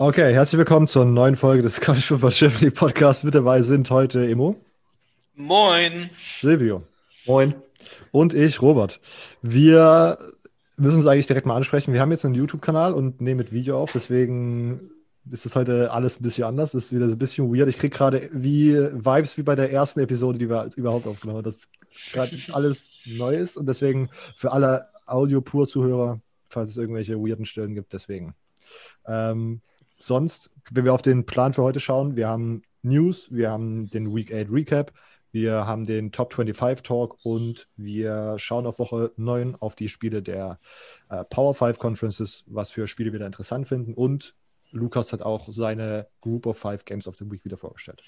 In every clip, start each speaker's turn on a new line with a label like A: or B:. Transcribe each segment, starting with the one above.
A: Okay, herzlich willkommen zur neuen Folge des College Football Germany Podcast. Mit dabei sind heute Emo.
B: Moin.
A: Silvio.
C: Moin.
A: Und ich, Robert. Wir müssen uns eigentlich direkt mal ansprechen. Wir haben jetzt einen YouTube-Kanal und nehmen mit Video auf, deswegen ist das heute alles ein bisschen anders. Das ist wieder so ein bisschen weird. Ich kriege gerade wie Vibes wie bei der ersten Episode, die wir überhaupt aufgenommen haben, dass gerade alles neu ist und deswegen für alle Audio-Pur-Zuhörer, falls es irgendwelche weirden Stellen gibt, deswegen. Ähm, sonst, wenn wir auf den Plan für heute schauen, wir haben News, wir haben den Week 8 Recap, wir haben den Top 25 Talk und wir schauen auf Woche 9 auf die Spiele der äh, Power 5 Conferences, was für Spiele wir da interessant finden. Und Lukas hat auch seine Group of Five Games of the Week wieder vorgestellt.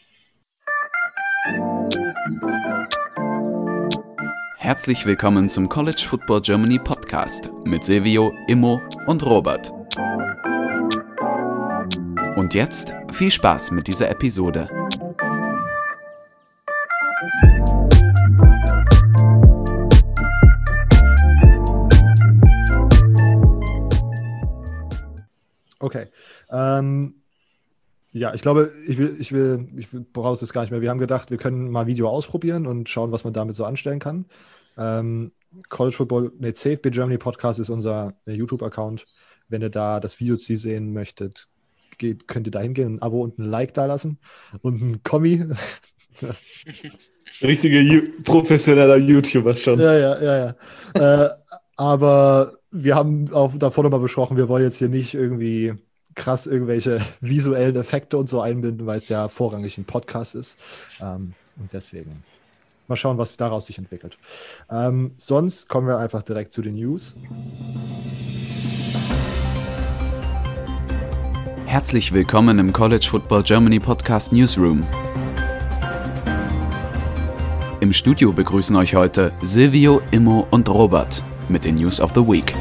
D: Herzlich willkommen zum College Football Germany Podcast mit Silvio, Immo und Robert. Und jetzt viel Spaß mit dieser Episode.
A: Okay. Ähm, ja, ich glaube, ich will, ich will, ich brauche es jetzt gar nicht mehr. Wir haben gedacht, wir können mal Video ausprobieren und schauen, was man damit so anstellen kann. Ähm, College Football, nee, CFB Germany Podcast ist unser äh, YouTube-Account. Wenn ihr da das Video sehen möchtet, geht, könnt ihr da hingehen, ein Abo und ein Like da lassen und ein Kommi.
C: Richtiger professioneller YouTuber schon.
A: Ja, ja, ja, ja. äh, aber wir haben auch davor nochmal besprochen, wir wollen jetzt hier nicht irgendwie krass irgendwelche visuellen Effekte und so einbinden, weil es ja vorrangig ein Podcast ist. Ähm, und deswegen mal schauen, was daraus sich entwickelt. Ähm, sonst kommen wir einfach direkt zu den News.
D: Herzlich willkommen im College Football Germany Podcast Newsroom. Im Studio begrüßen euch heute Silvio, Immo und Robert mit den News of the Week.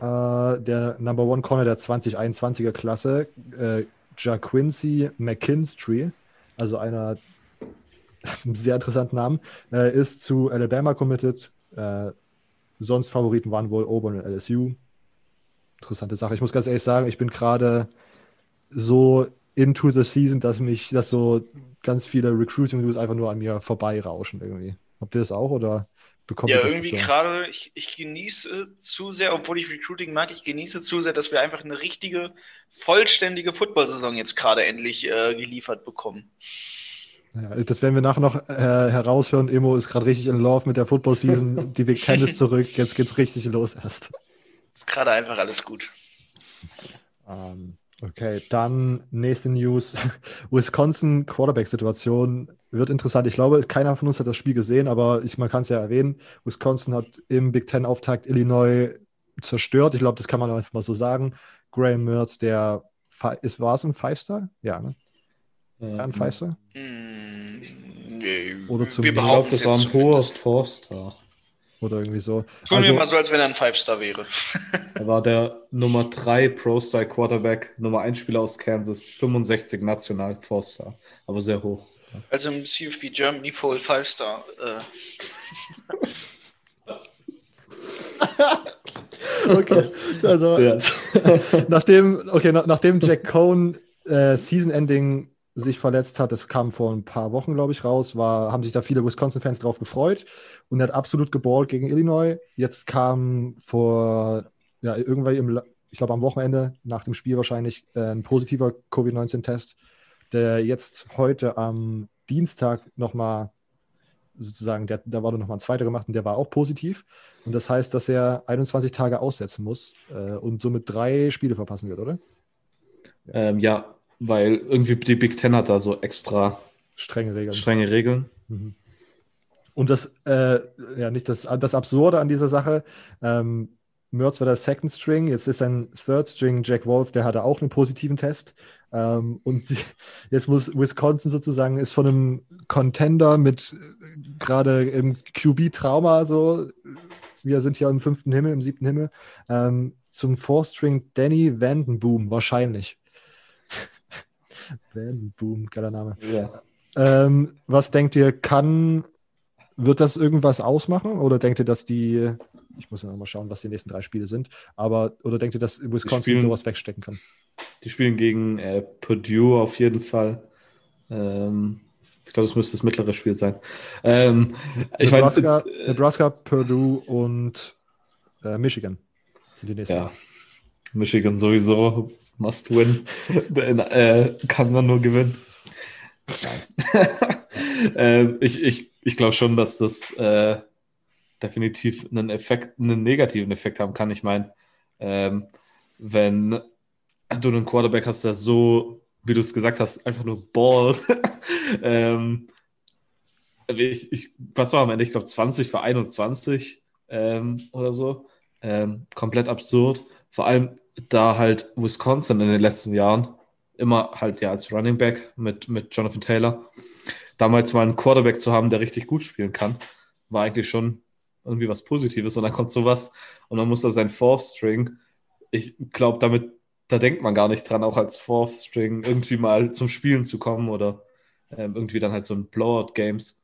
A: Äh, der Number One Corner der 2021er Klasse, äh, Jaquincy McKinstry, also einer sehr interessanten Namen, äh, ist zu Alabama committed. Äh, sonst Favoriten waren wohl Auburn und LSU. Interessante Sache. Ich muss ganz ehrlich sagen, ich bin gerade so into the season, dass mich, dass so ganz viele Recruiting-News einfach nur an mir vorbeirauschen irgendwie. Habt ihr das auch oder bekommt
B: Ja,
A: ihr das
B: irgendwie
A: so?
B: gerade, ich, ich genieße zu sehr, obwohl ich Recruiting mag, ich genieße zu sehr, dass wir einfach eine richtige, vollständige Football-Saison jetzt gerade endlich äh, geliefert bekommen.
A: Ja, das werden wir nachher noch äh, heraushören. Emo ist gerade richtig in Love mit der Football-Season. Die Big Ten ist zurück. Jetzt geht's richtig los erst.
B: Ist gerade einfach alles gut.
A: Ähm, okay, dann nächste News. Wisconsin Quarterback-Situation wird interessant. Ich glaube, keiner von uns hat das Spiel gesehen, aber ich, man kann es ja erwähnen. Wisconsin hat im Big Ten-Auftakt Illinois zerstört. Ich glaube, das kann man einfach mal so sagen. Graham Mertz, der ist, war es ein Five-Star? Ja, ne? Ja, ein Five-Star?
B: Hm, nee,
A: Oder zum-
B: wir
C: Ich glaube, das war ein hoher
B: zumindest.
C: Four-Star.
A: Oder irgendwie so.
B: Tun
A: Also-
B: wir mal so, als wenn er ein Five-Star wäre.
C: Er war der Nummer 3 Pro-Style Quarterback, Nummer 1 Spieler aus Kansas, 65 national Four-Star, aber sehr hoch.
B: Also im CFB Germany Full Five-Star. Äh,
A: Okay, also nachdem, okay, nach, nachdem Jack Cohn äh, Season Ending sich verletzt hat, das kam vor ein paar Wochen, glaube ich, raus, war, haben sich da viele Wisconsin-Fans drauf gefreut und er hat absolut geballt gegen Illinois. Jetzt kam vor, ja, irgendwann im, ich glaube am Wochenende nach dem Spiel wahrscheinlich äh, ein positiver Covid-19-Test, der jetzt heute am Dienstag nochmal sozusagen, der, da wurde nochmal ein zweiter gemacht und der war auch positiv. Und das heißt, dass er 21 Tage aussetzen muss äh, und somit drei Spiele verpassen wird, oder?
C: Ähm, ja, weil irgendwie die Big Ten hat da so extra
A: Strenge Regeln.
C: strenge Regeln.
A: Mhm. Und das, äh, ja, nicht das, das Absurde an dieser Sache, ähm, Mertz war der Second String, jetzt ist ein Third String Jack Wolf, der hatte auch einen positiven Test. Ähm, und sie, jetzt muss Wisconsin sozusagen, ist von einem Contender mit äh, gerade im QB-Trauma, so, wir sind hier im fünften Himmel, im siebten Himmel, ähm, zum Fourth String Danny Vandenboom, wahrscheinlich. Vandenboom, geiler Name.
C: Ja.
A: Ähm, was denkt ihr, kann wird das irgendwas ausmachen oder denkt ihr, dass die, ich muss ja noch mal schauen, was die nächsten drei Spiele sind, aber oder denkt ihr, dass Wisconsin
C: spielen-
A: sowas wegstecken kann?
C: Die spielen gegen äh, Purdue auf jeden Fall. Ähm, ich glaube, das müsste das mittlere Spiel sein. Ähm, ich meine,
A: Nebraska,
C: äh,
A: Nebraska, Purdue und äh, Michigan sind die nächsten.
C: ja, Michigan sowieso must win. äh, kann man nur gewinnen. Äh, ich ich, ich glaube schon, dass das äh, definitiv einen Effekt, einen negativen Effekt haben kann. Ich meine, ähm, wenn du einen Quarterback hast, der so, wie du es gesagt hast, einfach nur ballt, ähm, ich, ich, was war am Ende? Ich glaube 20 für 21 ähm, oder so. Ähm, komplett absurd. Vor allem, da halt Wisconsin in den letzten Jahren immer halt ja als Running Back mit, mit Jonathan Taylor, damals mal einen Quarterback zu haben, der richtig gut spielen kann, war eigentlich schon irgendwie was Positives. Und dann kommt sowas und dann muss da sein Fourth String. Ich glaube, damit, da denkt man gar nicht dran, auch als Fourth String irgendwie mal zum Spielen zu kommen oder ähm, irgendwie dann halt so ein Blowout-Games.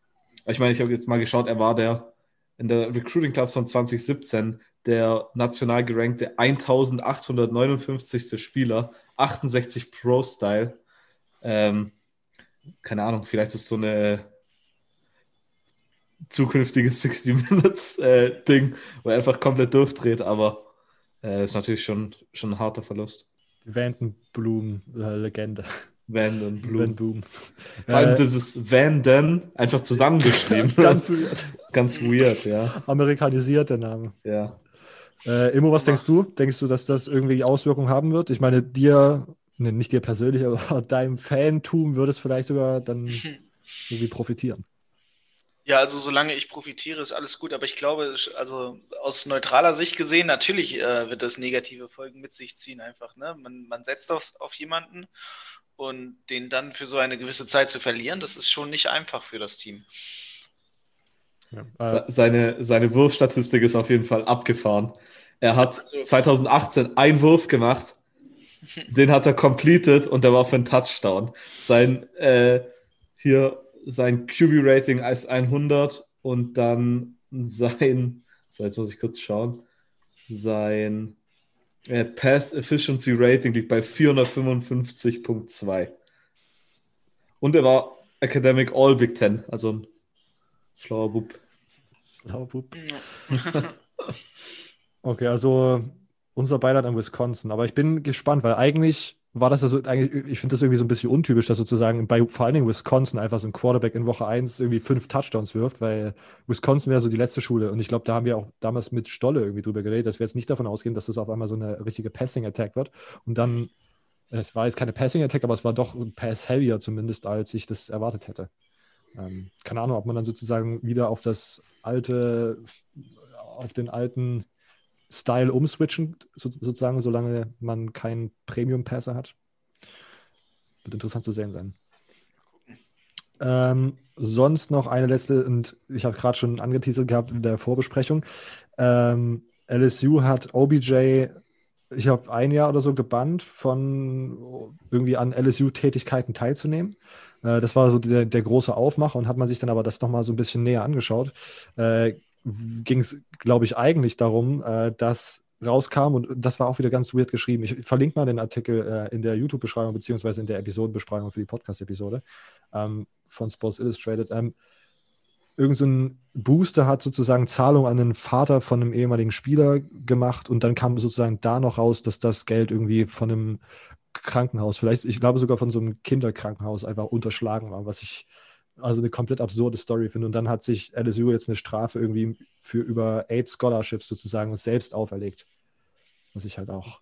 C: Ich meine, ich habe jetzt mal geschaut, er war der in der Recruiting Class von 2017 der national gerankte 1859. Spieler, 68 Pro-Style. Ähm, keine Ahnung, vielleicht ist so eine zukünftige 60 Minutes äh, Ding, wo er einfach komplett durchdreht, aber äh, ist natürlich schon, schon ein harter Verlust.
A: Vandenblum-Legende.
C: Van Blue.
A: Van Boom.
C: Vor allem
A: Äh,
C: dieses Van Den einfach zusammengeschrieben.
A: ganz weird.
C: Ganz weird, ja.
A: Amerikanisiert der Name.
C: ja.
A: Äh, Immo, was denkst du? Denkst du, dass das irgendwie Auswirkungen haben wird? Ich meine, dir, ne, nicht dir persönlich, aber deinem Fantum würde es vielleicht sogar dann irgendwie profitieren.
B: Ja, also solange ich profitiere, ist alles gut. Aber ich glaube, also aus neutraler Sicht gesehen, natürlich äh, wird das negative Folgen mit sich ziehen einfach. Ne? Man, man setzt auf, auf jemanden und den dann für so eine gewisse Zeit zu verlieren, das ist schon nicht einfach für das Team.
A: Ja. Äh,
C: Seine, seine Wurfstatistik ist auf jeden Fall abgefahren. Er hat
B: Also-
C: 2018 einen Wurf gemacht, den hat er completed und der war für einen Touchdown. Sein äh, hier sein QB-Rating als 100 und dann sein, so jetzt muss ich kurz schauen, sein äh, Pass Efficiency Rating liegt bei 455.2. Und er war Academic All Big Ten, also ein schlauer Bub.
A: Laubub. Okay, also unser Beileid an Wisconsin. Aber ich bin gespannt, weil eigentlich war das ja so, eigentlich, ich finde das irgendwie so ein bisschen untypisch, dass sozusagen bei vor allen Dingen Wisconsin einfach so ein Quarterback in Woche 1 irgendwie fünf Touchdowns wirft, weil Wisconsin wäre so die letzte Schule. Und ich glaube, da haben wir auch damals mit Stolle irgendwie drüber geredet, dass wir jetzt nicht davon ausgehen, dass das auf einmal so eine richtige Passing-Attack wird. Und dann, es war jetzt keine Passing-Attack, aber es war doch Pass-heavier zumindest, als ich das erwartet hätte. Ähm, keine Ahnung, ob man dann sozusagen wieder auf das alte, auf den alten Style umswitchen, so, sozusagen, solange man keinen Premium-Passer hat. Wird interessant zu sehen sein. Ähm, sonst noch eine letzte, und ich habe gerade schon angeteasert gehabt in der Vorbesprechung. Ähm, LSU hat OBJ, ich habe ein Jahr oder so gebannt, von irgendwie an LSU-Tätigkeiten teilzunehmen. Äh, das war so der, der große Aufmacher und hat man sich dann aber das nochmal so ein bisschen näher angeschaut. Äh, ging es, glaube ich, eigentlich darum, äh, dass rauskam und das war auch wieder ganz weird geschrieben. Ich verlinke mal den Artikel äh, in der YouTube-Beschreibung beziehungsweise in der Episodenbeschreibung für die Podcast-Episode ähm, von Sports Illustrated. Ähm, irgend so ein Booster hat sozusagen Zahlung an den Vater von einem ehemaligen Spieler gemacht und dann kam sozusagen da noch raus, dass das Geld irgendwie von einem Krankenhaus, vielleicht, ich glaube sogar von so einem Kinderkrankenhaus einfach unterschlagen war, was ich also eine komplett absurde Story finde. Und dann hat sich LSU jetzt eine Strafe irgendwie für über eight Scholarships sozusagen selbst auferlegt. Was ich halt auch.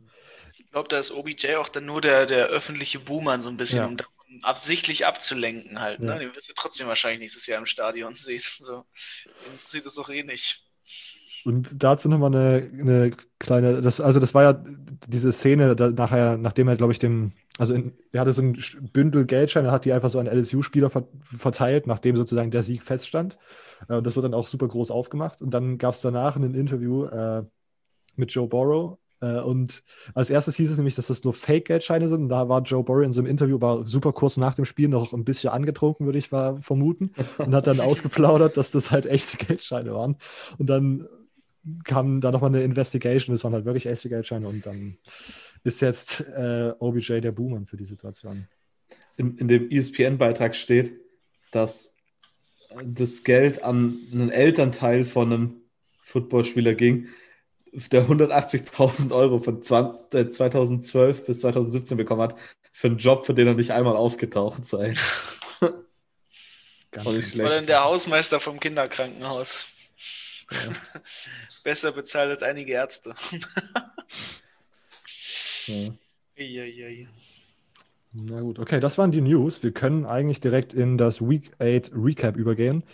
B: Ich glaube, da ist OBJ auch dann nur der, der öffentliche Boomer so ein bisschen,
A: Ja.
B: um absichtlich abzulenken halt.
A: Ja.
B: Ne? Den wirst du trotzdem wahrscheinlich nächstes Jahr im Stadion sehen. So. Den interessiert es doch eh nicht.
A: Und dazu nochmal eine, eine kleine, das, also das war ja diese Szene, da nachher, nachdem er, glaube ich, dem, also in, er hatte so ein Bündel Geldscheine, hat die einfach so an LSU-Spieler ver verteilt, nachdem sozusagen der Sieg feststand. Äh, und das wurde dann auch super groß aufgemacht. Und dann gab es danach ein Interview äh, mit Joe Borrow, Äh, und als erstes hieß es nämlich, dass das nur Fake-Geldscheine sind. Und da war Joe Burrow in so einem Interview, war super kurz nach dem Spiel noch ein bisschen angetrunken, würde ich mal vermuten. Und hat dann ausgeplaudert, dass das halt echte Geldscheine waren. Und dann kam da nochmal eine Investigation. Das waren halt wirklich echte Geldscheine. Und dann ist jetzt äh, OBJ der Boomer für die Situation.
C: In, in dem ESPN-Beitrag steht, dass das Geld an einen Elternteil von einem Footballspieler ging, der 180.000 Euro von 20, 2012 äh, bis 2017 bekommen hat, für einen Job, für den er nicht einmal aufgetaucht sei.
B: Ganz das war dann der Hausmeister vom Kinderkrankenhaus. Ja. Besser bezahlt als einige Ärzte.
A: ja. Na gut, okay, das waren die News. Wir können eigentlich direkt in das Week 8 Recap übergehen.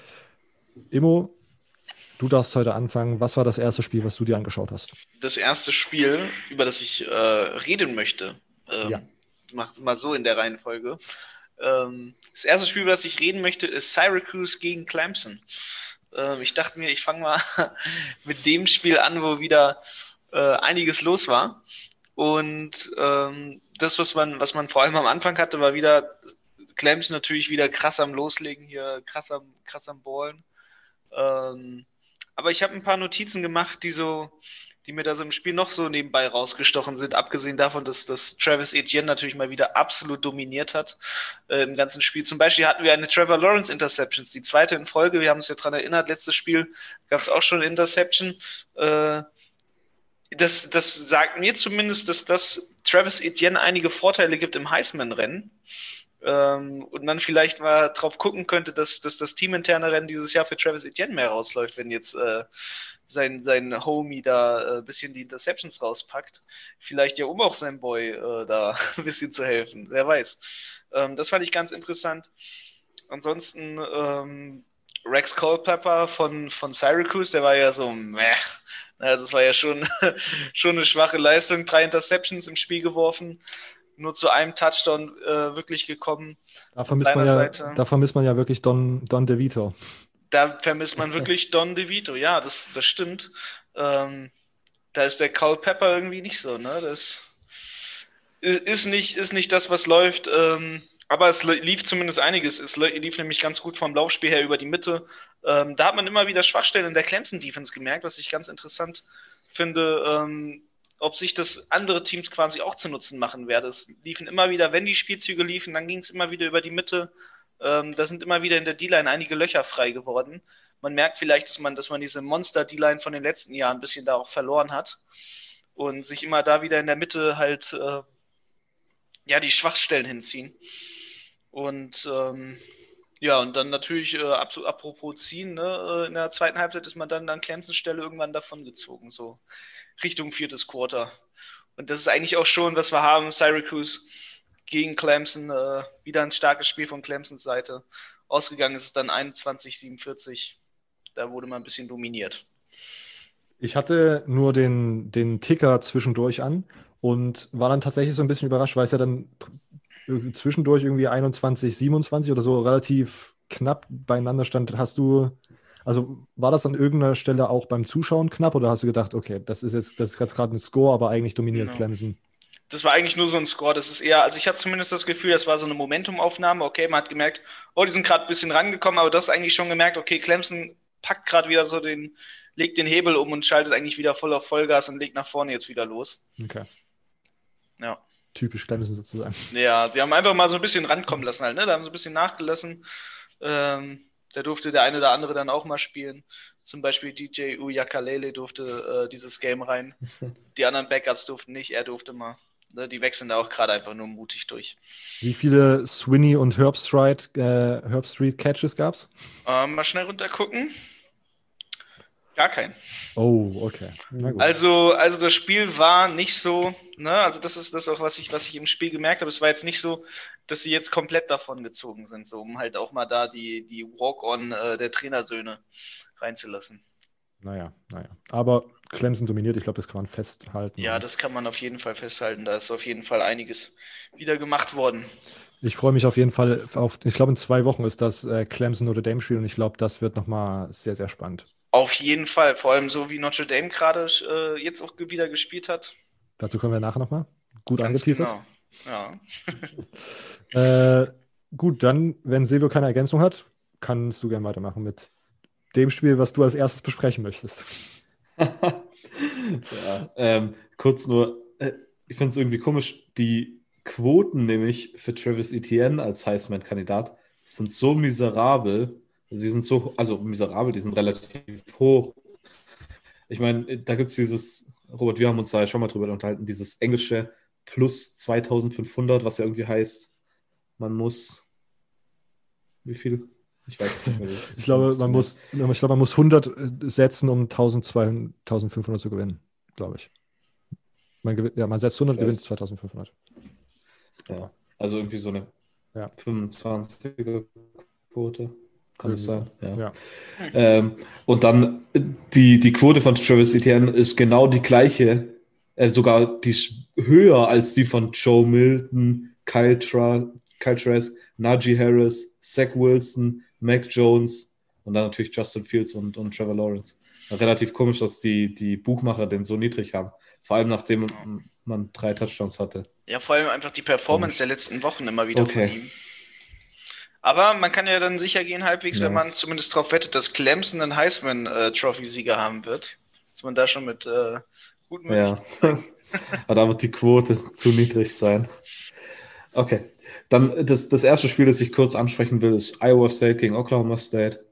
A: Immo, Du darfst heute anfangen. Was war das erste Spiel, was du dir angeschaut hast?
B: Das erste Spiel, über das ich äh, reden möchte, ähm, ja. macht es mal so in der Reihenfolge. Ähm, das erste Spiel, über das ich reden möchte, ist Syracuse gegen Clemson. Ähm, ich dachte mir, ich fange mal mit dem Spiel an, wo wieder äh, einiges los war. Und ähm, das, was man, was man vor allem am Anfang hatte, war wieder Clemson natürlich wieder krass am Loslegen hier, krass am, krass am Ballen. Ähm, aber ich habe ein paar Notizen gemacht, die so, die mir da so im Spiel noch so nebenbei rausgestochen sind, abgesehen davon, dass, dass Travis Etienne natürlich mal wieder absolut dominiert hat äh, im ganzen Spiel. Zum Beispiel hatten wir eine Trevor Lawrence Interceptions, die zweite in Folge. Wir haben uns ja daran erinnert, letztes Spiel gab es auch schon Interception. Äh, das, das sagt mir zumindest, dass das Travis Etienne einige Vorteile gibt im Heisman-Rennen. Ähm, und man vielleicht mal drauf gucken könnte, dass, dass das teaminterne Rennen dieses Jahr für Travis Etienne mehr rausläuft, wenn jetzt äh, sein, sein Homie da ein äh, bisschen die Interceptions rauspackt. Vielleicht ja, um auch seinem Boy äh, da ein bisschen zu helfen. Wer weiß. Ähm, das fand ich ganz interessant. Ansonsten ähm, Rex Culpepper von, von Syracuse, der war ja so, meh. Also es war ja schon, schon eine schwache Leistung. Drei Interceptions im Spiel geworfen nur zu einem Touchdown äh, wirklich gekommen.
A: Da vermisst, man ja, da vermisst man ja wirklich Don, Don DeVito.
B: Da vermisst man wirklich Don DeVito, ja, das, das stimmt. Ähm, da ist der Carl Pepper irgendwie nicht so, ne? Das ist nicht, ist nicht das, was läuft. Ähm, aber es lief zumindest einiges. Es lief nämlich ganz gut vom Laufspiel her über die Mitte. Ähm, da hat man immer wieder Schwachstellen in der Clemson-Defense gemerkt, was ich ganz interessant finde. Ähm, ob sich das andere Teams quasi auch zu Nutzen machen werde. Es liefen immer wieder, wenn die Spielzüge liefen, dann ging es immer wieder über die Mitte. Ähm, da sind immer wieder in der D-Line einige Löcher frei geworden. Man merkt vielleicht, dass man, dass man diese Monster-D-Line von den letzten Jahren ein bisschen da auch verloren hat und sich immer da wieder in der Mitte halt äh, ja die Schwachstellen hinziehen. Und ähm, ja, und dann natürlich, äh, apropos ziehen, ne, äh, in der zweiten Halbzeit ist man dann an Clemson Stelle irgendwann davongezogen. So Richtung viertes Quarter. Und das ist eigentlich auch schon, was wir haben. Syracuse gegen Clemson, äh, wieder ein starkes Spiel von Clemsons Seite. Ausgegangen ist es dann 21-47. Da wurde man ein bisschen dominiert.
A: Ich hatte nur den, den Ticker zwischendurch an und war dann tatsächlich so ein bisschen überrascht, weil es ja dann zwischendurch irgendwie 21, 27 oder so relativ knapp beieinander stand. Hast du also war das an irgendeiner Stelle auch beim Zuschauen knapp oder hast du gedacht, okay, das ist jetzt, das ist jetzt gerade ein Score, aber eigentlich dominiert genau. Clemson?
B: Das war eigentlich nur so ein Score. Das ist eher, also ich hatte zumindest das Gefühl, das war so eine Momentumaufnahme. Okay, man hat gemerkt, oh, die sind gerade ein bisschen rangekommen, aber du hast eigentlich schon gemerkt, okay, Clemson packt gerade wieder so den, legt den Hebel um und schaltet eigentlich wieder voll auf Vollgas und legt nach vorne jetzt wieder los.
A: Okay.
B: Ja.
A: Typisch Clemson sozusagen.
B: Ja, sie haben einfach mal so ein bisschen rankommen lassen halt, ne? Da haben sie ein bisschen nachgelassen. Ähm, da durfte der eine oder andere dann auch mal spielen. Zum Beispiel DJ Uyakalele durfte äh, dieses Game rein. Die anderen Backups durften nicht, er durfte mal. Ne, die wechseln da auch gerade einfach nur mutig durch.
A: Wie viele Swinney und Herbstreit, äh, Herbstreet Catches gab's?
B: Ähm, mal schnell runter gucken. Gar keinen.
A: Oh, okay.
B: Also, also das Spiel war nicht so, ne, also das ist das auch, was ich, was ich im Spiel gemerkt habe. Es war jetzt nicht so, dass sie jetzt komplett davon gezogen sind, so um halt auch mal da die, die Walk-on äh, der Trainersöhne reinzulassen.
A: Naja, naja. Aber Clemson dominiert, ich glaube, das kann man festhalten.
B: Ja, das kann man auf jeden Fall festhalten. Da ist auf jeden Fall einiges wieder gemacht worden.
A: Ich freue mich auf jeden Fall auf, ich glaube, in zwei Wochen ist das äh, Clemson Notre Dame Spiel und ich glaube, das wird nochmal sehr, sehr spannend.
B: Auf jeden Fall, vor allem so wie Notre Dame gerade äh, jetzt auch wieder gespielt hat.
A: Dazu kommen wir nachher nochmal. Gut Ganz angeteasert.
B: Genau.
A: Ja. äh, gut, dann, wenn Silvio keine Ergänzung hat, kannst du gerne weitermachen mit dem Spiel, was du als erstes besprechen möchtest.
C: ja, ähm, kurz nur, äh, ich finde es irgendwie komisch, die Quoten nämlich für Travis Etienne als Heisman-Kandidat sind so miserabel. Sie sind so, also miserabel, die sind relativ hoch. Ich meine, da gibt es dieses, Robert, wir haben uns da schon mal drüber unterhalten, dieses englische plus 2500, was ja irgendwie heißt, man muss, wie viel?
A: Ich weiß nicht mehr. ich glaube, man muss, ich glaube, man muss 100 äh, setzen, um 1200, 1500 zu gewinnen, glaube ich. Man, ja, man setzt 100, gewinnt 2500.
C: Ja, also irgendwie so eine ja. 25er Quote. Kann es sein? Ja. ja. Ähm, und dann die, die Quote von Travis Etienne ist genau die gleiche, äh, sogar die höher als die von Joe Milton, Kyle, Tra Kyle Trask, Najee Harris, Zach Wilson, Mac Jones und dann natürlich Justin Fields und, und Trevor Lawrence. Relativ komisch, dass die, die Buchmacher den so niedrig haben. Vor allem nachdem man drei Touchdowns hatte.
B: Ja, vor allem einfach die Performance der letzten Wochen immer wieder okay. von ihm. Aber man kann ja dann sicher gehen, halbwegs, ja. wenn man zumindest darauf wettet, dass Clemson einen Heisman-Trophy-Sieger haben wird. Dass man da schon mit äh, guten
C: Ja. Aber da wird die Quote zu niedrig sein. Okay. Dann das, das erste Spiel, das ich kurz ansprechen will, ist Iowa State gegen Oklahoma State.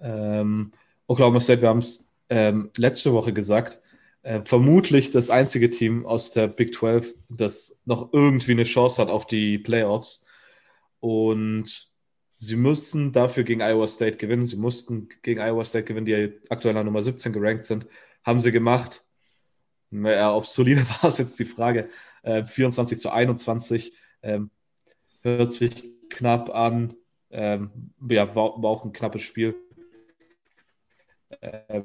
C: Ähm, Oklahoma State, wir haben es ähm, letzte Woche gesagt, äh, vermutlich das einzige Team aus der Big 12, das noch irgendwie eine Chance hat auf die Playoffs. Und sie mussten dafür gegen Iowa State gewinnen. Sie mussten gegen Iowa State gewinnen, die aktuell an Nummer 17 gerankt sind. Haben sie gemacht. Ja, ob es solide war, ist jetzt die Frage. Äh, 24 zu 21. Ähm, hört sich knapp an. Ähm, ja, war, war, auch ein knappes Spiel. Äh,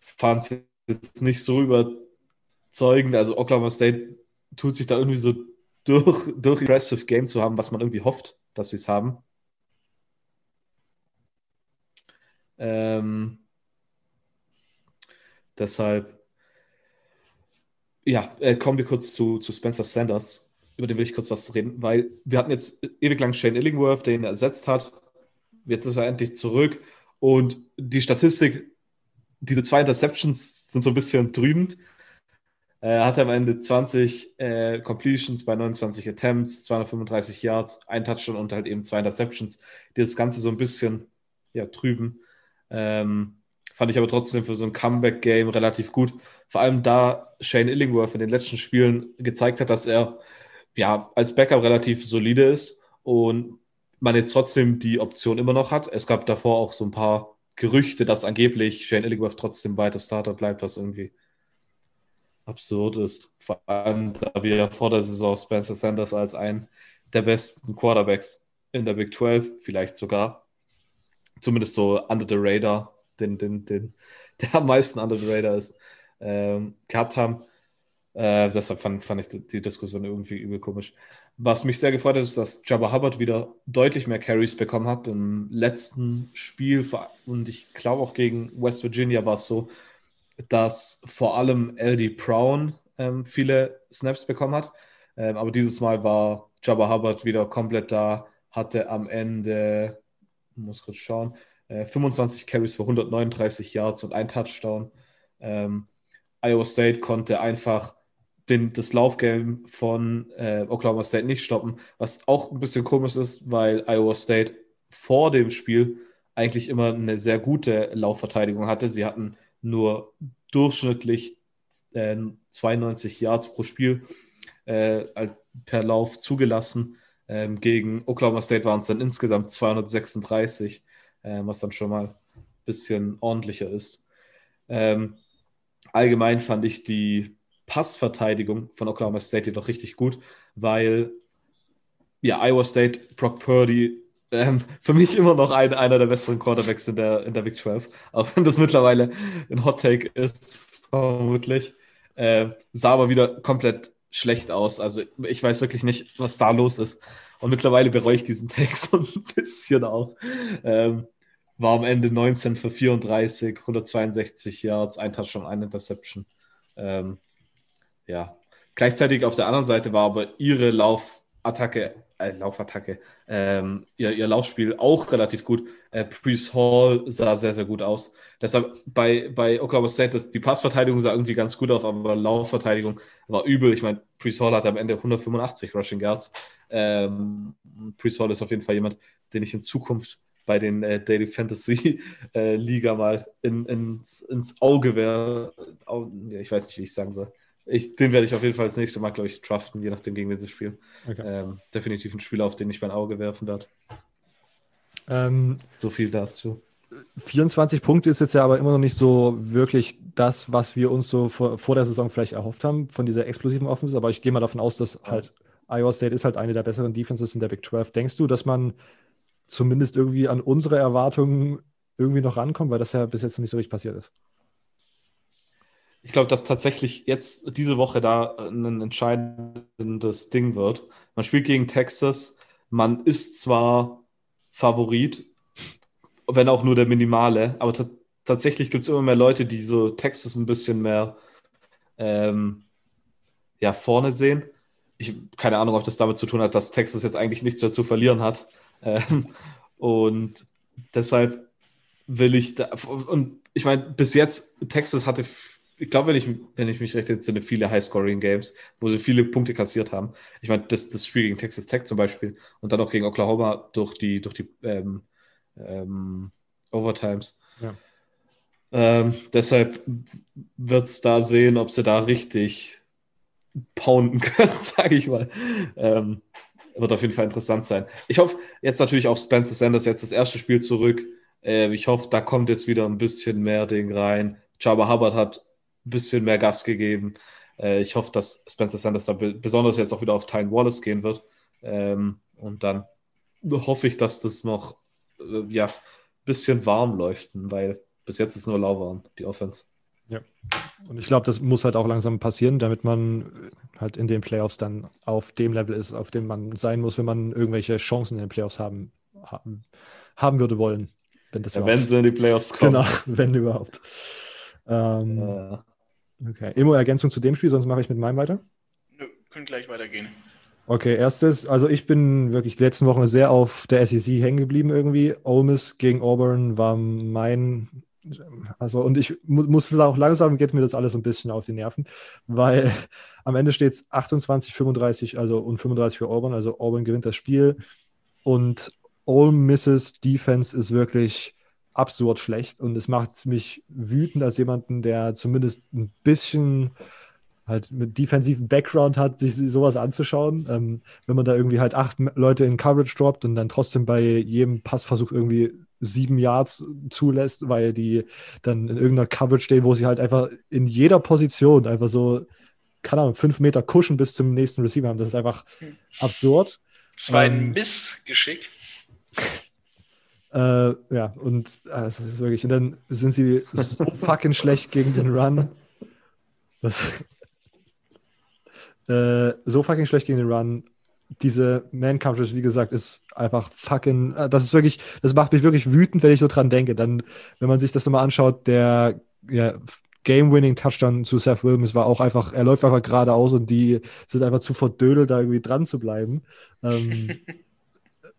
C: Fand es jetzt nicht so überzeugend. Also Oklahoma State tut sich da irgendwie so durch, durch Aggressive Game zu haben, was man irgendwie hofft, dass sie es haben. Ähm, deshalb, ja, äh, kommen wir kurz zu, zu Spencer Sanders über den will ich kurz was reden, weil wir hatten jetzt ewig lang Shane Illingworth, der ihn ersetzt hat. Jetzt ist er endlich zurück. Und die Statistik, diese zwei Interceptions sind so ein bisschen trübend. Er hatte am Ende 20 äh, Completions bei 29 Attempts, 235 Yards, ein Touchdown und halt eben zwei Interceptions, die das Ganze so ein bisschen ja, trüben. Ähm, fand ich aber trotzdem für so ein Comeback-Game relativ gut. Vor allem da Shane Illingworth in den letzten Spielen gezeigt hat, dass er ja, als Backup relativ solide ist und man jetzt trotzdem die Option immer noch hat. Es gab davor auch so ein paar Gerüchte, dass angeblich Shane Illingworth trotzdem weiter Starter bleibt, was irgendwie absurd ist. Vor allem, da wir vor der Saison Spencer Sanders als einen der besten Quarterbacks in der Big 12, vielleicht sogar, zumindest so under the radar, den, den, den, der am meisten under the radar ist, ähm, gehabt haben. Äh, deshalb fand, fand ich die Diskussion irgendwie übel komisch. Was mich sehr gefreut hat, ist, dass Jabba Hubbard wieder deutlich mehr Carries bekommen hat im letzten Spiel. Und ich glaube auch gegen West Virginia war es so, dass vor allem LD Brown ähm, viele Snaps bekommen hat. Ähm, aber dieses Mal war Jabba Hubbard wieder komplett da, hatte am Ende, muss kurz schauen, äh, 25 Carries für 139 Yards und ein Touchdown. Ähm, Iowa State konnte einfach den, das Laufgame von äh, Oklahoma State nicht stoppen, was auch ein bisschen komisch ist, weil Iowa State vor dem Spiel eigentlich immer eine sehr gute Laufverteidigung hatte. Sie hatten nur durchschnittlich äh, 92 Yards pro Spiel äh, per Lauf zugelassen. Ähm, gegen Oklahoma State waren es dann insgesamt 236, äh, was dann schon mal ein bisschen ordentlicher ist. Ähm, allgemein fand ich die Passverteidigung von Oklahoma State jedoch richtig gut, weil ja, Iowa State, Brock Purdy, ähm, für mich immer noch ein, einer der besseren Quarterbacks in der, in der Big 12, auch wenn das mittlerweile ein Hot Take ist, vermutlich. Äh, sah aber wieder komplett schlecht aus. Also ich weiß wirklich nicht, was da los ist. Und mittlerweile bereue ich diesen Take so ein bisschen auch. Ähm, war am Ende 19 für 34, 162 Yards, ein Touchdown, ein Interception. Ähm, ja, Gleichzeitig auf der anderen Seite war aber ihre Laufattacke, äh, Laufattacke, ähm, ihr, ihr Laufspiel auch relativ gut. Äh, Priest Hall sah sehr, sehr gut aus. Deshalb bei, bei Oklahoma State, das, die Passverteidigung sah irgendwie ganz gut aus, aber Laufverteidigung war übel. Ich meine, Priest Hall hatte am Ende 185 Rushing Yards. Ähm, Priest Hall ist auf jeden Fall jemand, den ich in Zukunft bei den äh, Daily Fantasy äh, Liga mal in, ins, ins Auge wäre. Ich weiß nicht, wie ich sagen soll. Ich, den werde ich auf jeden Fall das nächste Mal, glaube ich, draften, je nachdem, gegen wen sie spielen. Okay. Ähm, definitiv ein Spieler, auf den ich mein Auge werfen werde. Ähm, so viel dazu.
A: 24 Punkte ist jetzt ja aber immer noch nicht so wirklich das, was wir uns so vor, vor der Saison vielleicht erhofft haben von dieser explosiven Offense. Aber ich gehe mal davon aus, dass halt Iowa State ist halt eine der besseren Defenses in der Big 12. Denkst du, dass man zumindest irgendwie an unsere Erwartungen irgendwie noch rankommt, weil das ja bis jetzt noch nicht so richtig passiert ist?
C: Ich glaube, dass tatsächlich jetzt diese Woche da ein entscheidendes Ding wird. Man spielt gegen Texas. Man ist zwar Favorit, wenn auch nur der minimale, aber tatsächlich gibt es immer mehr Leute, die so Texas ein bisschen mehr ähm, ja, vorne sehen. Ich keine Ahnung, ob das damit zu tun hat, dass Texas jetzt eigentlich nichts mehr zu verlieren hat. Ähm, und deshalb will ich da, und ich meine, bis jetzt, Texas hatte ich glaube, wenn ich, wenn ich mich recht entsinne, viele High-Scoring-Games, wo sie viele Punkte kassiert haben. Ich meine, das, das Spiel gegen Texas Tech zum Beispiel und dann auch gegen Oklahoma durch die, durch die ähm, ähm, Overtimes. Ja. Ähm, deshalb wird es da sehen, ob sie da richtig pounden können, sage ich mal. Ähm, wird auf jeden Fall interessant sein. Ich hoffe jetzt natürlich auch Spencer Sanders jetzt das erste Spiel zurück. Äh, ich hoffe, da kommt jetzt wieder ein bisschen mehr Ding rein. Jabba Hubbard hat bisschen mehr Gas gegeben. Äh, ich hoffe, dass Spencer Sanders da besonders jetzt auch wieder auf Tyne Wallace gehen wird. Ähm, und dann hoffe ich, dass das noch äh, ja, ein bisschen warm läuft, weil bis jetzt ist nur lauwarm, die Offense.
A: Ja. Und ich glaube, das muss halt auch langsam passieren, damit man halt in den Playoffs dann auf dem Level ist, auf dem man sein muss, wenn man irgendwelche Chancen in den Playoffs haben, haben, haben würde wollen.
C: Wenn, das ja, wenn sie in die Playoffs kommen. Genau,
A: wenn überhaupt. Ähm, ja. Okay. Immo, Ergänzung zu dem Spiel, sonst mache ich mit meinem weiter?
B: Nö, können gleich weitergehen.
A: Okay, erstes, also ich bin wirklich die letzten Wochen sehr auf der SEC hängen geblieben irgendwie. Ole Miss gegen Auburn war mein, also und ich mu musste auch langsam, geht mir das alles ein bisschen auf die Nerven, weil am Ende steht es 28, 35, also und 35 für Auburn, also Auburn gewinnt das Spiel und Ole Misses Defense ist wirklich absurd schlecht und es macht mich wütend als jemanden, der zumindest ein bisschen halt mit defensiven Background hat, sich sowas anzuschauen. Ähm, wenn man da irgendwie halt acht Leute in Coverage droppt und dann trotzdem bei jedem Passversuch irgendwie sieben Yards zulässt, weil die dann in irgendeiner Coverage stehen, wo sie halt einfach in jeder Position einfach so, keine Ahnung, fünf Meter kuschen bis zum nächsten Receiver haben. Das ist einfach hm. absurd.
B: Das war ein ähm, Missgeschick.
A: Äh, ja, und äh, ist wirklich, und dann sind sie so fucking schlecht gegen den Run. Das, äh, so fucking schlecht gegen den Run. Diese Man-Coverage, wie gesagt, ist einfach fucking, äh, das ist wirklich, das macht mich wirklich wütend, wenn ich so dran denke. Dann, wenn man sich das nochmal anschaut, der ja, Game-Winning-Touchdown zu Seth Williams war auch einfach, er läuft einfach geradeaus und die sind einfach zu verdödelt, da irgendwie dran zu bleiben. Ähm,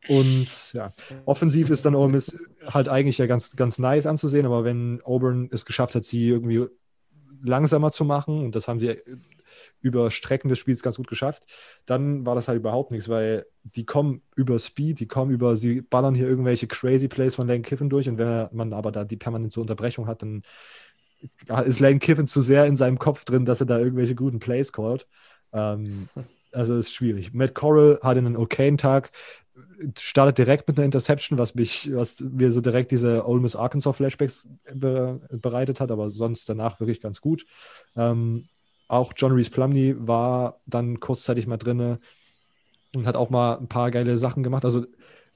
A: Und ja, offensiv ist dann Ole Miss halt eigentlich ja ganz, ganz nice anzusehen, aber wenn Auburn es geschafft hat, sie irgendwie langsamer zu machen, und das haben sie über Strecken des Spiels ganz gut geschafft, dann war das halt überhaupt nichts, weil die kommen über Speed, die kommen über, sie ballern hier irgendwelche crazy Plays von Lane Kiffin durch und wenn man aber da die permanente Unterbrechung hat, dann ist Lane Kiffin zu sehr in seinem Kopf drin, dass er da irgendwelche guten Plays callt. Ähm, also ist schwierig. Matt Corral hatte einen okayen Tag startet direkt mit einer Interception, was mich, was mir so direkt diese Ole Miss Arkansas Flashbacks be bereitet hat, aber sonst danach wirklich ganz gut. Ähm, auch John Reese Plumney war dann kurzzeitig mal drin und hat auch mal ein paar geile Sachen gemacht. Also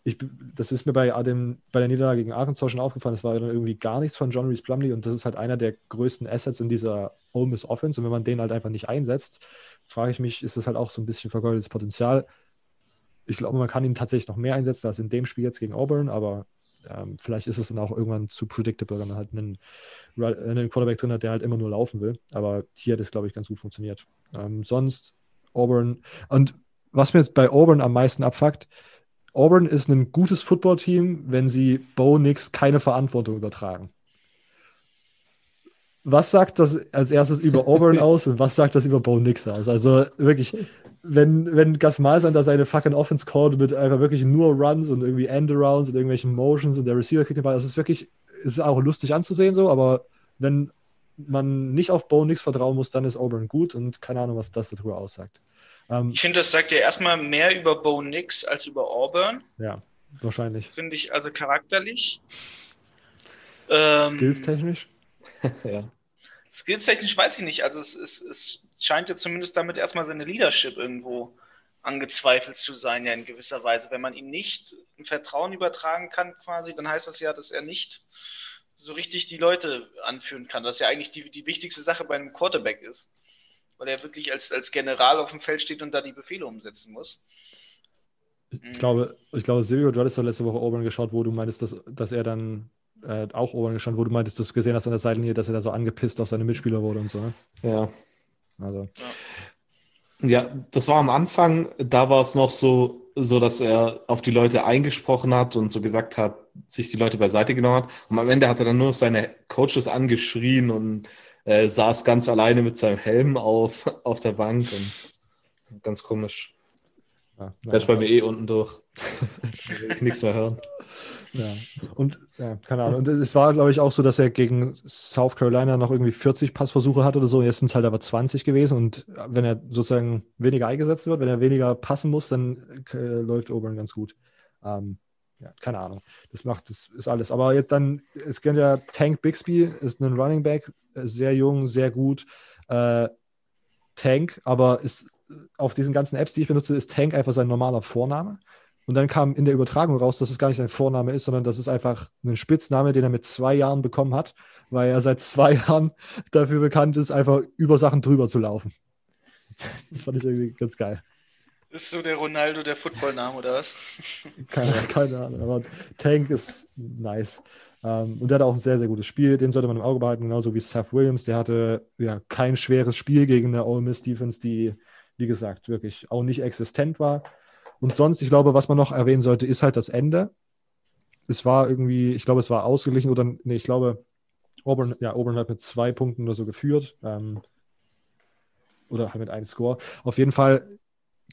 A: ich, das ist mir bei, dem, bei der Niederlage gegen Arkansas schon aufgefallen, es war dann irgendwie gar nichts von John Reese Plumley und das ist halt einer der größten Assets in dieser Ole Miss Offense und wenn man den halt einfach nicht einsetzt, frage ich mich, ist das halt auch so ein bisschen vergeudetes Potenzial. Ich glaube, man kann ihn tatsächlich noch mehr einsetzen als in dem Spiel jetzt gegen Auburn, aber ähm, vielleicht ist es dann auch irgendwann zu predictable, wenn man halt einen, einen Quarterback drin hat, der halt immer nur laufen will. Aber hier hat es, glaube ich, ganz gut funktioniert. Ähm, sonst Auburn. Und was mir jetzt bei Auburn am meisten abfuckt, Auburn ist ein gutes Footballteam, wenn sie Bo Nix keine Verantwortung übertragen. Was sagt das als erstes über Auburn aus und was sagt das über Bo Nix aus? Also wirklich, wenn, wenn Gus Malzahn da seine fucking Offense callt mit einfach wirklich nur Runs und irgendwie Endarounds und irgendwelchen Motions und der Receiver kriegt den Ball, das ist wirklich, ist auch lustig anzusehen so, aber wenn man nicht auf Bo Nix vertrauen muss, dann ist Auburn gut und keine Ahnung, was das darüber aussagt.
B: Ähm, ich finde, das sagt ja erstmal mehr über Bo Nix als über Auburn.
A: Ja, wahrscheinlich.
B: Finde ich also charakterlich.
A: Ähm, Skills-technisch?
B: ja. Skills-technisch weiß ich nicht. Also es, es, es scheint ja zumindest damit erstmal seine Leadership irgendwo angezweifelt zu sein, ja in gewisser Weise. Wenn man ihm nicht ein Vertrauen übertragen kann, quasi, dann heißt das ja, dass er nicht so richtig die Leute anführen kann, was ja eigentlich die, die wichtigste Sache bei einem Quarterback ist. Weil er wirklich als, als General auf dem Feld steht und da die Befehle umsetzen muss.
A: Ich mhm. glaube, ich glaube, Silvio, du hattest doch letzte Woche Auburn geschaut, wo du meintest, dass, dass er dann äh, auch Auburn geschaut, wo du meintest, dass du gesehen hast an der Seitenlinie, dass er da so angepisst auf seine Mitspieler wurde und so. Ne?
C: Ja. Also. Ja. ja, das war am Anfang, da war es noch so, so, dass er auf die Leute eingesprochen hat und so gesagt hat, sich die Leute beiseite genommen hat. Und am Ende hat er dann nur seine Coaches angeschrien und äh, saß ganz alleine mit seinem Helm auf, auf der Bank und ganz komisch. Ja, der ist bei mir eh unten durch. da will ich nichts mehr hören.
A: Ja, und ja, keine Ahnung. Und es war, glaube ich, auch so, dass er gegen South Carolina noch irgendwie 40 Passversuche hat oder so. Jetzt sind es halt aber 20 gewesen. Und wenn er sozusagen weniger eingesetzt wird, wenn er weniger passen muss, dann äh, läuft Auburn ganz gut. Ähm, ja, keine Ahnung. Das macht, das ist alles. Aber jetzt dann, es kennt ja Tank Bixby, ist ein Running Back, sehr jung, sehr gut. Äh, Tank, aber ist auf diesen ganzen Apps, die ich benutze, ist Tank einfach sein normaler Vorname. Und dann kam in der Übertragung raus, dass es gar nicht sein Vorname ist, sondern dass es einfach ein Spitzname, den er mit zwei Jahren bekommen hat, weil er seit zwei Jahren dafür bekannt ist, einfach über Sachen drüber zu laufen. Das fand ich irgendwie ganz geil.
B: Ist so der Ronaldo der Footballname oder was?
A: Keine, keine Ahnung, aber Tank ist nice. Ähm, und der hat auch ein sehr, sehr gutes Spiel, den sollte man im Auge behalten, genauso wie Seth Williams. Der hatte ja kein schweres Spiel gegen eine Ole Miss Defense, die, wie gesagt, wirklich auch nicht existent war. Und sonst, ich glaube, was man noch erwähnen sollte, ist halt das Ende. Es war irgendwie, ich glaube, es war ausgeglichen oder, nee, ich glaube, Auburn, ja, Auburn hat mit zwei Punkten oder so geführt. Ähm, oder halt mit einem Score. Auf jeden Fall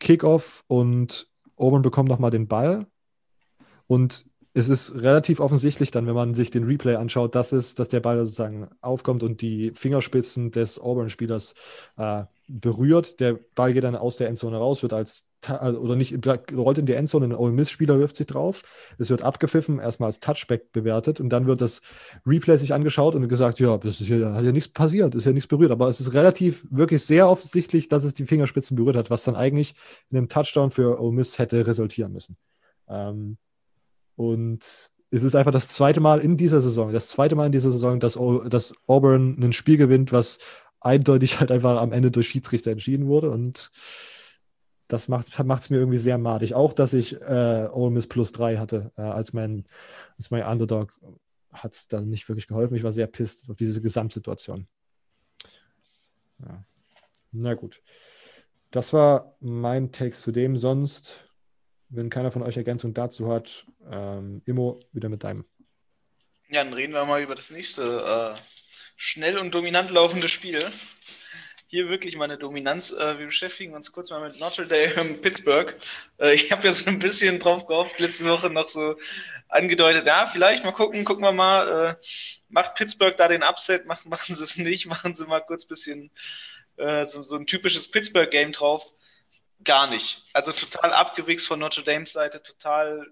A: Kickoff und Auburn bekommt nochmal den Ball. Und es ist relativ offensichtlich dann, wenn man sich den Replay anschaut, dass, es, dass der Ball sozusagen aufkommt und die Fingerspitzen des Auburn-Spielers äh, berührt. Der Ball geht dann aus der Endzone raus, wird als also, oder nicht, rollt in die Endzone, ein Ole Miss-Spieler wirft sich drauf. Es wird abgepfiffen, erstmal als Touchback bewertet und dann wird das Replay sich angeschaut und gesagt, ja, das ist hier, hat ja nichts passiert, ist ja nichts berührt. Aber es ist relativ, wirklich sehr offensichtlich, dass es die Fingerspitzen berührt hat, was dann eigentlich in einem Touchdown für Ole Miss hätte resultieren müssen. Ähm, und es ist einfach das zweite Mal in dieser Saison, das zweite Mal in dieser Saison, dass, dass Auburn ein Spiel gewinnt, was eindeutig halt einfach am Ende durch Schiedsrichter entschieden wurde. Und das macht es mir irgendwie sehr madig. Auch, dass ich äh, Ole Miss plus 3 hatte äh, als, mein, als mein Underdog, hat es dann nicht wirklich geholfen. Ich war sehr pisst auf diese Gesamtsituation. Ja. Na gut. Das war mein Text zu dem. Sonst, wenn keiner von euch Ergänzung dazu hat, ähm, Immo, wieder mit deinem.
B: Ja, dann reden wir mal über das nächste äh, schnell und dominant laufende Spiel. Hier wirklich meine Dominanz. Äh, wir beschäftigen uns kurz mal mit Notre Dame Pittsburgh. Äh, ich habe ja so ein bisschen drauf gehofft, letzte Woche noch so angedeutet, ja, vielleicht mal gucken, gucken wir mal, äh, macht Pittsburgh da den Upset, machen, machen sie es nicht, machen sie mal kurz ein bisschen so, so ein typisches Pittsburgh-Game drauf. Gar nicht. Also total abgewichst von Notre Dames Seite, total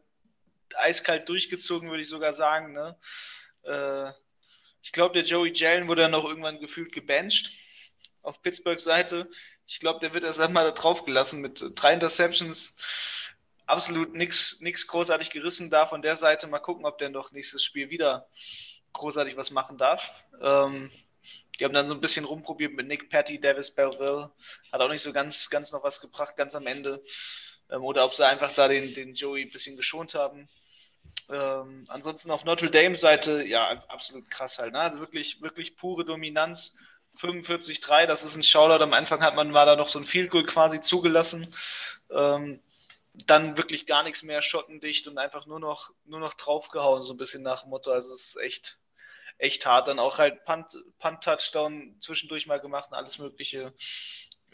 B: eiskalt durchgezogen, würde ich sogar sagen. Ne? Ich glaube, der Joey Jalen wurde dann noch irgendwann gefühlt gebencht auf Pittsburghs Seite. Ich glaube, der wird erst einmal da drauf gelassen mit drei Interceptions. Absolut nichts großartig gerissen da von der Seite. Mal gucken, ob der noch nächstes Spiel wieder großartig was machen darf. Ähm, die haben dann so ein bisschen rumprobiert mit Nick Patty, Davis Belleville. Hat auch nicht so ganz, ganz noch was gebracht, ganz am Ende. Ähm, oder ob sie einfach da den, den Joey ein bisschen geschont haben. Ähm, ansonsten auf Notre Dame Seite, ja, absolut krass halt. Ne? Also wirklich, wirklich pure Dominanz. 45-3, das ist ein Shoutout. Am Anfang hat man, war da noch so ein Field Goal quasi zugelassen. Ähm, dann wirklich gar nichts mehr schottendicht und einfach nur noch, nur noch draufgehauen, so ein bisschen nach dem Motto. Also es ist echt, echt hart. Dann auch halt Punt-Touchdown Punt zwischendurch mal gemacht und alles Mögliche.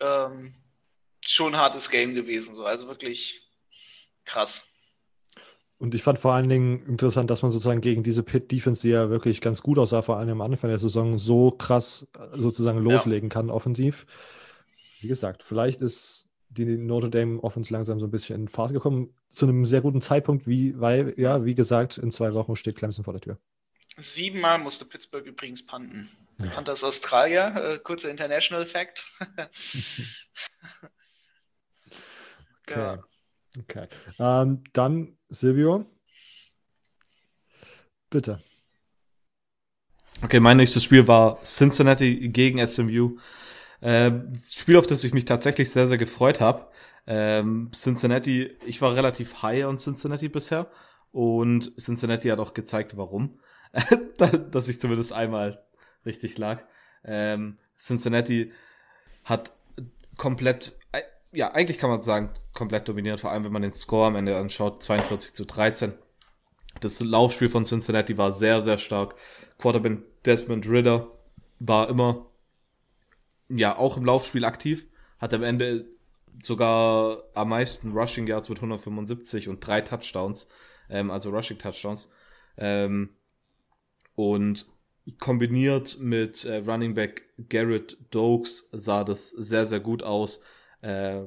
B: Ähm, schon ein hartes Game gewesen. So. Also wirklich krass.
A: Und ich fand vor allen Dingen interessant, dass man sozusagen gegen diese Pit-Defense, die ja wirklich ganz gut aussah, vor allem am Anfang der Saison, so krass äh, sozusagen loslegen ja. kann, offensiv. Wie gesagt, vielleicht ist die Notre Dame Offense langsam so ein bisschen in Fahrt gekommen, zu einem sehr guten Zeitpunkt, wie, weil, ja, wie gesagt, in zwei Wochen steht Clemson vor der Tür.
B: Siebenmal musste Pittsburgh übrigens panten. Panther aus Australier, äh, kurzer International Fact.
A: okay. Ja. Okay. Ähm, dann Silvio. Bitte.
C: Okay, mein nächstes Spiel war Cincinnati gegen SMU. Ähm, Spiel, auf das ich mich tatsächlich sehr, sehr gefreut habe. Ähm, Cincinnati, ich war relativ high on Cincinnati bisher und Cincinnati hat auch gezeigt, warum. Dass ich zumindest einmal richtig lag. Ähm, Cincinnati hat komplett ja, eigentlich kann man sagen, komplett dominiert, vor allem wenn man den Score am Ende anschaut, 42 zu 13. Das Laufspiel von Cincinnati war sehr, sehr stark. Quarterback Desmond Ritter war immer, ja, auch im Laufspiel aktiv, hat am Ende sogar am meisten Rushing Yards mit 175 und drei Touchdowns, ähm, also Rushing Touchdowns. Ähm, und kombiniert mit äh, Running Back Garrett Dokes sah das sehr, sehr gut aus äh,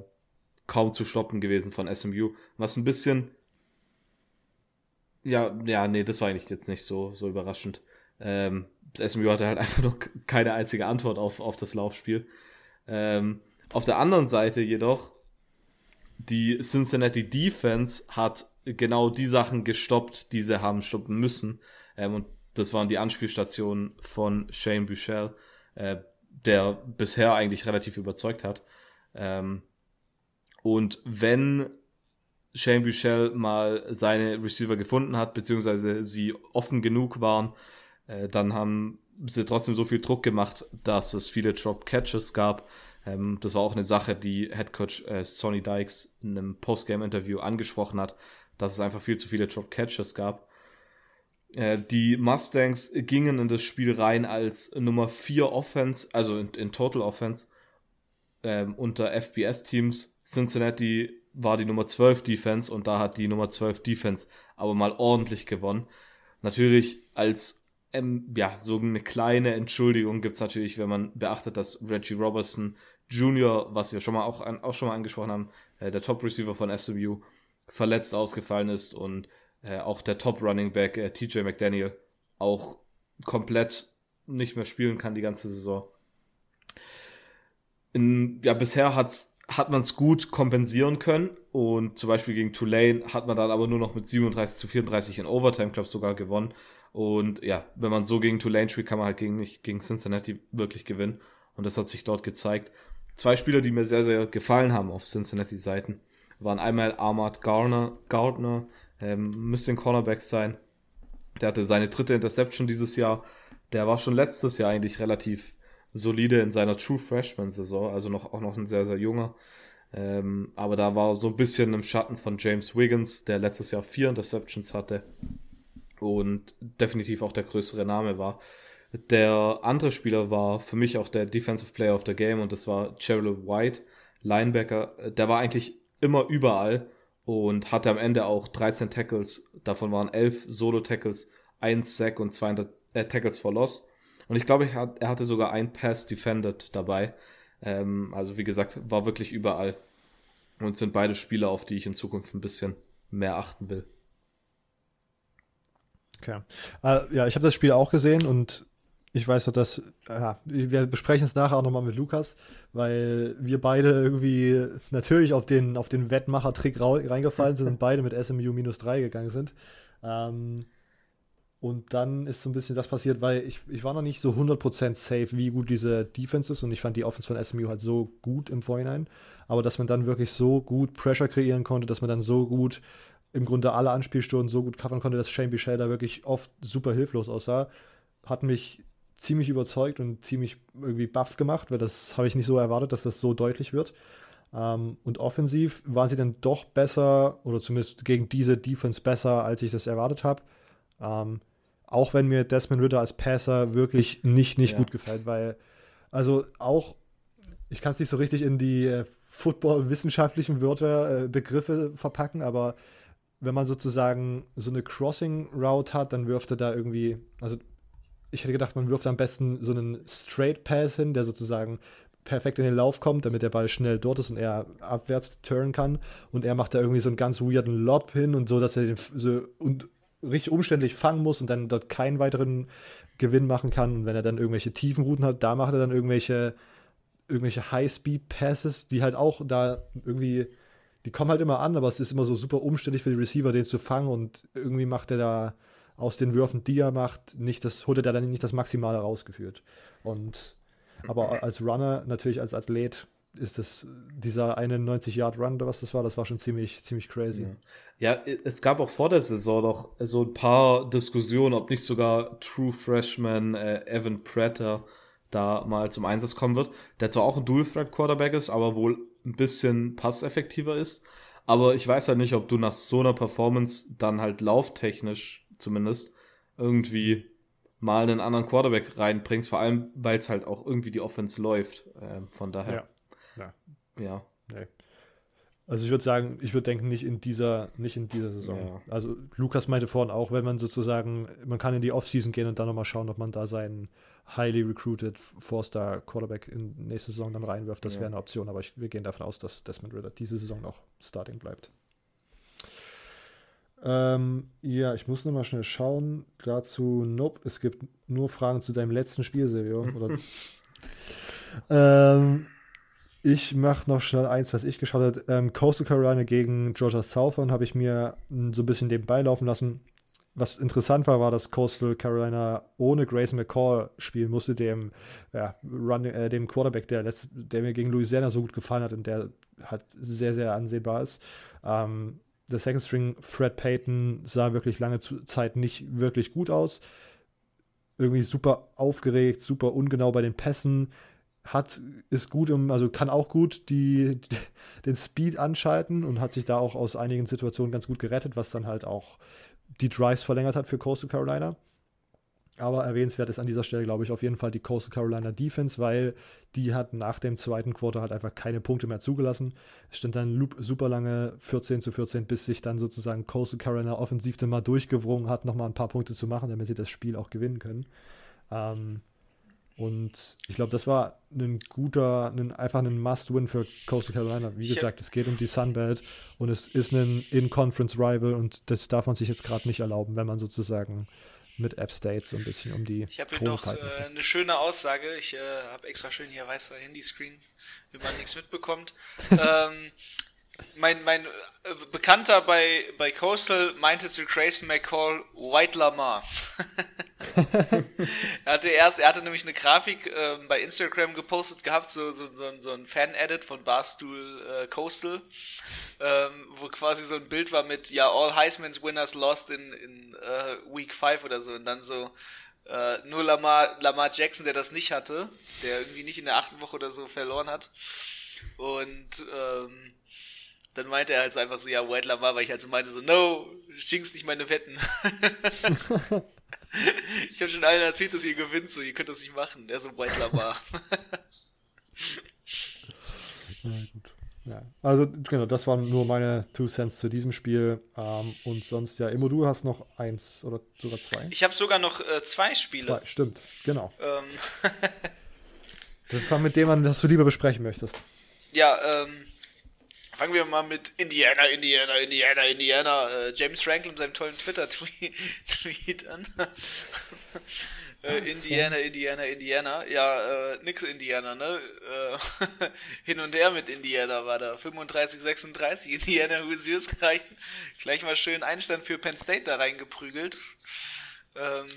C: kaum zu stoppen gewesen von SMU. Was ein bisschen. Ja, ja, nee, das war eigentlich jetzt nicht so, so überraschend. Ähm, SMU hatte halt einfach noch keine einzige Antwort auf, auf das Laufspiel. Ähm, auf der anderen Seite jedoch, die Cincinnati Defense hat genau die Sachen gestoppt, die sie haben stoppen müssen. Ähm, und das waren die Anspielstationen von Shane Buchel, äh, der bisher eigentlich relativ überzeugt hat. Ähm, und wenn Shane Buchel mal seine Receiver gefunden hat, beziehungsweise sie offen genug waren, äh, dann haben sie trotzdem so viel Druck gemacht, dass es viele Drop Catches gab. Ähm, das war auch eine Sache, die Head Coach äh, Sonny Dykes in einem Postgame-Interview angesprochen hat, dass es einfach viel zu viele Drop Catches gab. Äh, die Mustangs gingen in das Spiel rein als Nummer 4 Offense, also in, in Total Offense ähm, unter FBS-Teams. Cincinnati war die Nummer 12 Defense und da hat die Nummer 12 Defense aber mal ordentlich gewonnen. Natürlich als ähm, ja, so eine kleine Entschuldigung gibt es natürlich, wenn man beachtet, dass Reggie Robertson Jr., was wir schon mal auch, auch schon mal angesprochen haben, äh, der Top-Receiver von SMU, verletzt ausgefallen ist und äh, auch der Top-Running Back äh, TJ McDaniel auch komplett nicht mehr spielen kann die ganze Saison in, ja, bisher hat's, hat man es gut kompensieren können und zum Beispiel gegen Tulane hat man dann aber nur noch mit 37 zu 34 in Overtime, glaube sogar gewonnen. Und ja, wenn man so gegen Tulane spielt, kann man halt gegen, nicht gegen Cincinnati wirklich gewinnen. Und das hat sich dort gezeigt. Zwei Spieler, die mir sehr, sehr gefallen haben auf Cincinnati-Seiten, waren einmal Ahmad Gardner, Gardner ähm, müsste ein Cornerback sein. Der hatte seine dritte Interception dieses Jahr. Der war schon letztes Jahr eigentlich relativ solide in seiner True Freshman-Saison, also noch, auch noch ein sehr, sehr junger. Ähm, aber da war so ein bisschen im Schatten von James Wiggins, der letztes Jahr vier Interceptions hatte und definitiv auch der größere Name war. Der andere Spieler war für mich auch der Defensive Player of the Game und das war Cheryl White, Linebacker. Der war eigentlich immer überall und hatte am Ende auch 13 Tackles. Davon waren 11 Solo-Tackles, 1 Sack und 200 äh, Tackles for Loss. Und ich glaube, er hatte sogar ein Pass defended dabei. Ähm, also wie gesagt, war wirklich überall. Und sind beide Spieler, auf die ich in Zukunft ein bisschen mehr achten will.
A: Okay. Äh, ja, ich habe das Spiel auch gesehen und ich weiß noch, dass, ja, wir besprechen es nachher auch nochmal mit Lukas, weil wir beide irgendwie natürlich auf den, auf den Wettmacher-Trick reingefallen sind und beide mit SMU minus 3 gegangen sind. Ähm, und dann ist so ein bisschen das passiert, weil ich, ich war noch nicht so 100% safe, wie gut diese Defense ist. Und ich fand die Offense von SMU halt so gut im Vorhinein. Aber dass man dann wirklich so gut Pressure kreieren konnte, dass man dann so gut im Grunde alle Anspielstunden so gut covern konnte, dass Shane Bichel da wirklich oft super hilflos aussah. Hat mich ziemlich überzeugt und ziemlich irgendwie baff gemacht, weil das habe ich nicht so erwartet, dass das so deutlich wird. Ähm, und offensiv waren sie dann doch besser oder zumindest gegen diese Defense besser, als ich das erwartet habe. Ähm, auch wenn mir Desmond Ritter als Passer wirklich nicht, nicht ja. gut gefällt, weil, also auch, ich kann es nicht so richtig in die äh, Football-wissenschaftlichen Wörter, äh, Begriffe verpacken, aber wenn man sozusagen so eine Crossing-Route hat, dann wirft er da irgendwie, also ich hätte gedacht, man wirft am besten so einen Straight Pass hin, der sozusagen perfekt in den Lauf kommt, damit der Ball schnell dort ist und er abwärts turnen kann. Und er macht da irgendwie so einen ganz weirden Lob hin und so, dass er den so und richtig umständlich fangen muss und dann dort keinen weiteren Gewinn machen kann. Und wenn er dann irgendwelche tiefen Routen hat, da macht er dann irgendwelche, irgendwelche High-Speed-Passes, die halt auch da irgendwie, die kommen halt immer an, aber es ist immer so super umständlich für die Receiver, den zu fangen und irgendwie macht er da aus den Würfen, die er macht, nicht das, holt er dann nicht das Maximale rausgeführt. Und aber als Runner, natürlich als Athlet, ist das dieser 91-Yard-Run oder was das war, das war schon ziemlich, ziemlich crazy.
C: Ja. ja. es gab auch vor der Saison noch so ein paar Diskussionen, ob nicht sogar True Freshman äh, Evan Prater da mal zum Einsatz kommen wird, der zwar auch ein Dual-Threat-Quarterback ist, aber wohl ein bisschen passeffektiver ist. Aber ich weiß halt nicht, ob du nach so einer Performance dann halt lauftechnisch zumindest irgendwie mal einen anderen Quarterback reinbringst, vor allem, weil es halt auch irgendwie die Offense läuft. Äh, von daher.
A: Ja. Ja. Nee. Also ich würde sagen, ich würde denken, nicht in dieser, nicht in dieser Saison. Ja. Also Lukas meinte vorhin auch, wenn man sozusagen, man kann in die Offseason gehen und dann nochmal schauen, ob man da seinen highly recruited Four-Star Quarterback in nächste Saison dann reinwirft. Das ja. wäre eine Option, aber ich, wir gehen davon aus, dass Desmond Ritter diese Saison noch Starting bleibt. Ähm, ja, ich muss nochmal schnell schauen. Dazu, nope, es gibt nur Fragen zu deinem letzten Spiel, Silvio. ähm, ich mache noch schnell eins, was ich geschaut habe. Ähm, Coastal Carolina gegen Georgia Southern habe ich mir so ein bisschen nebenbei laufen lassen. Was interessant war, war, dass Coastal Carolina ohne Grayson McCall spielen musste, dem, ja, Run, äh, dem Quarterback, der, letzt, der mir gegen Louisiana so gut gefallen hat und der halt sehr, sehr ansehbar ist. Ähm, der Second String Fred Payton sah wirklich lange Zeit nicht wirklich gut aus. Irgendwie super aufgeregt, super ungenau bei den Pässen. Hat, ist gut im, also kann auch gut die, den Speed anschalten und hat sich da auch aus einigen Situationen ganz gut gerettet, was dann halt auch die Drives verlängert hat für Coastal Carolina. Aber erwähnenswert ist an dieser Stelle, glaube ich, auf jeden Fall die Coastal Carolina Defense, weil die hat nach dem zweiten Quarter halt einfach keine Punkte mehr zugelassen. Es stand dann super lange 14 zu 14, bis sich dann sozusagen Coastal Carolina offensiv dann mal durchgewrungen hat, nochmal ein paar Punkte zu machen, damit sie das Spiel auch gewinnen können. Ähm, und ich glaube, das war ein guter, ein, einfach ein Must-Win für Coastal Carolina. Wie gesagt, es geht um die Sunbelt und es ist ein In-Conference-Rival und das darf man sich jetzt gerade nicht erlauben, wenn man sozusagen mit App State so ein bisschen um die.
B: Ich habe hier noch äh, eine schöne Aussage. Ich äh, habe extra schön hier weißer Handyscreen, wie man nichts mitbekommt. ähm, mein, mein äh, Bekannter bei, bei Coastal meinte zu Grayson McCall White Lamar. er hatte erst, er hatte nämlich eine Grafik äh, bei Instagram gepostet gehabt, so, so, so, so ein Fan-Edit von Barstool äh, Coastal, ähm, wo quasi so ein Bild war mit, ja, all Heisman's Winners lost in, in uh, Week 5 oder so und dann so äh, nur Lamar, Lamar Jackson, der das nicht hatte, der irgendwie nicht in der achten Woche oder so verloren hat. Und ähm, dann meinte er halt so einfach so, ja, White Lamar, weil ich halt so meinte so, no, schinkst nicht meine Wetten. ich habe schon allen erzählt, dass ihr gewinnt, so, ihr könnt das nicht machen. Der so White Lamar.
A: ja, gut. Ja, also genau, das waren nur meine Two Cents zu diesem Spiel. Ähm, und sonst, ja, Immo, du hast noch eins oder sogar zwei.
B: Ich habe sogar noch äh, zwei Spiele. Zwei,
A: stimmt, genau. Ähm. das war mit dem an, das du lieber besprechen möchtest.
B: Ja, ähm, Fangen wir mal mit Indiana, Indiana, Indiana, Indiana. Äh, James Franklin mit seinem tollen Twitter-Tweet an. äh, Indiana, Indiana, Indiana. Ja, äh, nix Indiana, ne? Äh, hin und her mit Indiana war da. 35, 36. Indiana Hoosiers gleich, gleich mal schön Einstand für Penn State da reingeprügelt. Ähm,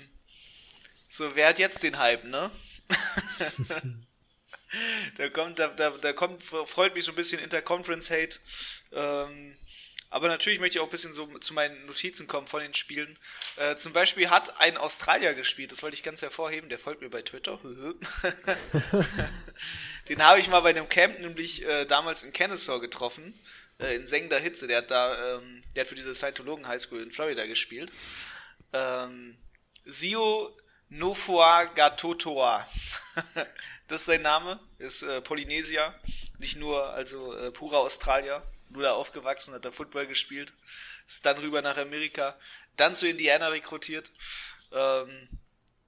B: so, wer hat jetzt den Hype, ne? da kommt, da, da, da kommt, freut mich so ein bisschen Interconference Hate. Ähm, Aber natürlich möchte ich auch ein bisschen so zu meinen Notizen kommen von den Spielen. Äh, zum Beispiel hat ein Australier gespielt, das wollte ich ganz hervorheben, der folgt mir bei Twitter. den habe ich mal bei einem Camp, nämlich äh, damals in Kennesaw getroffen, äh, in sengender Hitze. Der hat da, ähm, der hat für diese Scientologen High School in Florida gespielt. Ähm, Sio Nofua Gatotoa. das ist sein Name, ist äh, Polynesier, nicht nur also äh, purer Australier nur da aufgewachsen, hat da Football gespielt, ist dann rüber nach Amerika, dann zu Indiana rekrutiert. Ähm,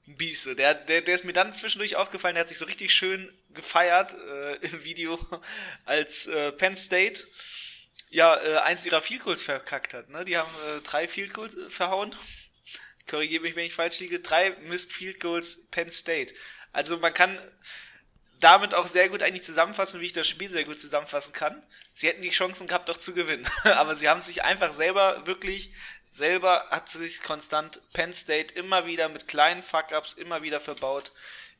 B: Bieste. Der, der, der ist mir dann zwischendurch aufgefallen, der hat sich so richtig schön gefeiert äh, im Video, als äh, Penn State ja äh, eins ihrer Field Goals verkackt hat. Ne? Die haben äh, drei Field Goals äh, verhauen. Korrigiere mich, wenn ich falsch liege. Drei Missed Field Goals Penn State. Also man kann damit auch sehr gut eigentlich zusammenfassen, wie ich das Spiel sehr gut zusammenfassen kann. Sie hätten die Chancen gehabt, doch zu gewinnen. Aber sie haben sich einfach selber wirklich, selber hat sich konstant Penn State immer wieder mit kleinen Fuck-Ups immer wieder verbaut.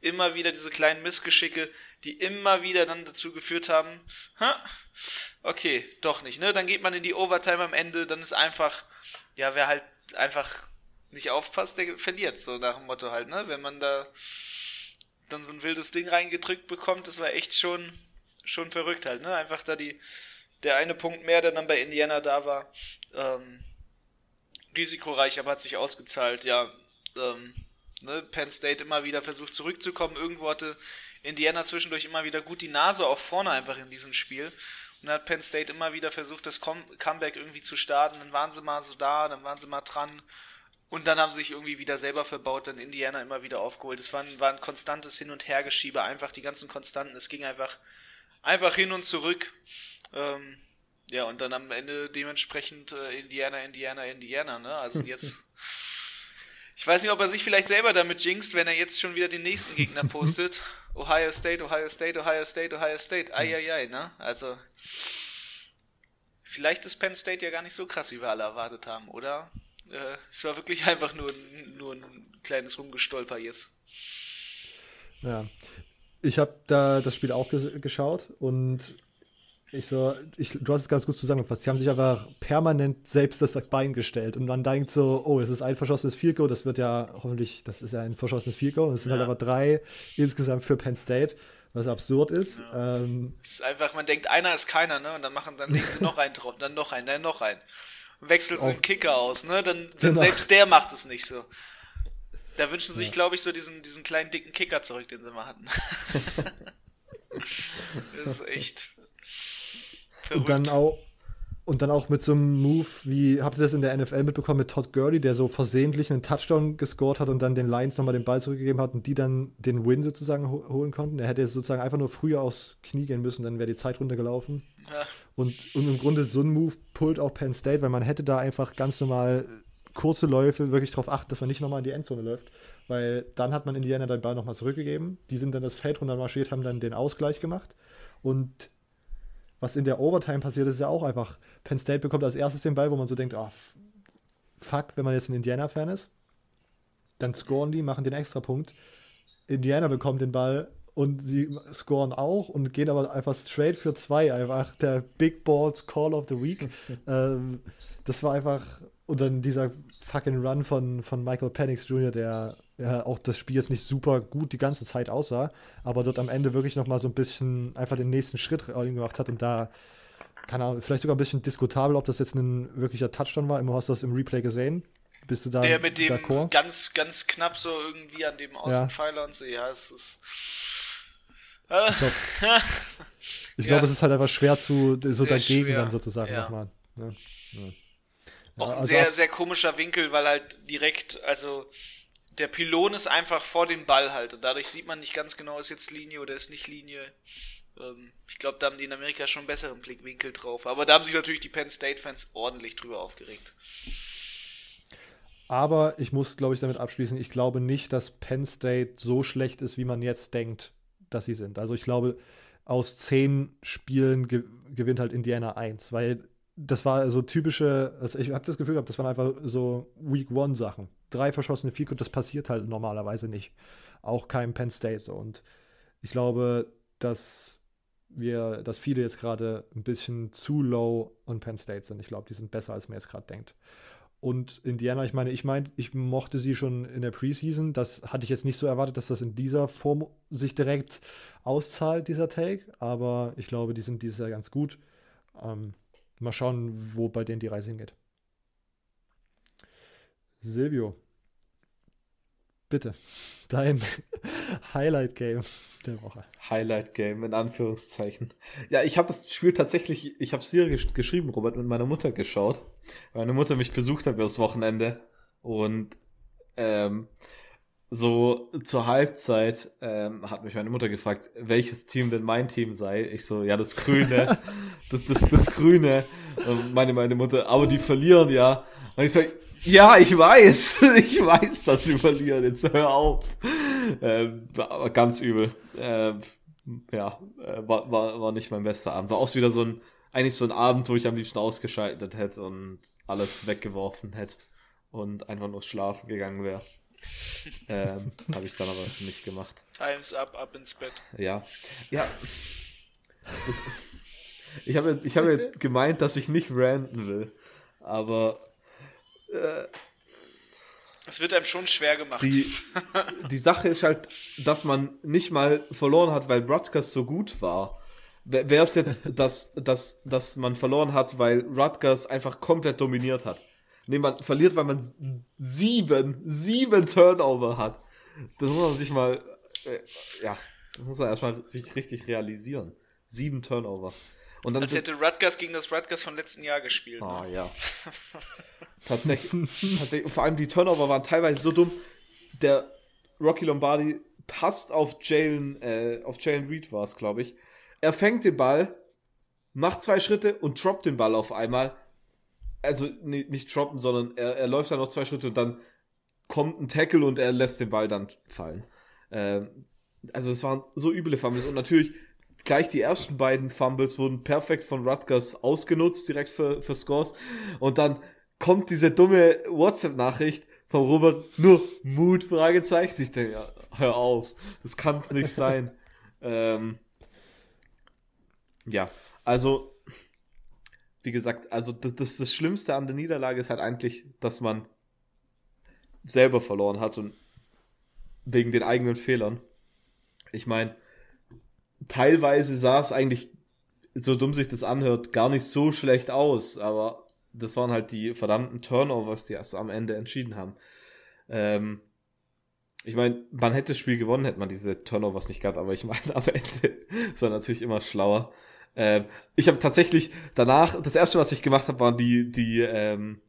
B: Immer wieder diese kleinen Missgeschicke, die immer wieder dann dazu geführt haben, ha, okay, doch nicht, ne? Dann geht man in die Overtime am Ende, dann ist einfach, ja, wer halt einfach nicht aufpasst, der verliert, so nach dem Motto halt, ne? Wenn man da dann so ein wildes Ding reingedrückt bekommt, das war echt schon, schon verrückt halt, ne? Einfach da die, der eine Punkt mehr, der dann bei Indiana da war, ähm, risikoreich, aber hat sich ausgezahlt, ja. Ähm, ne? Penn State immer wieder versucht zurückzukommen, irgendwo hatte Indiana zwischendurch immer wieder gut die Nase auch vorne einfach in diesem Spiel. Und dann hat Penn State immer wieder versucht, das Comeback irgendwie zu starten. Dann waren sie mal so da, dann waren sie mal dran. Und dann haben sie sich irgendwie wieder selber verbaut, dann Indiana immer wieder aufgeholt. Es war ein, war ein konstantes Hin- und Hergeschiebe, einfach die ganzen Konstanten. Es ging einfach, einfach hin und zurück. Ähm, ja, und dann am Ende dementsprechend äh, Indiana, Indiana, Indiana, ne? Also jetzt. ich weiß nicht, ob er sich vielleicht selber damit jinxt, wenn er jetzt schon wieder den nächsten Gegner postet. Ohio State, Ohio State, Ohio State, Ohio State. Eieiei, ne? Also. Vielleicht ist Penn State ja gar nicht so krass, wie wir alle erwartet haben, oder? Äh, es war wirklich einfach nur, nur ein kleines Rumgestolper jetzt.
A: Ja. Ich habe da das Spiel auch ges geschaut und ich so, ich, du hast es ganz gut zusammengefasst. Sie haben sich einfach permanent selbst das Bein gestellt und man denkt so, oh, es ist ein verschossenes Field Goal, das wird ja hoffentlich, das ist ja ein verschossenes Field Goal. Es sind halt ja. halt aber drei insgesamt für Penn State, was absurd ist. Ja. Ähm,
B: es ist einfach, man denkt, einer ist keiner, ne? Und dann machen, dann legen sie noch einen drauf, dann noch einen, dann noch einen wechselst du den Kicker aus, ne? Dann, dann genau. selbst der macht es nicht so. Da wünschen sich, ja. glaube ich, so diesen, diesen kleinen dicken Kicker zurück, den sie mal hatten. das ist echt.
A: Verrückt. Und dann auch. Und dann auch mit so einem Move, wie habt ihr das in der NFL mitbekommen mit Todd Gurley, der so versehentlich einen Touchdown gescored hat und dann den Lions nochmal den Ball zurückgegeben hat und die dann den Win sozusagen holen konnten. Er hätte sozusagen einfach nur früher aufs Knie gehen müssen, dann wäre die Zeit runtergelaufen. Ja. Und, und im Grunde so ein Move pullt auch Penn State, weil man hätte da einfach ganz normal kurze Läufe wirklich darauf achten, dass man nicht nochmal in die Endzone läuft. Weil dann hat man Indiana den Ball nochmal zurückgegeben. Die sind dann das Feld runter marschiert, haben dann den Ausgleich gemacht. Und was in der Overtime passiert, ist ja auch einfach. Penn State bekommt als erstes den Ball, wo man so denkt, oh, fuck, wenn man jetzt ein Indiana-Fan ist. Dann scoren die, machen den Extrapunkt. Indiana bekommt den Ball und sie scoren auch und gehen aber einfach straight für zwei. Einfach der Big Balls Call of the Week. ähm, das war einfach, und dann dieser fucking Run von, von Michael Penix Jr., der ja, auch das Spiel jetzt nicht super gut die ganze Zeit aussah, aber dort am Ende wirklich nochmal so ein bisschen einfach den nächsten Schritt gemacht hat und da, keine Ahnung, vielleicht sogar ein bisschen diskutabel, ob das jetzt ein wirklicher Touchdown war. Immer hast du das im Replay gesehen. Bist du da?
B: Der mit dem ganz, ganz knapp so irgendwie an dem Außenpfeiler ja. und so, ja, es ist
A: ich glaube, glaub, es ist halt einfach schwer zu, so sehr dagegen schwer. dann sozusagen ja. nochmal. Ne? Ja.
B: Auch ein also sehr, sehr komischer Winkel, weil halt direkt, also der Pylon ist einfach vor dem Ball halt und dadurch sieht man nicht ganz genau, ist jetzt Linie oder ist nicht Linie. Ähm, ich glaube, da haben die in Amerika schon einen besseren Blickwinkel drauf. Aber da haben sich natürlich die Penn State-Fans ordentlich drüber aufgeregt.
A: Aber ich muss, glaube ich, damit abschließen, ich glaube nicht, dass Penn State so schlecht ist, wie man jetzt denkt dass sie sind. Also ich glaube, aus zehn Spielen ge gewinnt halt Indiana eins, weil das war so typische, also ich habe das Gefühl gehabt, das waren einfach so Week One Sachen. Drei verschossene Field das passiert halt normalerweise nicht. Auch kein Penn State. Und ich glaube, dass wir, dass viele jetzt gerade ein bisschen zu low on Penn State sind. Ich glaube, die sind besser, als man jetzt gerade denkt. Und Indiana, ich meine, ich meine, ich mochte sie schon in der Preseason. Das hatte ich jetzt nicht so erwartet, dass das in dieser Form sich direkt auszahlt, dieser Take. Aber ich glaube, die sind dieses Jahr ganz gut. Ähm, mal schauen, wo bei denen die Reise hingeht. Silvio, bitte, dein Highlight-Game der Woche.
C: Highlight-Game in Anführungszeichen. Ja, ich habe das Spiel tatsächlich, ich habe es hier gesch geschrieben, Robert, mit meiner Mutter geschaut. Meine Mutter mich besucht hat übers Wochenende und ähm, so zur Halbzeit ähm, hat mich meine Mutter gefragt, welches Team denn mein Team sei. Ich so, ja, das Grüne, das, das, das Grüne. Und meine, meine Mutter, aber die verlieren ja. Und ich so, ja, ich weiß, ich weiß, dass sie verlieren. Jetzt hör auf. Ähm, ganz übel. Ähm, ja, äh, war, war, war nicht mein bester Abend. War auch wieder so ein, eigentlich so ein Abend, wo ich am liebsten ausgeschaltet hätte und alles weggeworfen hätte und einfach nur schlafen gegangen wäre. ähm, Habe ich dann aber nicht gemacht.
B: Times up, ab ins Bett.
C: Ja. Ja. Ich habe ich hab gemeint, dass ich nicht ranten will. Aber.
B: Es wird einem schon schwer gemacht.
C: Die, die Sache ist halt, dass man nicht mal verloren hat, weil Rutgers so gut war. Wäre es jetzt, dass, dass, dass man verloren hat, weil Rutgers einfach komplett dominiert hat. Nee, man verliert, weil man sieben, sieben Turnover hat. Das muss man sich mal, äh, ja, das muss man erstmal sich richtig realisieren. Sieben Turnover.
B: Und dann Als hätte Rutgers gegen das Rutgers von letzten Jahr gespielt.
C: Ah, ne? ja. tatsächlich, tatsächlich, vor allem die Turnover waren teilweise so dumm. Der Rocky Lombardi passt auf Jalen, äh, auf Jalen Reed war es, glaube ich. Er fängt den Ball, macht zwei Schritte und droppt den Ball auf einmal also nee, nicht droppen, sondern er, er läuft dann noch zwei Schritte und dann kommt ein Tackle und er lässt den Ball dann fallen. Ähm, also es waren so üble Fumbles und natürlich gleich die ersten beiden Fumbles wurden perfekt von Rutgers ausgenutzt, direkt für, für Scores und dann kommt diese dumme WhatsApp-Nachricht von Robert, nur Mut, Fragezeichen. Ich denke, ja, hör auf, das kann es nicht sein. ähm, ja, also wie gesagt, also das, das, das Schlimmste an der Niederlage ist halt eigentlich, dass man selber verloren hat und wegen den eigenen Fehlern. Ich meine, teilweise sah es eigentlich, so dumm sich das anhört, gar nicht so schlecht aus, aber das waren halt die verdammten Turnovers, die erst am Ende entschieden haben. Ähm, ich meine, man hätte das Spiel gewonnen, hätte man diese Turnovers nicht gehabt, aber ich meine, am Ende ist man natürlich immer schlauer. Ähm, ich habe tatsächlich danach, das erste, was ich gemacht habe, waren die, die ähm,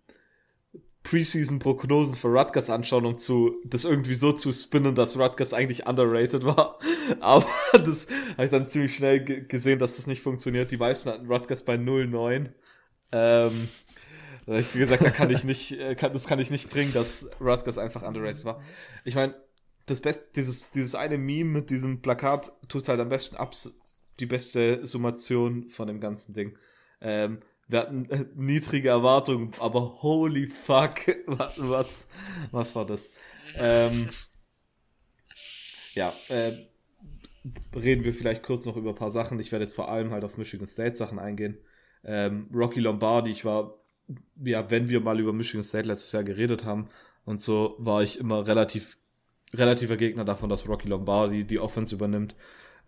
C: Preseason-Prognosen für Rutgers anschauen, um zu, das irgendwie so zu spinnen, dass Rutgers eigentlich underrated war. Aber das habe ich dann ziemlich schnell gesehen, dass das nicht funktioniert. Die meisten hatten Rutgers bei 0,9. Ähm, da habe ich gesagt, da kann ich nicht, äh, kann, das kann ich nicht bringen, dass Rutgers einfach underrated war. Ich meine, das Beste, dieses, dieses eine Meme mit diesem Plakat tut halt am besten ab, die beste Summation von dem ganzen Ding. Ähm, wir hatten äh, niedrige Erwartungen, aber holy fuck, was, was war das? Ähm, ja, äh, reden wir vielleicht kurz noch über ein paar Sachen. Ich werde jetzt vor allem halt auf Michigan State Sachen eingehen. Ähm, Rocky Lombardi, ich war, ja, wenn wir mal über Michigan State letztes Jahr geredet haben und so, war ich immer relativ, relativer Gegner davon, dass Rocky Lombardi die Offense übernimmt.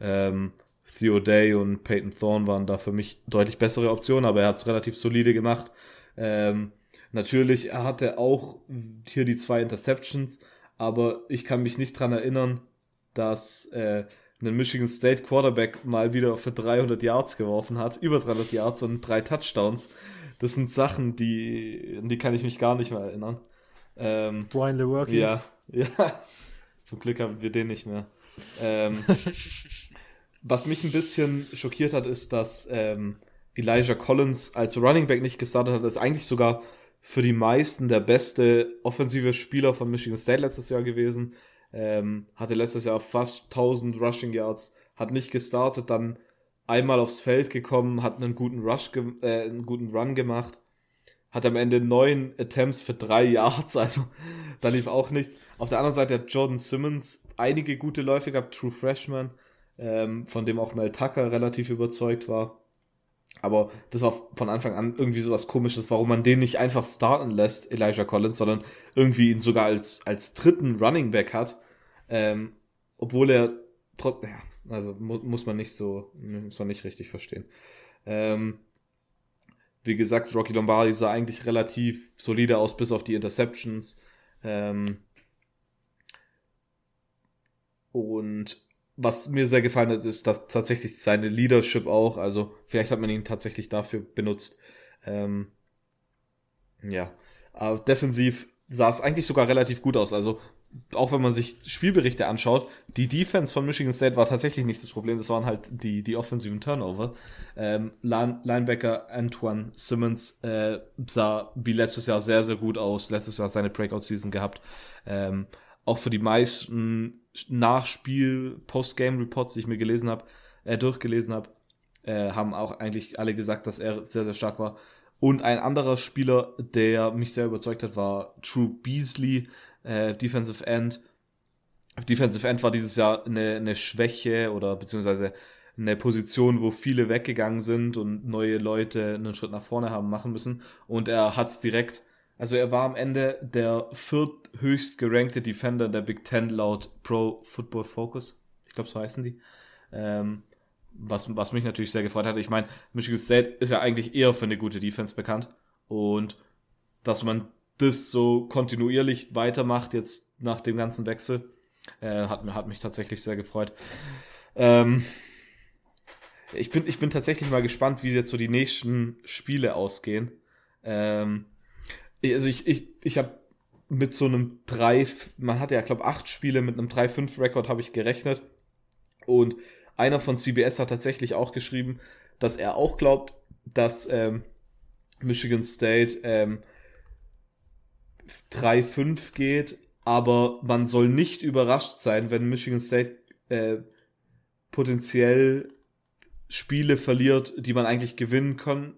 C: Ähm, Theo Day und Peyton Thorne waren da für mich deutlich bessere Optionen, aber er hat es relativ solide gemacht. Ähm, natürlich, er hatte auch hier die zwei Interceptions, aber ich kann mich nicht dran erinnern, dass äh, ein Michigan State Quarterback mal wieder für 300 Yards geworfen hat, über 300 Yards und drei Touchdowns. Das sind Sachen, die, die kann ich mich gar nicht mehr erinnern. Ähm,
A: Brian Lewerke.
C: Ja, ja. Zum Glück haben wir den nicht mehr. Ähm, Was mich ein bisschen schockiert hat, ist, dass ähm, Elijah Collins als Running Back nicht gestartet hat. Das ist eigentlich sogar für die meisten der beste offensive Spieler von Michigan State letztes Jahr gewesen. Ähm, hatte letztes Jahr fast 1000 Rushing Yards, hat nicht gestartet, dann einmal aufs Feld gekommen, hat einen guten Rush, äh, einen guten Run gemacht, hat am Ende neun Attempts für drei Yards, also da lief auch nichts. Auf der anderen Seite hat Jordan Simmons einige gute Läufe gehabt, True Freshman, ähm, von dem auch Mel Tucker relativ überzeugt war. Aber das war von Anfang an irgendwie so was Komisches, warum man den nicht einfach starten lässt, Elijah Collins, sondern irgendwie ihn sogar als, als dritten Running Back hat. Ähm, obwohl er trotzdem, ja, also mu muss man nicht so, muss man nicht richtig verstehen. Ähm, wie gesagt, Rocky Lombardi sah eigentlich relativ solide aus, bis auf die Interceptions. Ähm, und was mir sehr gefallen hat, ist, dass tatsächlich seine Leadership auch, also vielleicht hat man ihn tatsächlich dafür benutzt. Ähm, ja, aber defensiv sah es eigentlich sogar relativ gut aus. Also auch wenn man sich Spielberichte anschaut, die Defense von Michigan State war tatsächlich nicht das Problem, das waren halt die, die offensiven Turnover. Ähm, Line Linebacker Antoine Simmons äh, sah wie letztes Jahr sehr, sehr gut aus, letztes Jahr seine Breakout-Season gehabt. Ähm, auch für die meisten Nachspiel, Post-Game-Reports, die ich mir gelesen habe, äh, durchgelesen habe, äh, haben auch eigentlich alle gesagt, dass er sehr, sehr stark war. Und ein anderer Spieler, der mich sehr überzeugt hat, war True Beasley, äh, Defensive End. Defensive End war dieses Jahr eine, eine Schwäche oder beziehungsweise eine Position, wo viele weggegangen sind und neue Leute einen Schritt nach vorne haben machen müssen. Und er hat es direkt, also er war am Ende der vierthöchst gerankte Defender der Big Ten laut Pro Football Focus. Ich glaube, so heißen die. Ähm, was, was mich natürlich sehr gefreut hat. Ich meine, Michigan State ist ja eigentlich eher für eine gute Defense bekannt. Und dass man das so kontinuierlich weitermacht, jetzt nach dem ganzen Wechsel, äh, hat, hat mich tatsächlich sehr gefreut. Ähm, ich, bin, ich bin tatsächlich mal gespannt, wie jetzt so die nächsten Spiele ausgehen. Ähm, also ich, ich, ich habe mit so einem 3, man hatte ja, glaube acht Spiele mit einem 3-5-Rekord habe ich gerechnet. Und einer von CBS hat tatsächlich auch geschrieben, dass er auch glaubt, dass ähm, Michigan State ähm, 3-5 geht, aber man soll nicht überrascht sein, wenn Michigan State äh, potenziell Spiele verliert, die man eigentlich gewinnen kann,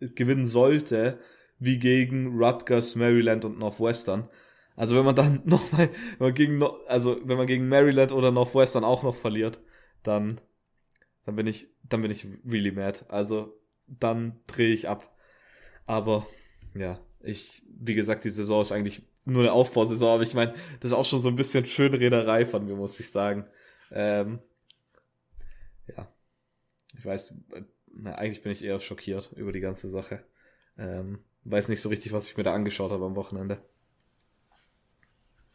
C: gewinnen sollte, wie gegen Rutgers, Maryland und Northwestern. Also wenn man dann nochmal, wenn man gegen, also wenn man gegen Maryland oder Northwestern auch noch verliert, dann, dann bin ich, dann bin ich really mad. Also dann drehe ich ab. Aber ja, ich, wie gesagt, die Saison ist eigentlich nur eine Aufbausaison, aber ich meine, das ist auch schon so ein bisschen Schönrederei von mir, muss ich sagen. Ähm, ja, ich weiß, na, eigentlich bin ich eher schockiert über die ganze Sache. Ähm, weiß nicht so richtig, was ich mir da angeschaut habe am Wochenende.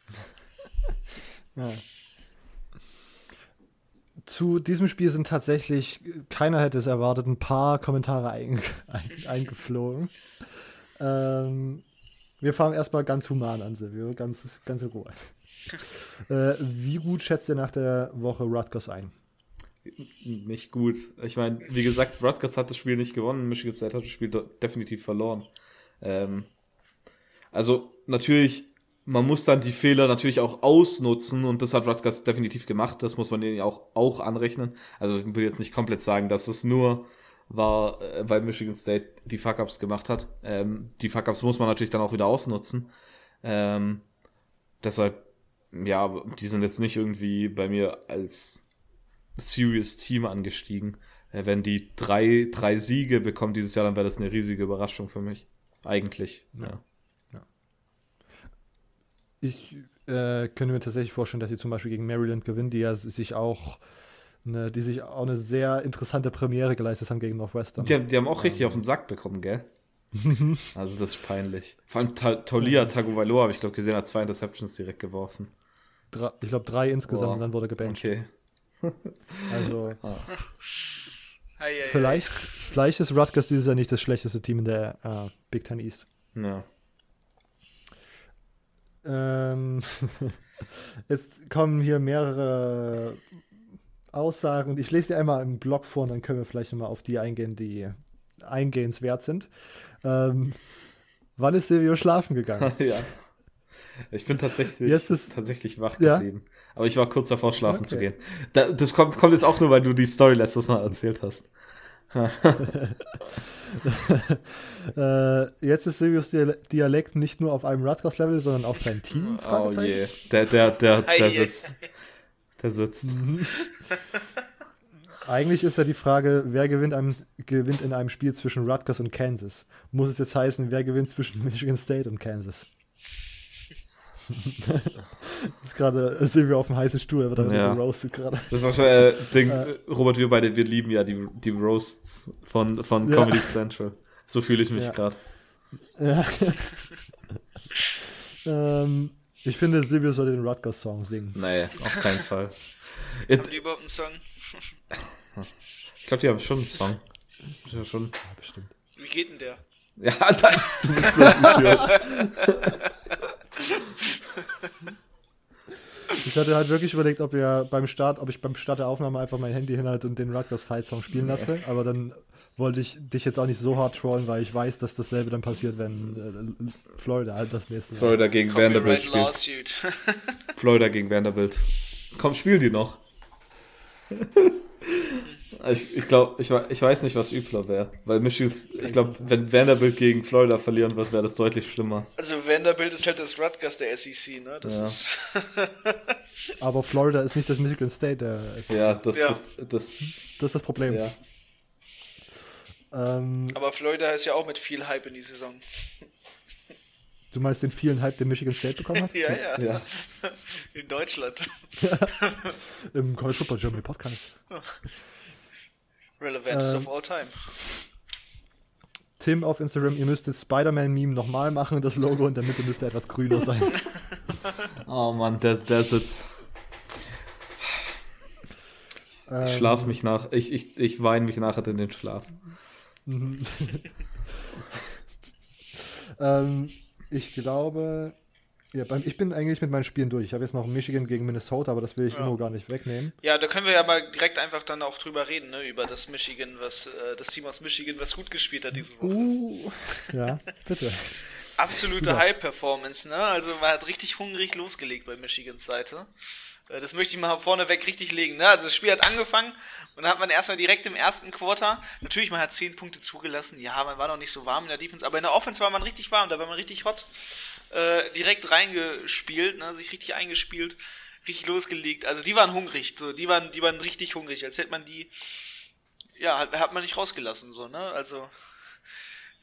A: ja. Zu diesem Spiel sind tatsächlich, keiner hätte es erwartet, ein paar Kommentare ein, ein, eingeflogen. Ähm, wir fangen erstmal ganz human an, Silvio, ganz, ganz in Ruhe. äh, wie gut schätzt ihr nach der Woche Rutgers ein?
C: Nicht gut. Ich meine, wie gesagt, Rutgers hat das Spiel nicht gewonnen, Michigan State hat das Spiel definitiv verloren. Ähm, also natürlich, man muss dann die Fehler natürlich auch ausnutzen und das hat Rutgers definitiv gemacht. Das muss man ihnen auch, auch anrechnen. Also ich will jetzt nicht komplett sagen, dass es nur war, äh, weil Michigan State die Fuck-Ups gemacht hat. Ähm, die Fuck-Ups muss man natürlich dann auch wieder ausnutzen. Ähm, deshalb, ja, die sind jetzt nicht irgendwie bei mir als Serious Team angestiegen. Äh, wenn die drei, drei Siege bekommen dieses Jahr, dann wäre das eine riesige Überraschung für mich. Eigentlich, ja. ja. ja.
A: Ich äh, könnte mir tatsächlich vorstellen, dass sie zum Beispiel gegen Maryland gewinnen, die ja sich auch ne, die sich auch eine sehr interessante Premiere geleistet haben gegen Northwestern.
C: Die, die haben auch richtig ähm. auf den Sack bekommen, gell? also das ist peinlich. Vor allem Ta Tolia Tagovailoa habe ich glaube gesehen, hat zwei Interceptions direkt geworfen.
A: Drei, ich glaube drei insgesamt oh. und dann wurde gebancht.
C: Okay.
A: also ah. Vielleicht, vielleicht ist Rutgers dieses Jahr nicht das schlechteste Team in der uh, Big Ten East.
C: Ja.
A: Ähm, jetzt kommen hier mehrere Aussagen und ich lese sie einmal im Blog vor und dann können wir vielleicht nochmal auf die eingehen, die eingehenswert sind. Ähm, wann ist Silvio schlafen gegangen?
C: ja. Ich bin tatsächlich, ist, tatsächlich wach geblieben. Ja? Aber ich war kurz davor, schlafen okay. zu gehen. Da, das kommt, kommt jetzt auch nur, weil du die Story letztes Mal erzählt hast.
A: äh, jetzt ist Silvios Dialekt nicht nur auf einem Rutgers-Level, sondern auch sein Team.
C: Oh je. Der, der, der, der sitzt. Der sitzt.
A: Eigentlich ist ja die Frage, wer gewinnt, einem, gewinnt in einem Spiel zwischen Rutgers und Kansas? Muss es jetzt heißen, wer gewinnt zwischen Michigan State und Kansas? Ist gerade sind wir auf dem heißen Stuhl, er wird ja.
C: roasted gerade. Das ist das äh, Ding, äh, Robert, wir beide, wir lieben ja die, die Roasts von, von ja. Comedy Central. So fühle ich mich ja. gerade. Ja.
A: ähm, ich finde, Silvio soll den Rutgers-Song singen.
C: Nee, auf keinen Fall.
B: Haben die überhaupt einen Song?
C: ich glaube, die haben schon einen Song.
A: Ja, schon. Ja, bestimmt.
B: Wie geht denn der?
C: Ja, dann, du bist so Idiot.
A: Ich hatte halt wirklich überlegt, ob wir beim Start, ob ich beim Start der Aufnahme einfach mein Handy hinhalte und den Rutgers Fight Song spielen lasse. Aber dann wollte ich dich jetzt auch nicht so hart trollen, weil ich weiß, dass dasselbe dann passiert, wenn äh, Florida halt das nächste
C: Florida gegen Copyright Vanderbilt spielt. Florida gegen Vanderbilt. Komm, spiel die noch. Ich, ich glaube, ich, ich weiß nicht, was übler wäre. Weil Michigan, ich glaube, wenn Vanderbilt gegen Florida verlieren wird, wäre das deutlich schlimmer.
B: Also Vanderbilt ist halt das Rutgers der SEC, ne? Das ja. ist.
A: Aber Florida ist nicht das Michigan State der
C: SEC. Ja, das, ja. Das, das,
A: das, ist das Problem. Ja.
B: Ähm, Aber Florida ist ja auch mit viel Hype in die Saison.
A: Du meinst den vielen Hype, den Michigan State bekommen hat?
B: ja, ja, ja. In Deutschland.
A: Im College Football Germany Podcast.
B: Relevance ähm, of all time.
A: Tim auf Instagram, ihr müsstet Spider-Man-Meme nochmal machen, das Logo in der Mitte müsste etwas grüner sein.
C: oh Mann, der, der sitzt. Ich ähm, schlaf mich nach. Ich, ich, ich weine mich nachher in den Schlaf.
A: ähm, ich glaube, ja, beim, ich bin eigentlich mit meinen Spielen durch. Ich habe jetzt noch Michigan gegen Minnesota, aber das will ich ja. immer gar nicht wegnehmen.
B: Ja, da können wir ja mal direkt einfach dann auch drüber reden, ne? über das Michigan, was äh, das Team aus Michigan, was gut gespielt hat diese Woche.
A: Uh, ja, bitte.
B: Absolute High-Performance, ne? Also man hat richtig hungrig losgelegt bei Michigans Seite. Äh, das möchte ich mal vorneweg richtig legen. Ne? Also das Spiel hat angefangen und dann hat man erstmal direkt im ersten Quarter, natürlich man hat 10 Punkte zugelassen, ja, man war noch nicht so warm in der Defense, aber in der Offense war man richtig warm, da war man richtig hot äh, direkt reingespielt, ne, sich richtig eingespielt, richtig losgelegt. Also die waren hungrig, so, die waren, die waren richtig hungrig, als hätte man die, ja, hat, hat man nicht rausgelassen, so, ne, also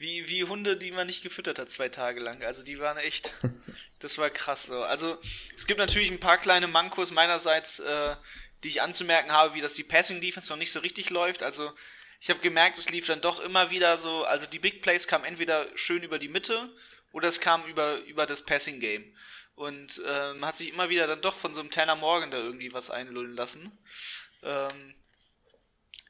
B: wie, wie Hunde, die man nicht gefüttert hat zwei Tage lang. Also die waren echt, das war krass so. Also es gibt natürlich ein paar kleine Mankos meinerseits, äh, die ich anzumerken habe, wie das die Passing Defense noch nicht so richtig läuft. Also ich habe gemerkt, es lief dann doch immer wieder so, also die Big Plays kamen entweder schön über die Mitte oder es kam über, über das Passing Game. Und äh, man hat sich immer wieder dann doch von so einem Tanner Morgan da irgendwie was einlullen lassen. Ähm,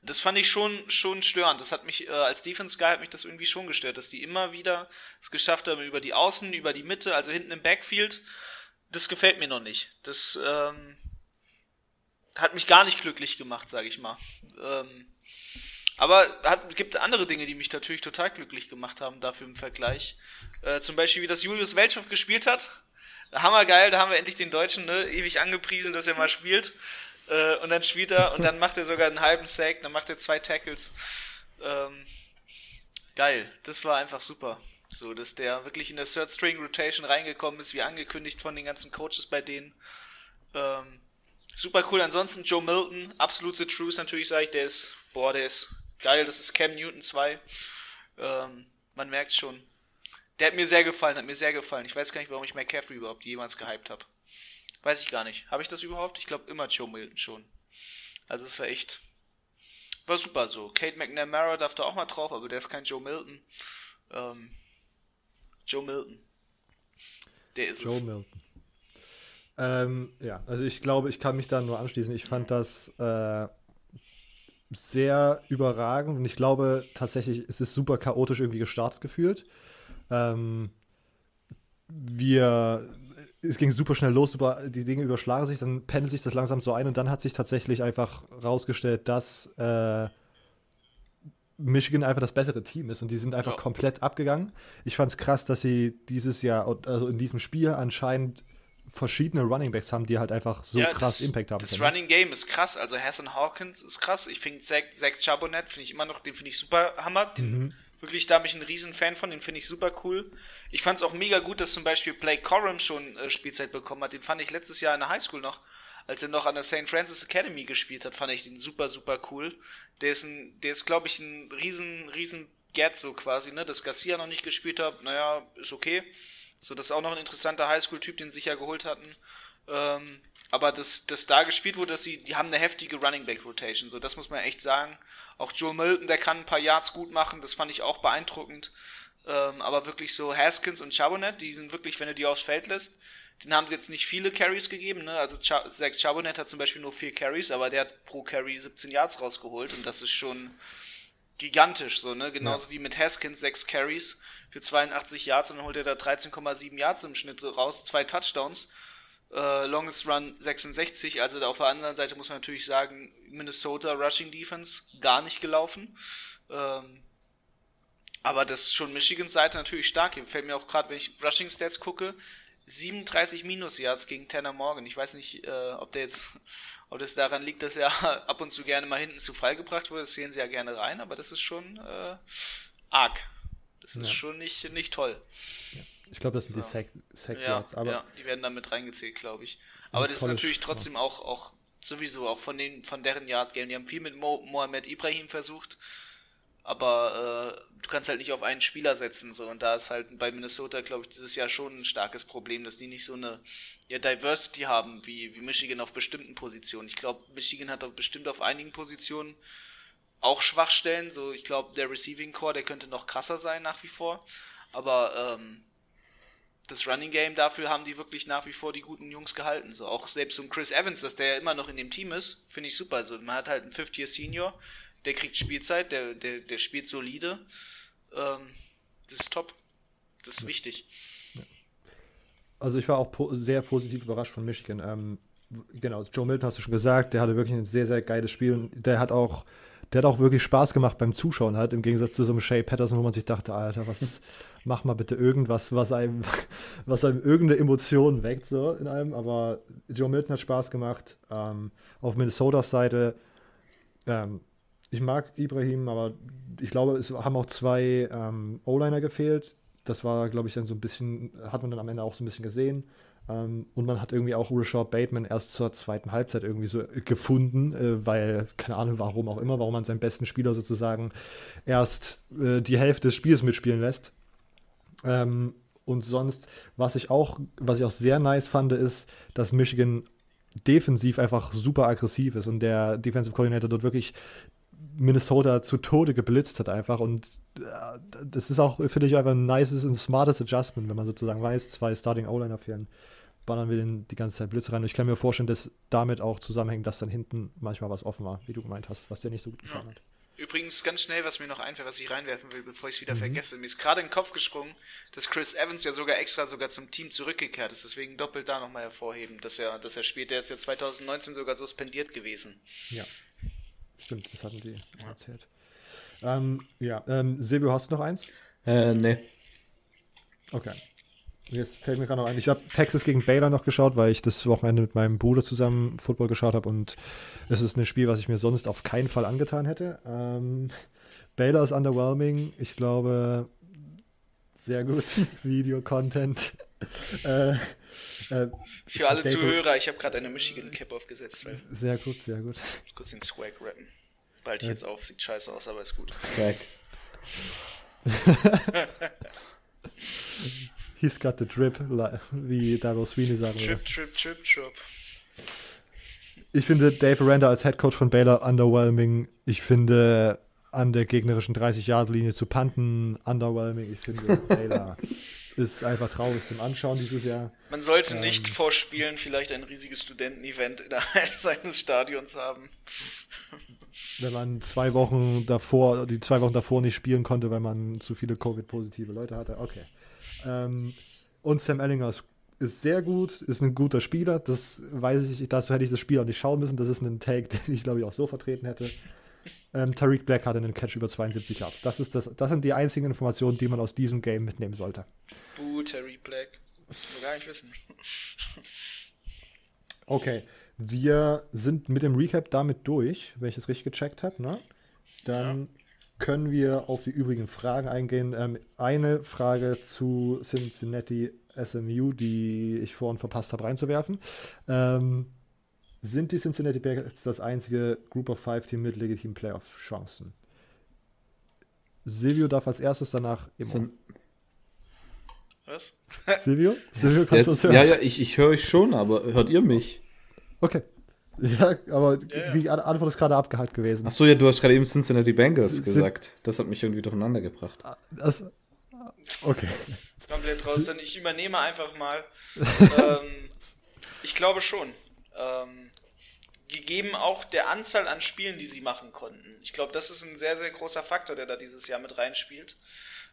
B: das fand ich schon, schon störend. Das hat mich, äh, als Defense Guy hat mich das irgendwie schon gestört, dass die immer wieder es geschafft haben, über die Außen, über die Mitte, also hinten im Backfield. Das gefällt mir noch nicht. Das ähm, hat mich gar nicht glücklich gemacht, sage ich mal. Ähm, aber es gibt andere Dinge, die mich natürlich total glücklich gemacht haben dafür im Vergleich. Äh, zum Beispiel, wie das Julius Weltschow gespielt hat. Hammergeil, da haben wir endlich den Deutschen ne, ewig angepriesen, dass er mal spielt. Äh, und dann spielt er und dann macht er sogar einen halben Sack, dann macht er zwei Tackles. Ähm, geil, das war einfach super. So, dass der wirklich in der Third String Rotation reingekommen ist, wie angekündigt von den ganzen Coaches bei denen. Ähm, super cool. Ansonsten Joe Milton, absolute Truth natürlich, sage ich, der ist, boah, der ist geil, das ist Cam Newton 2. Ähm, man merkt schon. Der hat mir sehr gefallen, hat mir sehr gefallen. Ich weiß gar nicht, warum ich McCaffrey überhaupt jemals gehypt habe. Weiß ich gar nicht. Habe ich das überhaupt? Ich glaube immer Joe Milton schon. Also es war echt. War super so. Kate McNamara darf da auch mal drauf, aber der ist kein Joe Milton. Ähm, Joe Milton. Der ist
A: Joe es. Milton. Ähm, ja, also ich glaube, ich kann mich da nur anschließen. Ich fand das äh, sehr überragend und ich glaube tatsächlich, es ist super chaotisch irgendwie gestartet gefühlt. Ähm, wir, es ging super schnell los, super, die Dinge überschlagen sich, dann pendelt sich das langsam so ein und dann hat sich tatsächlich einfach rausgestellt, dass äh, Michigan einfach das bessere Team ist und die sind einfach ja. komplett abgegangen. Ich fand es krass, dass sie dieses Jahr, also in diesem Spiel anscheinend verschiedene Running Backs haben, die halt einfach so ja, krass
B: das,
A: Impact haben.
B: Das können. Running Game ist krass. Also Hassan Hawkins ist krass. Ich finde Zach, Zach Chabonet finde ich immer noch, den finde ich super Hammer. Den, mhm. Wirklich, da bin ich ein riesen Fan von. Den finde ich super cool. Ich fand es auch mega gut, dass zum Beispiel Blake Corum schon äh, Spielzeit bekommen hat. Den fand ich letztes Jahr in der Highschool noch als er noch an der St. Francis Academy gespielt hat, fand ich den super, super cool. Der ist ein, der ist, glaube ich, ein riesen, riesen Gerd so quasi, ne? Dass Garcia noch nicht gespielt hat, naja, ist okay. So, das ist auch noch ein interessanter Highschool-Typ, den sie sich ja geholt hatten. Ähm, aber dass das da gespielt wurde, dass sie, die haben eine heftige Running Back Rotation, so das muss man echt sagen. Auch Joe Milton, der kann ein paar Yards gut machen, das fand ich auch beeindruckend. Ähm, aber wirklich so Haskins und Chabonet, die sind wirklich, wenn du die aufs Feld lässt, den haben sie jetzt nicht viele Carries gegeben, ne? Also Ch Zach Chabonet hat zum Beispiel nur vier Carries, aber der hat pro Carry 17 Yards rausgeholt und das ist schon gigantisch, so, ne? Genauso ja. wie mit Haskins sechs Carries für 82 Yards und dann holt er da 13,7 Yards im Schnitt raus, zwei Touchdowns. Äh, Longest Run 66, also auf der anderen Seite muss man natürlich sagen, Minnesota Rushing Defense gar nicht gelaufen. Ähm, aber das ist schon Michigans Seite natürlich stark. Hier fällt mir auch gerade, wenn ich Rushing Stats gucke, 37 Minus Yards gegen Tanner Morgan. Ich weiß nicht, äh, ob der jetzt, ob das daran liegt, dass er ab und zu gerne mal hinten zu Fall gebracht wurde. Das sehen sie ja gerne rein, aber das ist schon äh, arg. Das ist ja. schon nicht, nicht toll.
A: Ja. Ich glaube, das sind so. die Sack, Sack
B: ja, aber ja, die werden damit reingezählt, glaube ich. Aber das ist natürlich trotzdem auch, auch sowieso auch von den von deren Yard Game. Die haben viel mit Mo Mohamed Ibrahim versucht, aber äh, du kannst halt nicht auf einen Spieler setzen so und da ist halt bei Minnesota, glaube ich, dieses Jahr schon ein starkes Problem, dass die nicht so eine ja, Diversity haben wie wie Michigan auf bestimmten Positionen. Ich glaube, Michigan hat auch bestimmt auf einigen Positionen auch Schwachstellen. So, ich glaube, der Receiving Core, der könnte noch krasser sein nach wie vor. Aber ähm, das Running Game, dafür haben die wirklich nach wie vor die guten Jungs gehalten. So auch selbst um Chris Evans, dass der ja immer noch in dem Team ist, finde ich super. Also man hat halt einen Fifth Year Senior, der kriegt Spielzeit, der, der, der spielt solide. Ähm, das ist top. Das ist ja. wichtig. Ja.
A: Also ich war auch po sehr positiv überrascht von Michigan. Ähm, genau, Joe Milton hast du schon gesagt, der hatte wirklich ein sehr, sehr geiles Spiel und der hat auch der hat auch wirklich Spaß gemacht beim Zuschauen halt, im Gegensatz zu so einem Shay Patterson, wo man sich dachte, Alter, was, mach mal bitte irgendwas, was einem, was einem irgendeine Emotion weckt, so in einem. Aber Joe Milton hat Spaß gemacht. Ähm, auf Minnesotas Seite, ähm, ich mag Ibrahim, aber ich glaube, es haben auch zwei ähm, O-Liner gefehlt. Das war, glaube ich, dann so ein bisschen, hat man dann am Ende auch so ein bisschen gesehen. Ähm, und man hat irgendwie auch Rashad Bateman erst zur zweiten Halbzeit irgendwie so gefunden, äh, weil, keine Ahnung, warum auch immer, warum man seinen besten Spieler sozusagen erst äh, die Hälfte des Spiels mitspielen lässt. Ähm, und sonst, was ich auch, was ich auch sehr nice fand, ist, dass Michigan defensiv einfach super aggressiv ist und der Defensive Coordinator dort wirklich Minnesota zu Tode geblitzt hat einfach und äh, das ist auch, finde ich, einfach ein nices und smartes Adjustment, wenn man sozusagen weiß, zwei Starting O-Liner fehlen, ballern wir den die ganze Zeit Blitz rein und ich kann mir vorstellen, dass damit auch zusammenhängt, dass dann hinten manchmal was offen war, wie du gemeint hast, was dir nicht so gut gefallen ja. hat.
B: Übrigens ganz schnell, was mir noch einfällt, was ich reinwerfen will, bevor ich es wieder mhm. vergesse. Mir ist gerade in den Kopf gesprungen, dass Chris Evans ja sogar extra sogar zum Team zurückgekehrt ist. Deswegen doppelt da nochmal hervorheben, dass er, dass er spielt. Der ist ja 2019 sogar suspendiert gewesen.
A: Ja. Stimmt, das hatten die ja. erzählt. Ähm, ja, ähm, Silvio, hast du noch eins?
C: Äh, nee.
A: Okay. Jetzt fällt mir gerade noch ein. Ich habe Texas gegen Baylor noch geschaut, weil ich das Wochenende mit meinem Bruder zusammen Football geschaut habe und es ist ein Spiel, was ich mir sonst auf keinen Fall angetan hätte. Ähm, Baylor ist underwhelming. Ich glaube, sehr gut. Video-Content.
B: äh, äh, Für alle Zuhörer, ich habe gerade eine Michigan Cap aufgesetzt. Right?
A: Sehr gut, sehr gut.
B: Ich kurz den Swag rappen. Bald ich jetzt auf, sieht scheiße aus, aber ist gut.
C: Swag.
A: He's got the drip, wie Daryl Sweeney sagen
B: würde. Trip, trip, trip, trip.
A: Ich finde Dave Aranda als Head Coach von Baylor underwhelming. Ich finde an der gegnerischen 30-Yard-Linie zu panten underwhelming. Ich finde Baylor ist einfach traurig zum Anschauen dieses Jahr.
B: Man sollte ähm, nicht vor Spielen vielleicht ein riesiges Studentenevent innerhalb seines Stadions haben.
A: Wenn man zwei Wochen davor, die zwei Wochen davor nicht spielen konnte, weil man zu viele Covid-positive Leute hatte. Okay. Ähm, und Sam Ellinger ist, ist, sehr gut, ist ein guter Spieler. Das weiß ich, dazu hätte ich das Spiel auch nicht schauen müssen. Das ist ein Take, den ich glaube ich auch so vertreten hätte. Ähm, Tariq Black hatte einen Catch über 72 Yards. Das, ist das, das sind die einzigen Informationen, die man aus diesem Game mitnehmen sollte.
B: Buh, Tariq Black. Ich gar nicht wissen.
A: okay, wir sind mit dem Recap damit durch, wenn ich es richtig gecheckt habe. Ne? Dann ja können wir auf die übrigen Fragen eingehen. Ähm, eine Frage zu Cincinnati SMU, die ich vorhin verpasst habe reinzuwerfen. Ähm, Sind die Cincinnati Bengals das einzige Group of Five Team mit legitimen Playoff-Chancen? Silvio darf als erstes danach.
C: Sind,
B: Was?
A: Silvio? Silvio, kannst du uns
C: jetzt,
A: hören?
C: ja, ja, ich, ich höre euch schon, aber hört ihr mich?
A: Okay. Ja, aber
B: ja.
A: die An- Antwort ist gerade abgehakt gewesen.
C: Achso, ja, du hast gerade eben Cincinnati Bengals gesagt. Das hat mich irgendwie durcheinander gebracht.
A: Das, okay.
B: Komplett raus. Dann ich übernehme einfach mal. ähm, ich glaube schon. Ähm, gegeben auch der Anzahl an Spielen, die sie machen konnten. Ich glaube, das ist ein sehr, sehr großer Faktor, der da dieses Jahr mit reinspielt.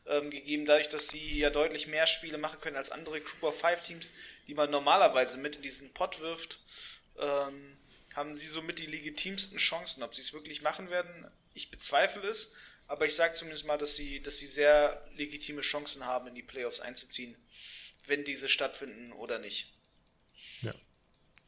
B: Ähm, gegeben dadurch, dass sie ja deutlich mehr Spiele machen können als andere Group of Five Teams, die man normalerweise mit in diesen Pot wirft, ähm, haben sie somit die legitimsten Chancen. Ob sie es wirklich machen werden, ich bezweifle es. Aber ich sage zumindest mal, dass sie, dass sie sehr legitime Chancen haben, in die Playoffs einzuziehen, wenn diese stattfinden oder nicht.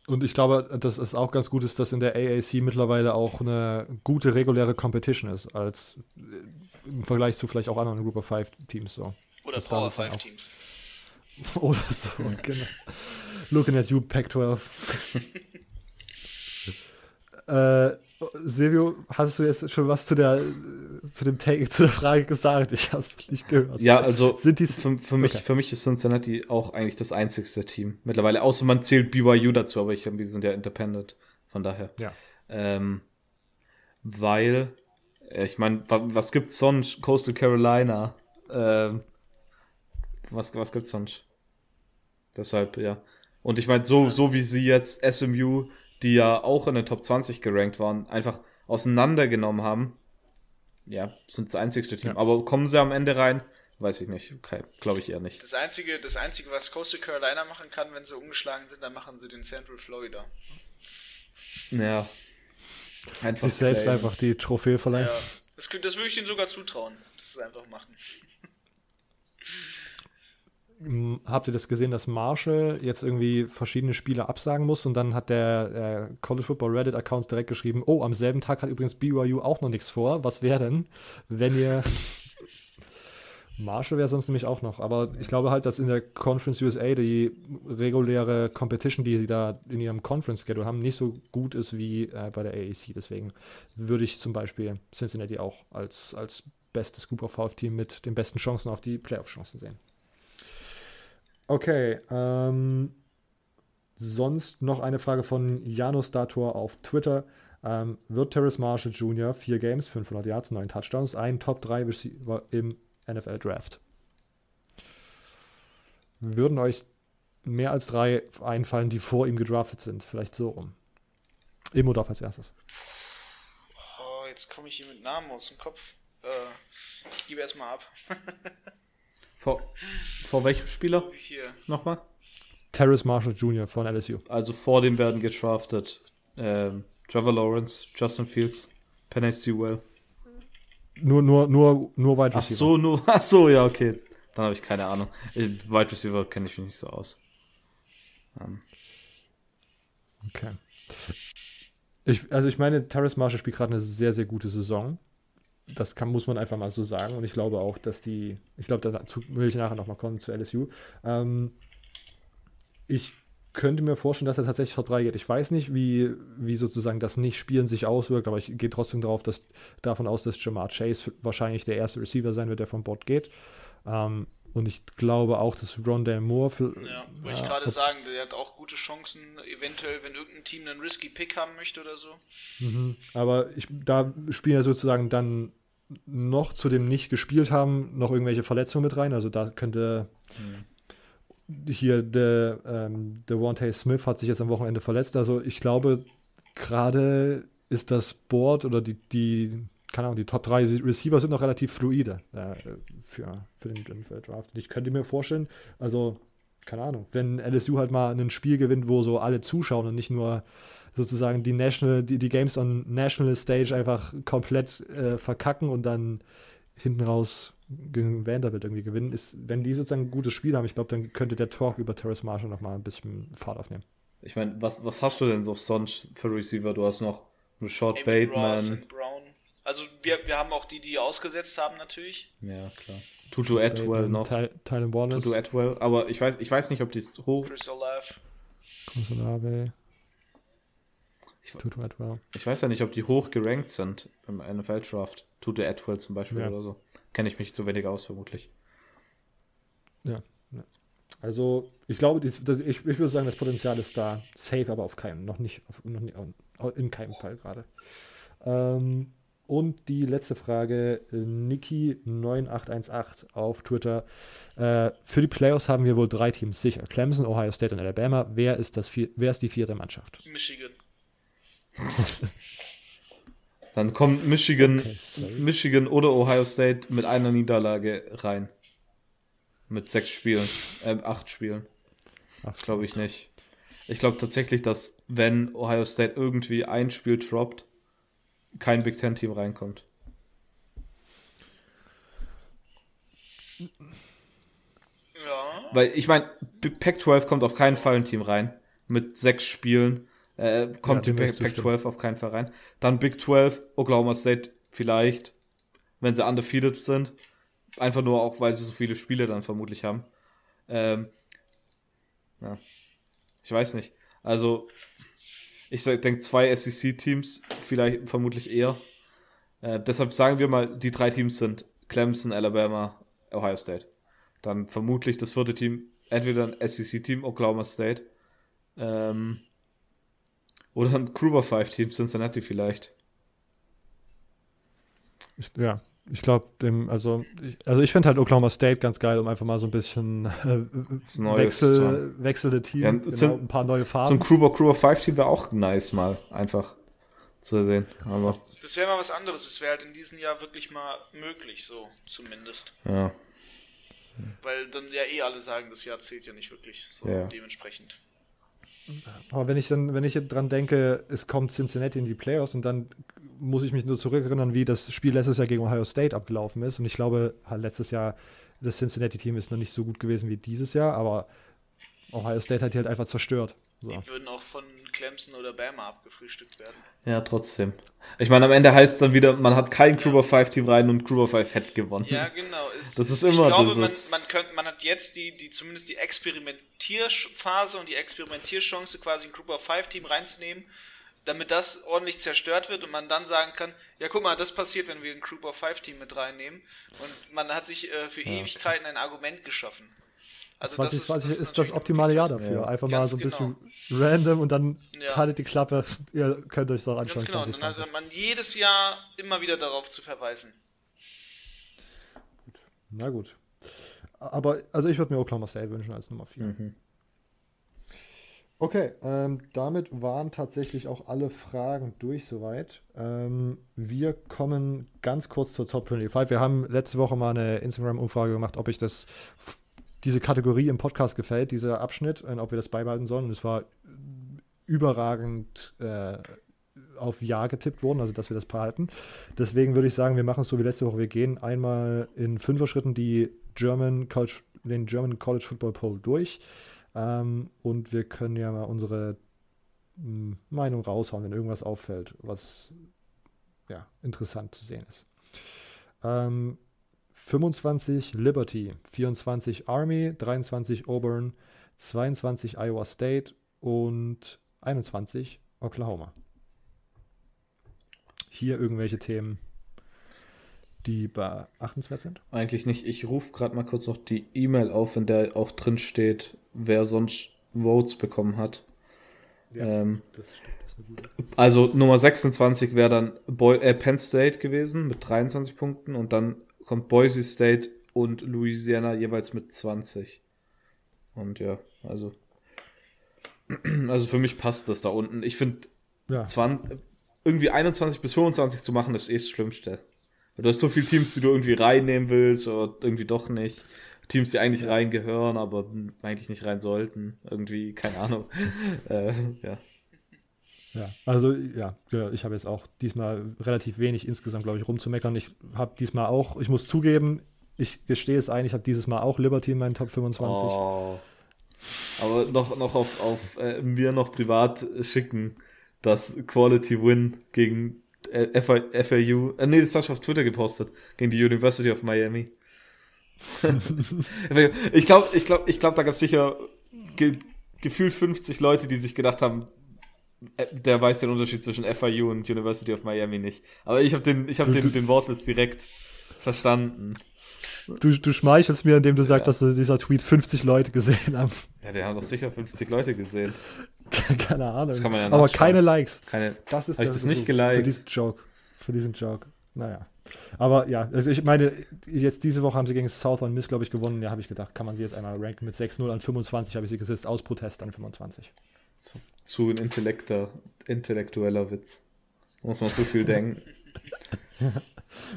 A: Und ich glaube, dass es auch ganz gut ist, dass in der AAC mittlerweile auch eine gute reguläre Competition ist, als äh, im Vergleich zu vielleicht auch anderen Group of Five Teams so.
B: Oder
A: Das da
B: Power
A: sozusagen
B: 5
A: auch.
B: Teams.
A: Oder so, genau. Looking at you, Pac-12. äh, Silvio, hast du jetzt schon was zu der zu dem Take, zu der Frage gesagt? Ich habe es nicht gehört.
C: Ja, also
A: Sind die-
C: für, für, mich,
A: Okay.
C: für mich ist Cincinnati auch eigentlich das einzigste Team mittlerweile. Außer man zählt BYU dazu, aber ich die sind ja independent. Von daher.
A: Ja.
C: Ähm, weil, äh, ich meine, was gibt's sonst? Coastal Carolina. Ähm, was, was gibt's sonst? Deshalb, ja. Und ich meine, so, so wie sie jetzt SMU, die ja auch in den Top 20 gerankt waren, einfach auseinandergenommen haben, ja, sind das einzigste Team.
A: Ja.
C: Aber kommen sie am Ende rein? Weiß ich nicht. Okay, glaube ich eher nicht.
B: Das einzige, das einzige, was Coastal Carolina machen kann, wenn sie umgeschlagen sind, dann machen sie den Central Florida.
C: Ja. Einfach
A: sich selbst einfach die Trophäe verleihen.
B: Ja, das, das würde ich ihnen sogar zutrauen, dass sie es einfach machen.
A: Habt ihr das gesehen, dass Marshall jetzt irgendwie verschiedene Spiele absagen muss und dann hat der äh, College Football Reddit Account direkt geschrieben, oh, am selben Tag hat übrigens BYU auch noch nichts vor. Was wäre denn, wenn ihr Marshall wäre sonst nämlich auch noch, aber ich glaube halt, dass in der Conference USA die reguläre Competition, die sie da in ihrem Conference Schedule haben, nicht so gut ist wie äh, bei der AAC. Deswegen würde ich zum Beispiel Cincinnati auch als, als bestes Group of Five Team mit den besten Chancen auf die Playoff-Chancen sehen. Okay, ähm, sonst noch eine Frage von Janus Dator auf Twitter. Ähm, wird Terrace Marshall Jr. vier Games, 500 Yards, 9 Touchdowns, ein Top 3 Receiver im NFL Draft? Würden euch mehr als drei einfallen, die vor ihm gedraftet sind? Vielleicht so rum. Immo darf als erstes.
B: Oh, jetzt komme ich hier mit Namen aus dem Kopf. Äh, ich gebe erstmal ab.
C: Vor, vor welchem Spieler?
B: Hier.
C: Nochmal?
A: Terrace Marshall Jr. von LSU.
C: Also vor dem werden gedraftet ähm, Trevor Lawrence, Justin Fields, Penny Sewell.
A: Nur, nur, nur, nur Wide
C: Ach
A: Receiver.
C: so, nur, ach so, ja, okay. Dann habe ich keine Ahnung. Äh, Wide Receiver kenne ich mich nicht so aus. Ähm,
A: Okay. Ich, also ich meine, Terrace Marshall spielt gerade eine sehr, sehr gute Saison. Das kann, muss man einfach mal so sagen. Und ich glaube auch, dass die, ich glaube, dazu will ich nachher nochmal kommen zu LSU. Ähm, ich könnte mir vorstellen, dass er tatsächlich Top 3 geht. Ich weiß nicht, wie, wie sozusagen das Nicht-Spielen sich auswirkt, aber ich gehe trotzdem darauf, dass, davon aus, dass Jamar Chase wahrscheinlich der erste Receiver sein wird, der vom Bord geht. Ähm, und ich glaube auch, dass Rondell Moore. Für,
B: Ja, wollte ich
A: ja,
B: gerade
A: ob-
B: sagen, der hat auch gute Chancen, eventuell, wenn irgendein Team einen Risky Pick haben möchte oder so.
A: Mhm. Aber ich, da spielen ja sozusagen dann noch zu dem nicht gespielt haben, noch irgendwelche Verletzungen mit rein. Also da könnte hier der ähm, Devontae Smith hat sich jetzt am Wochenende verletzt. Also ich glaube, gerade ist das Board oder die, die, keine Ahnung, die Top 3 Receiver sind noch relativ fluide äh, für, für den Draft. Und ich könnte mir vorstellen, also, keine Ahnung, wenn LSU halt mal ein Spiel gewinnt, wo so alle zuschauen und nicht nur sozusagen die National, die, die Games on National Stage einfach komplett äh, verkacken und dann hinten raus gegen Vanderbilt irgendwie gewinnen, ist, wenn die sozusagen ein gutes Spiel haben, ich glaube, dann könnte der Talk über Terrace Marshall nochmal ein bisschen Fahrt aufnehmen.
C: ich meine, was, was hast du denn so sonst für Receiver? Du hast noch
B: Amy Ross
C: Bateman.
B: und Brown. Also wir, wir haben auch die, die ausgesetzt haben natürlich.
C: Ja, klar. Tutu Atwell noch.
A: Ty Tylen Warnes,
C: Tutu Atwell. Aber ich weiß, ich weiß nicht, ob die hoch.
B: Chris Olave.
A: Consolave.
C: Ich,
A: Tutu Atwell.
C: ich weiß ja nicht, ob die hoch gerankt sind im NFL-Draft. Tutu Atwell zum Beispiel
A: Ja.
C: oder so. Kenne ich mich zu wenig aus, vermutlich.
A: Also, ich glaube, dies, das, ich, ich würde sagen, das Potenzial ist da. Safe, aber auf keinen. Noch nicht, auf, noch nicht in keinem Fall gerade. Ähm, und die letzte Frage, äh, Niki9818 auf Twitter. Äh, für die Playoffs haben wir wohl drei Teams sicher. Clemson, Ohio State und Alabama. Wer ist, das vier, wer ist die vierte Mannschaft?
B: Michigan.
C: Dann kommt Michigan,
A: Okay.
C: Michigan oder Ohio State mit einer Niederlage rein. Mit sechs Spielen, äh, acht Spielen.
A: Ach,
C: Glaube ich nicht. Ich glaube tatsächlich, dass wenn Ohio State irgendwie ein Spiel droppt, kein Big Ten Team reinkommt.
B: Ja.
C: Weil ich meine, Pac-12 kommt auf keinen Fall ein Team rein. Mit sechs Spielen äh, kommt
A: Ja,
C: die
A: ich
C: Pac-12 auf keinen Fall rein. Dann Big 12, Oklahoma State vielleicht, wenn sie undefeated sind. Einfach nur auch, weil sie so viele Spiele dann vermutlich haben. Ähm, ja. Ich weiß nicht. Also, ich denke, zwei SEC-Teams, vielleicht vermutlich eher. Äh, deshalb sagen wir mal, die drei Teams sind Clemson, Alabama, Ohio State. Dann vermutlich das vierte Team, entweder ein SEC-Team, Oklahoma State, ähm, oder ein Kruger 5 Team, Cincinnati vielleicht.
A: Ich, ja, ich glaube, dem, also ich, also ich finde halt Oklahoma State ganz geil, um einfach mal so ein bisschen äh,
C: Neues zu
A: Wechsel, wechselnde Team,
C: Ja,
A: genau,
C: sind-
A: ein paar neue
C: So ein
A: Farben.
C: Kruger Kruger 5 Team wäre auch nice mal, einfach zu sehen. Aber,
B: Das wäre mal was anderes. Es wäre halt in diesem Jahr wirklich mal möglich, so zumindest.
C: ja.
B: Weil dann ja eh alle sagen, das Jahr zählt ja nicht wirklich. So
C: Ja.
B: dementsprechend.
A: Aber wenn ich dann, wenn ich dran denke, es kommt Cincinnati in die Playoffs und dann muss ich mich nur zurückerinnern, wie das Spiel letztes Jahr gegen Ohio State abgelaufen ist. Und ich glaube, halt letztes Jahr, das Cincinnati-Team ist noch nicht so gut gewesen wie dieses Jahr, aber Ohio State hat die halt einfach zerstört. So.
B: Die würden auch von Clemson oder Bama abgefrühstückt werden.
C: ja, trotzdem. Ich meine, am Ende heißt dann wieder, man hat kein Kruger 5 Team rein und Kruger 5 hätte gewonnen.
B: Ja, genau. Ist,
C: Das ist
B: ich
C: immer
B: glaube,
C: dieses-
B: man, man, könnt, man hat jetzt die, die zumindest die Experimentierphase und die Experimentierchance, quasi ein Group of Five Team reinzunehmen, damit das ordentlich zerstört wird und man dann sagen kann, ja guck mal, das passiert, wenn wir ein Group of Five Team mit reinnehmen. Und man hat sich äh, für
C: okay.
B: Ewigkeiten ein Argument geschaffen. Also das
A: 2020 ist, das
B: natürlich
A: optimale Jahr dafür.
C: Ja.
A: Einfach mal
B: Ganz
A: so ein bisschen
B: genau.
A: random und dann
B: Ja.
A: haltet die Klappe. Ihr könnt euch das auch
B: Ganz
A: anschauen.
B: genau. Und dann
A: 2020.
B: hat man jedes Jahr immer wieder darauf zu verweisen.
A: Na gut. Aber also ich würde mir Oklahoma State wünschen als Nummer 4.
C: Mhm.
A: Okay, ähm, damit waren tatsächlich auch alle Fragen durch soweit. Ähm, wir kommen ganz kurz zur Top 25. Wir haben letzte Woche mal eine Instagram-Umfrage gemacht, ob euch das diese Kategorie im Podcast gefällt, dieser Abschnitt, und ob wir das beibehalten sollen. Und es war überragend äh, auf Ja getippt worden, also dass wir das behalten. Deswegen würde ich sagen, wir machen es so wie letzte Woche. Wir gehen einmal in Fünfer-Schritten die German College, den German College Football Poll durch. Ähm, und wir können ja mal unsere mh, Meinung raushauen, wenn irgendwas auffällt, was ja, interessant zu sehen ist. Ähm, 25 Liberty, 24 Army, 23 Auburn, 22 Iowa State und 21 Oklahoma. Hier irgendwelche Themen, die beachtenswert sind?
C: Eigentlich nicht. Ich rufe gerade mal kurz noch die E-Mail auf, in der auch drin steht, wer sonst Votes bekommen hat. Ähm,
A: das stimmt, das.
C: Also Nummer 26 wäre dann Boy äh, Penn State gewesen mit 23 Punkten und dann kommt Boise State und Louisiana jeweils mit 20. Und ja, also also für mich passt das da unten. Ich finde
A: Ja,
C: 20, irgendwie 21 bis 25 zu machen, ist eh das Schlimmste. Weil Du hast so viele Teams, die du irgendwie reinnehmen willst oder irgendwie doch nicht. Teams, die eigentlich reingehören, aber eigentlich nicht rein sollten. Irgendwie, keine Ahnung. äh, ja.
A: Ja, also ja, ja ich habe jetzt auch diesmal relativ wenig insgesamt, glaube ich, rumzumeckern. Ich habe diesmal auch, ich muss zugeben, ich gestehe es ein, ich habe dieses Mal auch Liberty in meinen Top 25.
C: Oh. Aber noch, noch auf, auf äh, mir noch privat schicken, das Quality Win gegen äh, FAU. Äh, nee, das hast du auf Twitter gepostet. Gegen die University of Miami. ich glaube, ich glaube, ich glaube, da gab es sicher ge gefühlt 50 Leute, die sich gedacht haben, der weiß den Unterschied zwischen FIU und University of Miami nicht. Aber ich habe den, ich hab den, den Wortwitz direkt verstanden.
A: Du, du schmeichelst mir, indem du sagst, ja. dass dieser Tweet 50 Leute gesehen haben.
C: Ja, der haben doch sicher 50 Leute gesehen.
A: Keine Ahnung.
C: Ja
A: Aber keine Likes.
C: Keine,
A: das ist
C: ich das nicht geliked?
A: Für diesen Joke. Für diesen Joke. Naja. Aber ja, also ich meine, jetzt diese Woche haben sie gegen Southern Miss, glaube ich, gewonnen. Ja, habe ich gedacht, kann man sie jetzt einmal ranken. Mit 6-0 an 25 habe ich sie gesetzt, aus Protest an 25.
C: Zu, zu ein Intellekter, intellektueller Witz. Muss man zu viel denken.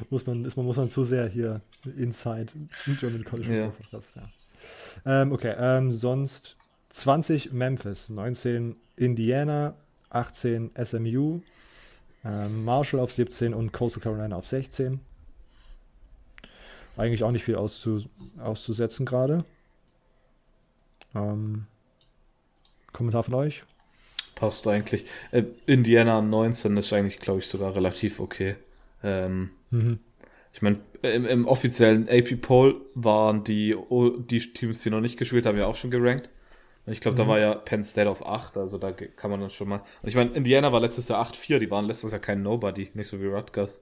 A: muss, man, ist man, muss man zu sehr hier inside German College
C: ja.
A: ja. Ähm, okay, ähm, sonst 20 Memphis, 19 Indiana, 18 SMU, ähm, Marshall auf 17 und Coastal Carolina auf 16. Eigentlich auch nicht viel auszu auszusetzen gerade. Ähm, Kommentar von euch?
C: Passt eigentlich. Äh, Indiana 19 ist eigentlich, glaube ich, sogar relativ okay. Ähm, mhm. Ich meine, im, im, offiziellen AP Poll waren die, die Teams, die noch nicht gespielt haben, ja auch schon gerankt. Ich glaube, da mhm. war ja Penn State auf 8, also da kann man dann schon mal. Und ich meine, Indiana war letztes Jahr 8-4, die waren letztes Jahr kein Nobody, nicht so wie Rutgers.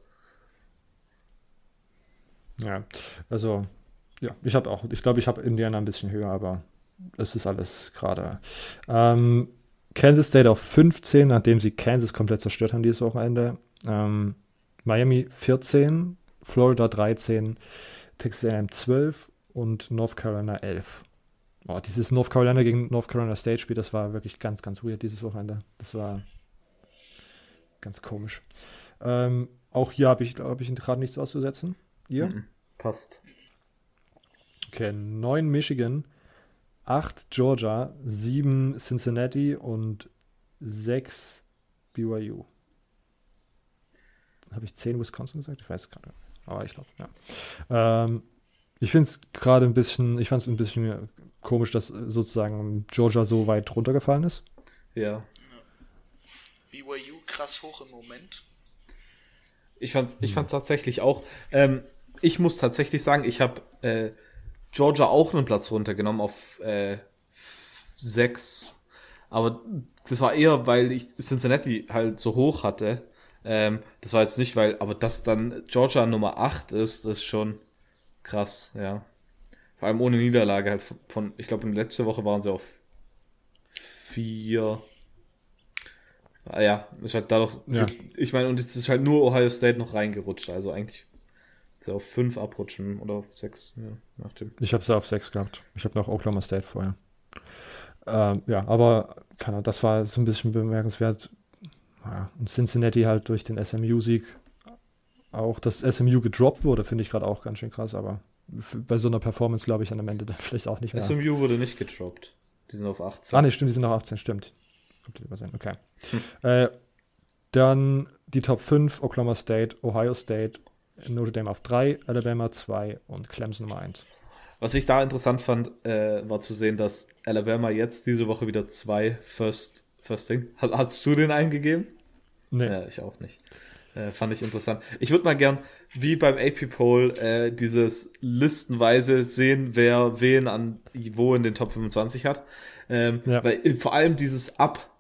A: Ja, also, ja, ich habe auch, ich glaube, ich habe Indiana ein bisschen höher, aber es ist alles gerade. Ähm, Kansas State auf 15, nachdem sie Kansas komplett zerstört haben dieses Wochenende. Ähm, Miami 14, Florida 13, Texas A&M 12 und North Carolina 11. Oh, dieses North Carolina gegen North Carolina State Spiel, das war wirklich ganz, ganz weird dieses Wochenende. Das war ganz komisch. Ähm, auch hier habe ich, glaube ich, gerade nichts auszusetzen. Ihr? Mm,
C: passt.
A: Okay, 9 Michigan, 8 Georgia, 7 Cincinnati und 6 BYU. Habe ich 10 Wisconsin gesagt? Ich weiß es gerade. Aber ich glaube, ja. Ähm, ich finde es gerade ein bisschen, ich fand es ein bisschen komisch, dass sozusagen Georgia so weit runtergefallen ist.
C: Ja.
B: BYU krass hoch im Moment.
C: Ich fand's, ich fand's tatsächlich auch. Ähm, ich muss tatsächlich sagen, ich habe äh, Georgia auch einen Platz runtergenommen auf äh, sechs. Aber das war eher, weil ich Cincinnati halt so hoch hatte. Ähm, das war jetzt nicht, weil, aber dass dann Georgia Nummer 8 ist, ist schon krass, ja. Vor allem ohne Niederlage halt von, ich glaube, letzte Woche waren sie auf vier. Ah ja, ist halt dadurch. Ja. Ich, ich meine, und jetzt ist halt nur Ohio State noch reingerutscht, also eigentlich sie auf fünf abrutschen oder auf sechs, ja,
A: nach dem. Ich habe sie auf sechs gehabt. Ich habe noch Oklahoma State vorher. Ähm, ja, aber keine das war so ein bisschen bemerkenswert. Ja, und Cincinnati halt durch den SMU-Sieg auch dass SMU gedroppt wurde, finde ich gerade auch ganz schön krass, aber bei so einer Performance glaube ich dann am Ende dann vielleicht auch nicht mehr.
C: SMU wurde nicht gedroppt. Die sind auf 18.
A: Ah, ne, stimmt, die sind auf 18, stimmt. Okay. Hm. Äh, dann die Top 5, Oklahoma State, Ohio State, Notre Dame auf 3, Alabama 2 und Clemson Nummer 1.
C: Was ich da interessant fand, äh, war zu sehen, dass Alabama jetzt diese Woche wieder zwei First, First Ding. Hat, hast du den eingegeben?
A: Nee.
C: Ja, ich auch nicht. Äh, fand ich interessant. Ich würde mal gern, wie beim AP Poll, äh, dieses listenweise sehen, wer wen an wo in den Top 25 hat. Ähm, ja. Weil äh, vor allem dieses ab,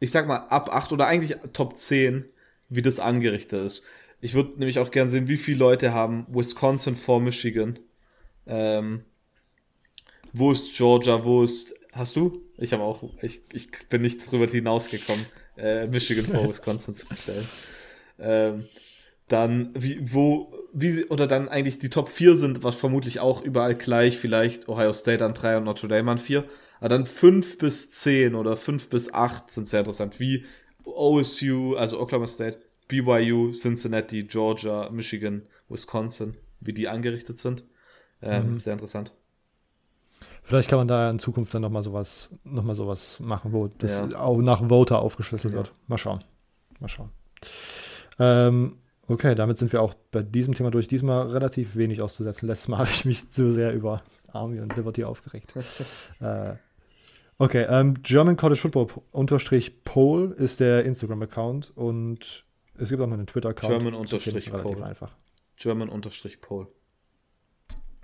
C: ich sag mal ab 8 oder eigentlich Top 10, wie das angerichtet ist. Ich würde nämlich auch gern sehen, wie viele Leute haben Wisconsin vor Michigan. Ähm, wo ist Georgia? Wo ist. Hast du? Ich habe auch. Ich, ich bin nicht drüber hinausgekommen, äh, Michigan vor Wisconsin zu stellen. Ähm, dann, wie, wo, wie sie, oder dann eigentlich die Top 4 sind, was vermutlich auch überall gleich, vielleicht Ohio State an 3 und Notre Dame an 4. Aber dann 5 bis 10 oder 5 bis 8 sind sehr interessant, wie OSU, also Oklahoma State, BYU, Cincinnati, Georgia, Michigan, Wisconsin, wie die angerichtet sind. Ähm, mhm. Sehr interessant.
A: Vielleicht kann man da in Zukunft dann nochmal sowas, noch mal sowas machen, wo das ja. auch nach Voter aufgeschlüsselt ja. wird. Mal schauen. Mal schauen. Ähm, okay, damit sind wir auch bei diesem Thema durch. Diesmal relativ wenig auszusetzen. Letztes Mal habe ich mich zu sehr über Army und Liberty aufgeregt. äh, okay, ähm, German College Football unterstrich Pole ist der Instagram-Account und es gibt auch noch einen Twitter-Account.
C: German unterstrich Pole.
A: einfach.
C: German unterstrich Pole.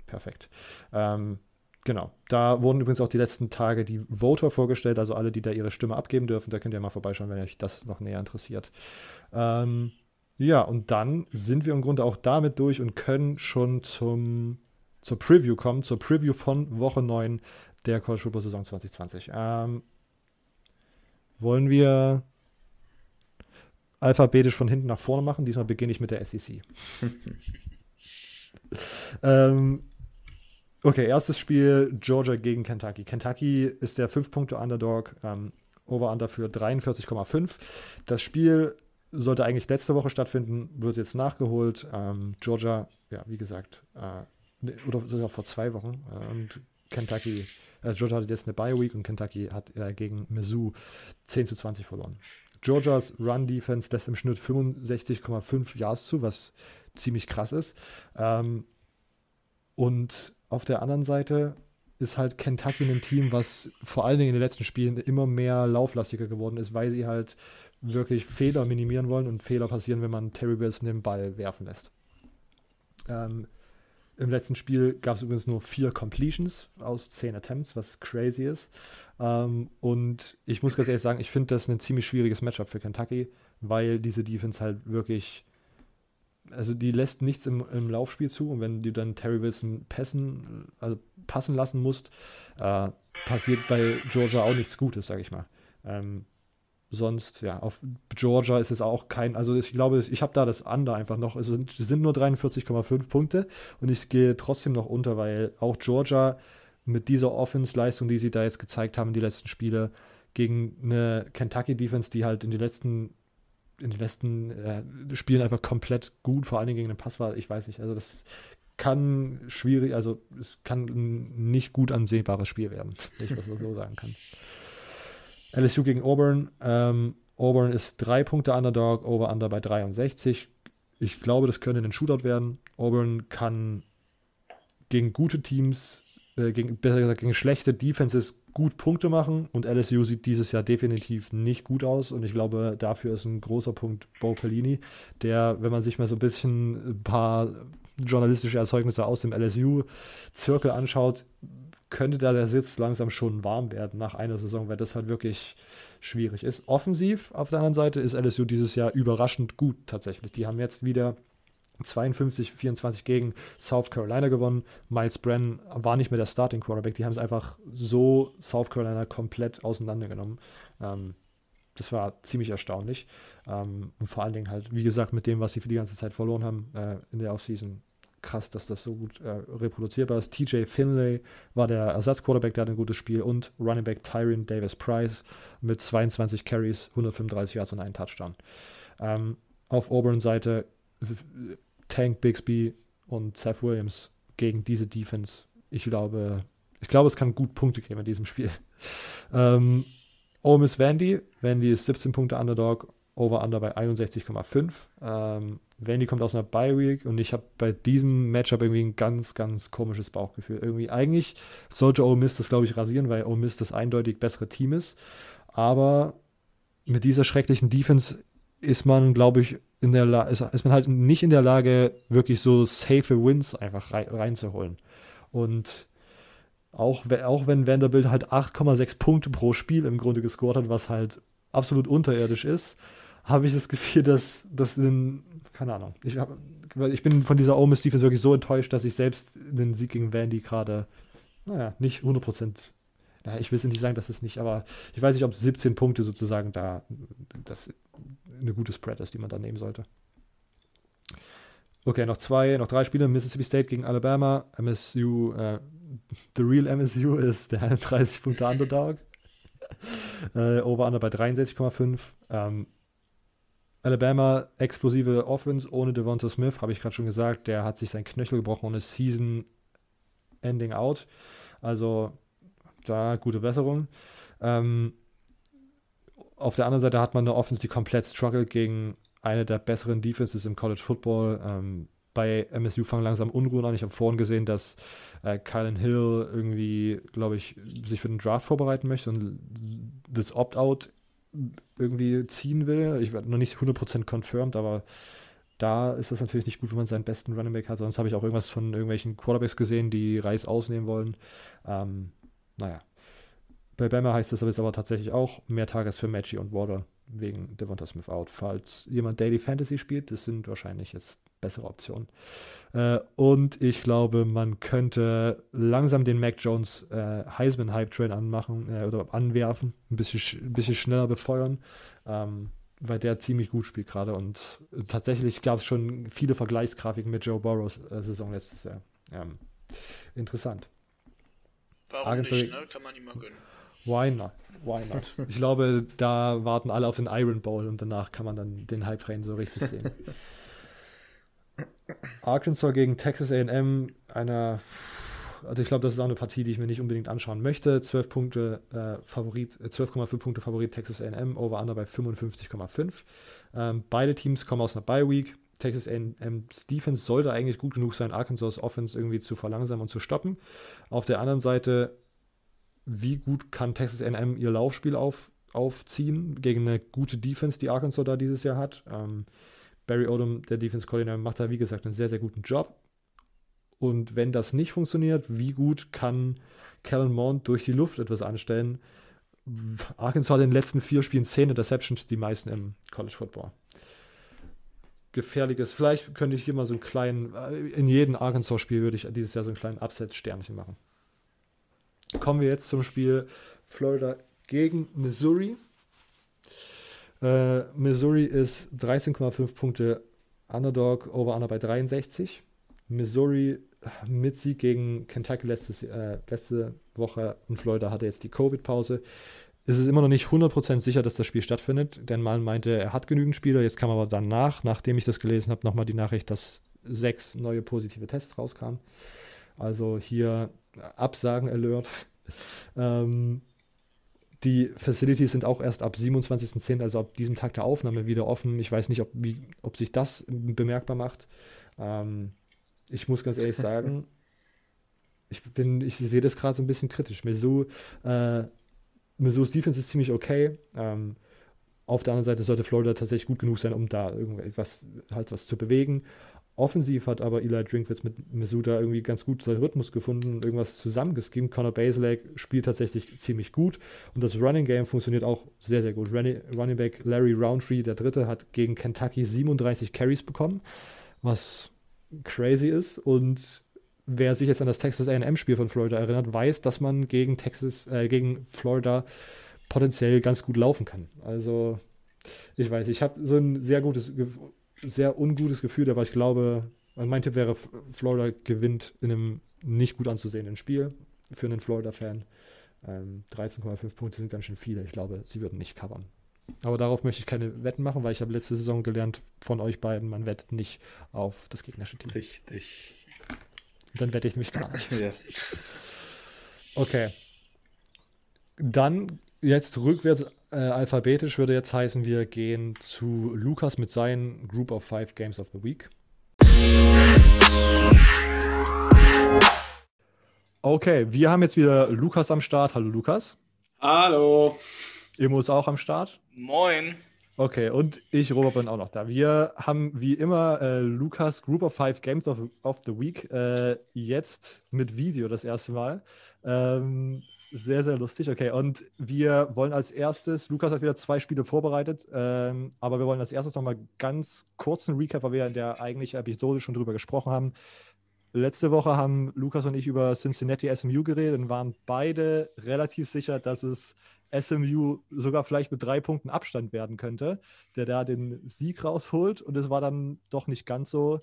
A: Perfekt. Ähm, Genau. Da wurden übrigens auch die letzten Tage die Voter vorgestellt, also alle, die da ihre Stimme abgeben dürfen. Da könnt ihr mal vorbeischauen, wenn euch das noch näher interessiert. Ähm, ja, und dann sind wir im Grunde auch damit durch und können schon zum, zur Preview kommen, zur Preview von Woche 9 der College Football Saison 2020. Ähm, wollen wir alphabetisch von hinten nach vorne machen? Diesmal beginne ich mit der SEC. ähm, okay, erstes Spiel Georgia gegen Kentucky. Kentucky ist der 5-Punkte-Underdog. Ähm, Over-Under für 43,5. Das Spiel sollte eigentlich letzte Woche stattfinden, wird jetzt nachgeholt. Ähm, Georgia, ja, wie gesagt, äh, oder sogar vor zwei Wochen. Äh, und Kentucky, äh, Georgia hatte jetzt eine Bye Week und Kentucky hat äh, gegen Mizzou 10 zu 20 verloren. Georgias Run-Defense lässt im Schnitt 65,5 Yards zu, was ziemlich krass ist. Ähm, und auf der anderen Seite ist halt Kentucky ein Team, was vor allen Dingen in den letzten Spielen immer mehr lauflastiger geworden ist, weil sie halt wirklich Fehler minimieren wollen und Fehler passieren, wenn man Terry Wilson den Ball werfen lässt. Ähm, Im letzten Spiel gab es übrigens nur vier Completions aus zehn Attempts, was crazy ist. Ähm, und ich muss ganz ehrlich sagen, ich finde das ein ziemlich schwieriges Matchup für Kentucky, weil diese Defense halt wirklich also die lässt nichts im, im, Laufspiel zu. Und wenn du dann Terry Wilson passen, also passen lassen musst, äh, passiert bei Georgia auch nichts Gutes, sag ich mal. Ähm, sonst, ja, auf Georgia ist es auch kein, also ich glaube, ich habe da das Under einfach noch, es sind, sind nur 43,5 Punkte. Und ich gehe trotzdem noch unter, weil auch Georgia mit dieser Offense-Leistung, die sie da jetzt gezeigt haben, die letzten Spiele, gegen eine Kentucky-Defense, die halt in den letzten in den letzten äh, Spielen einfach komplett gut, vor allen Dingen gegen den Pass war, ich weiß nicht, also das kann schwierig, also es kann ein nicht gut ansehbares Spiel werden, wenn ich das so sagen kann. LSU gegen Auburn. Ähm, Auburn ist drei Punkte Underdog, Over-Under bei 63. Ich glaube, das könnte ein Shootout werden. Auburn kann gegen gute Teams, äh, gegen, besser gesagt gegen schlechte Defenses gut Punkte machen und LSU sieht dieses Jahr definitiv nicht gut aus und ich glaube, dafür ist ein großer Punkt Bo Pelini, der, wenn man sich mal so ein bisschen ein paar journalistische Erzeugnisse aus dem LSU-Zirkel anschaut, könnte da der Sitz langsam schon warm werden nach einer Saison, weil das halt wirklich schwierig ist. Offensiv auf der anderen Seite ist LSU dieses Jahr überraschend gut tatsächlich. Die haben jetzt wieder 52, 24 gegen South Carolina gewonnen. Miles Brennan war nicht mehr der Starting Quarterback. Die haben es einfach so South Carolina komplett auseinandergenommen. Ähm, das war ziemlich erstaunlich. Ähm, und vor allen Dingen halt, wie gesagt, mit dem, was sie für die ganze Zeit verloren haben äh, in der Offseason, krass, dass das so gut äh, reproduzierbar ist. TJ Finlay war der Ersatzquarterback, der hat ein gutes Spiel und Running Back Tyrion Davis Price mit 22 Carries, 135 Yards und einen Touchdown. Ähm, auf Auburn-Seite Tank Bixby und Seth Williams gegen diese Defense. Ich glaube, ich glaube, es kann gut Punkte geben in diesem Spiel. Ähm, Ole Miss Vandy. Vandy ist 17 Punkte Underdog, Over-Under bei 61,5. Ähm, Vandy kommt aus einer Bye-Week und ich habe bei diesem Matchup irgendwie ein ganz, ganz komisches Bauchgefühl. Irgendwie, eigentlich sollte Ole Miss das, glaube ich, rasieren, weil Ole Miss das eindeutig bessere Team ist. Aber mit dieser schrecklichen Defense ist man, glaube ich, in der La ist, ist, man halt nicht in der Lage, wirklich so safe Wins einfach rein, reinzuholen. Und auch, auch wenn Vanderbilt halt 8,6 Punkte pro Spiel im Grunde gescored hat, was halt absolut unterirdisch ist, habe ich das Gefühl, dass das in, keine Ahnung, ich, hab, ich bin von dieser Ole Miss Defense wirklich so enttäuscht, dass ich selbst den Sieg gegen Vandy gerade, naja, nicht 100% ja, ich will es nicht sagen, dass es nicht, aber ich weiß nicht, ob 17 Punkte sozusagen da das eine gute Spread ist, die man da nehmen sollte. Okay, noch zwei, noch drei Spiele. Mississippi State gegen Alabama. MSU, äh, the real MSU ist der 31 Punkte Underdog. äh, Over-Under bei 63,5. Ähm, Alabama, explosive Offense ohne Devonta Smith, habe ich gerade schon gesagt. Der hat sich sein Knöchel gebrochen ist Season Ending out. Also da gute Besserung. Ähm, auf der anderen Seite hat man eine Offense, die komplett struggelt gegen eine der besseren Defenses im College Football. Ähm, bei MSU fangen langsam Unruhen an. Ich habe vorhin gesehen, dass äh, Kylan Hill irgendwie, glaube ich, sich für den Draft vorbereiten möchte und das Opt-out irgendwie ziehen will. Ich werde noch nicht 100% confirmed, aber da ist es natürlich nicht gut, wenn man seinen besten Running Back hat. Sonst habe ich auch irgendwas von irgendwelchen Quarterbacks gesehen, die Reis ausnehmen wollen. Ähm, naja. Bei Bama heißt es aber tatsächlich auch mehr Tages für Matchy und Water wegen Devonta Smith out. Falls jemand Daily Fantasy spielt, das sind wahrscheinlich jetzt bessere Optionen. Äh, und ich glaube, man könnte langsam den Mac Jones äh, Heisman-Hype-Train anmachen äh, oder anwerfen, ein bisschen, ein bisschen schneller befeuern. Ähm, weil der ziemlich gut spielt gerade und tatsächlich gab es schon viele Vergleichsgrafiken mit Joe Burrows äh, Saison letztes Jahr. Ähm, interessant.
B: Warum Argentin nicht, ne? Kann man ihm mal gönnen.
A: Why not? Why not? Ich glaube, da warten alle auf den Iron Bowl und danach kann man dann den Hype-Train so richtig sehen. Arkansas gegen Texas AM, einer also ich glaube, das ist auch eine Partie, die ich mir nicht unbedingt anschauen möchte. 12 Punkte äh, Favorit, 12,5 äh, Punkte Favorit Texas A&M, Over Under bei 55,5. Ähm, beide Teams kommen aus einer Bye Week. Texas A&M's Defense sollte eigentlich gut genug sein, Arkansas Offense irgendwie zu verlangsamen und zu stoppen. Auf der anderen Seite, wie gut kann Texas A&M ihr Laufspiel auf, aufziehen gegen eine gute Defense, die Arkansas da dieses Jahr hat? Ähm, Barry Odom, der Defense Coordinator, macht da wie gesagt einen sehr, sehr guten Job. Und wenn das nicht funktioniert, wie gut kann Kellen Mond durch die Luft etwas anstellen? Arkansas hat in den letzten vier Spielen zehn Interceptions, die meisten im College Football. Gefährliches. Vielleicht könnte ich hier mal so einen kleinen, äh, in jedem Arkansas-Spiel würde ich dieses Jahr so einen kleinen Upset-Sternchen machen. Kommen wir jetzt zum Spiel Florida gegen Missouri. Äh, Missouri ist 13,5 Punkte Underdog, Over-Under bei 63. Missouri mit Sieg gegen Kentucky letztes, äh, letzte Woche und Florida hatte jetzt die Covid-Pause. Es ist immer noch nicht 100% sicher, dass das Spiel stattfindet, denn man meinte, er hat genügend Spieler. Jetzt kam aber danach, nachdem ich das gelesen habe, nochmal die Nachricht, dass sechs neue positive Tests rauskamen. Also hier Absagen Alert. ähm, die Facilities sind auch erst ab 27.10., also ab diesem Tag der Aufnahme wieder offen. Ich weiß nicht, ob, wie, ob sich das bemerkbar macht. Ähm, ich muss ganz ehrlich sagen, ich ich sehe das gerade so ein bisschen kritisch. Mizzou, äh, Mizzou's Defense ist ziemlich okay. Ähm, auf der anderen Seite sollte Florida tatsächlich gut genug sein, um da irgendwas halt was zu bewegen. Offensiv hat aber Eli Drinkwitz mit Mizzou da irgendwie ganz gut seinen Rhythmus gefunden und irgendwas zusammengeschemt. Connor Baselak spielt tatsächlich ziemlich gut und das Running Game funktioniert auch sehr, sehr gut. Running, Running Back Larry Roundtree, der Dritte, hat gegen Kentucky 37 Carries bekommen, was crazy ist. Und wer sich jetzt an das Texas AM-Spiel von Florida erinnert, weiß, dass man gegen Texas, äh, gegen Florida potenziell ganz gut laufen kann. Also, ich weiß, ich habe so ein sehr gutes, sehr ungutes Gefühl, aber ich glaube, mein Tipp wäre, Florida gewinnt in einem nicht gut anzusehenden Spiel für einen Florida-Fan. Ähm, 13,5 Punkte sind ganz schön viele. Ich glaube, sie würden nicht covern. Aber darauf möchte ich keine Wetten machen, weil ich habe letzte Saison gelernt von euch beiden, man wettet nicht auf das gegnerische Team.
C: Richtig.
A: Dann wette ich gar nicht. ja. Okay. Dann jetzt rückwärts äh, alphabetisch würde jetzt heißen, wir gehen zu Lukas mit seinen Group of Five Games of the Week. Okay, wir haben jetzt wieder Lukas am Start. Hallo Lukas.
E: Hallo.
A: Immo ist auch am Start.
B: Moin.
A: Okay, und ich, Robert, bin auch noch da. Wir haben wie immer äh, Lukas Group of Five Games of, of the Week äh, jetzt mit Video das erste Mal. Ähm, sehr, sehr lustig. Okay, und wir wollen als erstes, Lukas hat wieder zwei Spiele vorbereitet, ähm, aber wir wollen als erstes nochmal ganz kurz einen Recap, weil wir in der eigentlichen Episode schon drüber gesprochen haben. Letzte Woche haben Lukas und ich über Cincinnati SMU geredet und waren beide relativ sicher, dass es SMU sogar vielleicht mit drei Punkten Abstand werden könnte, der da den Sieg rausholt. Und es war dann doch nicht ganz so.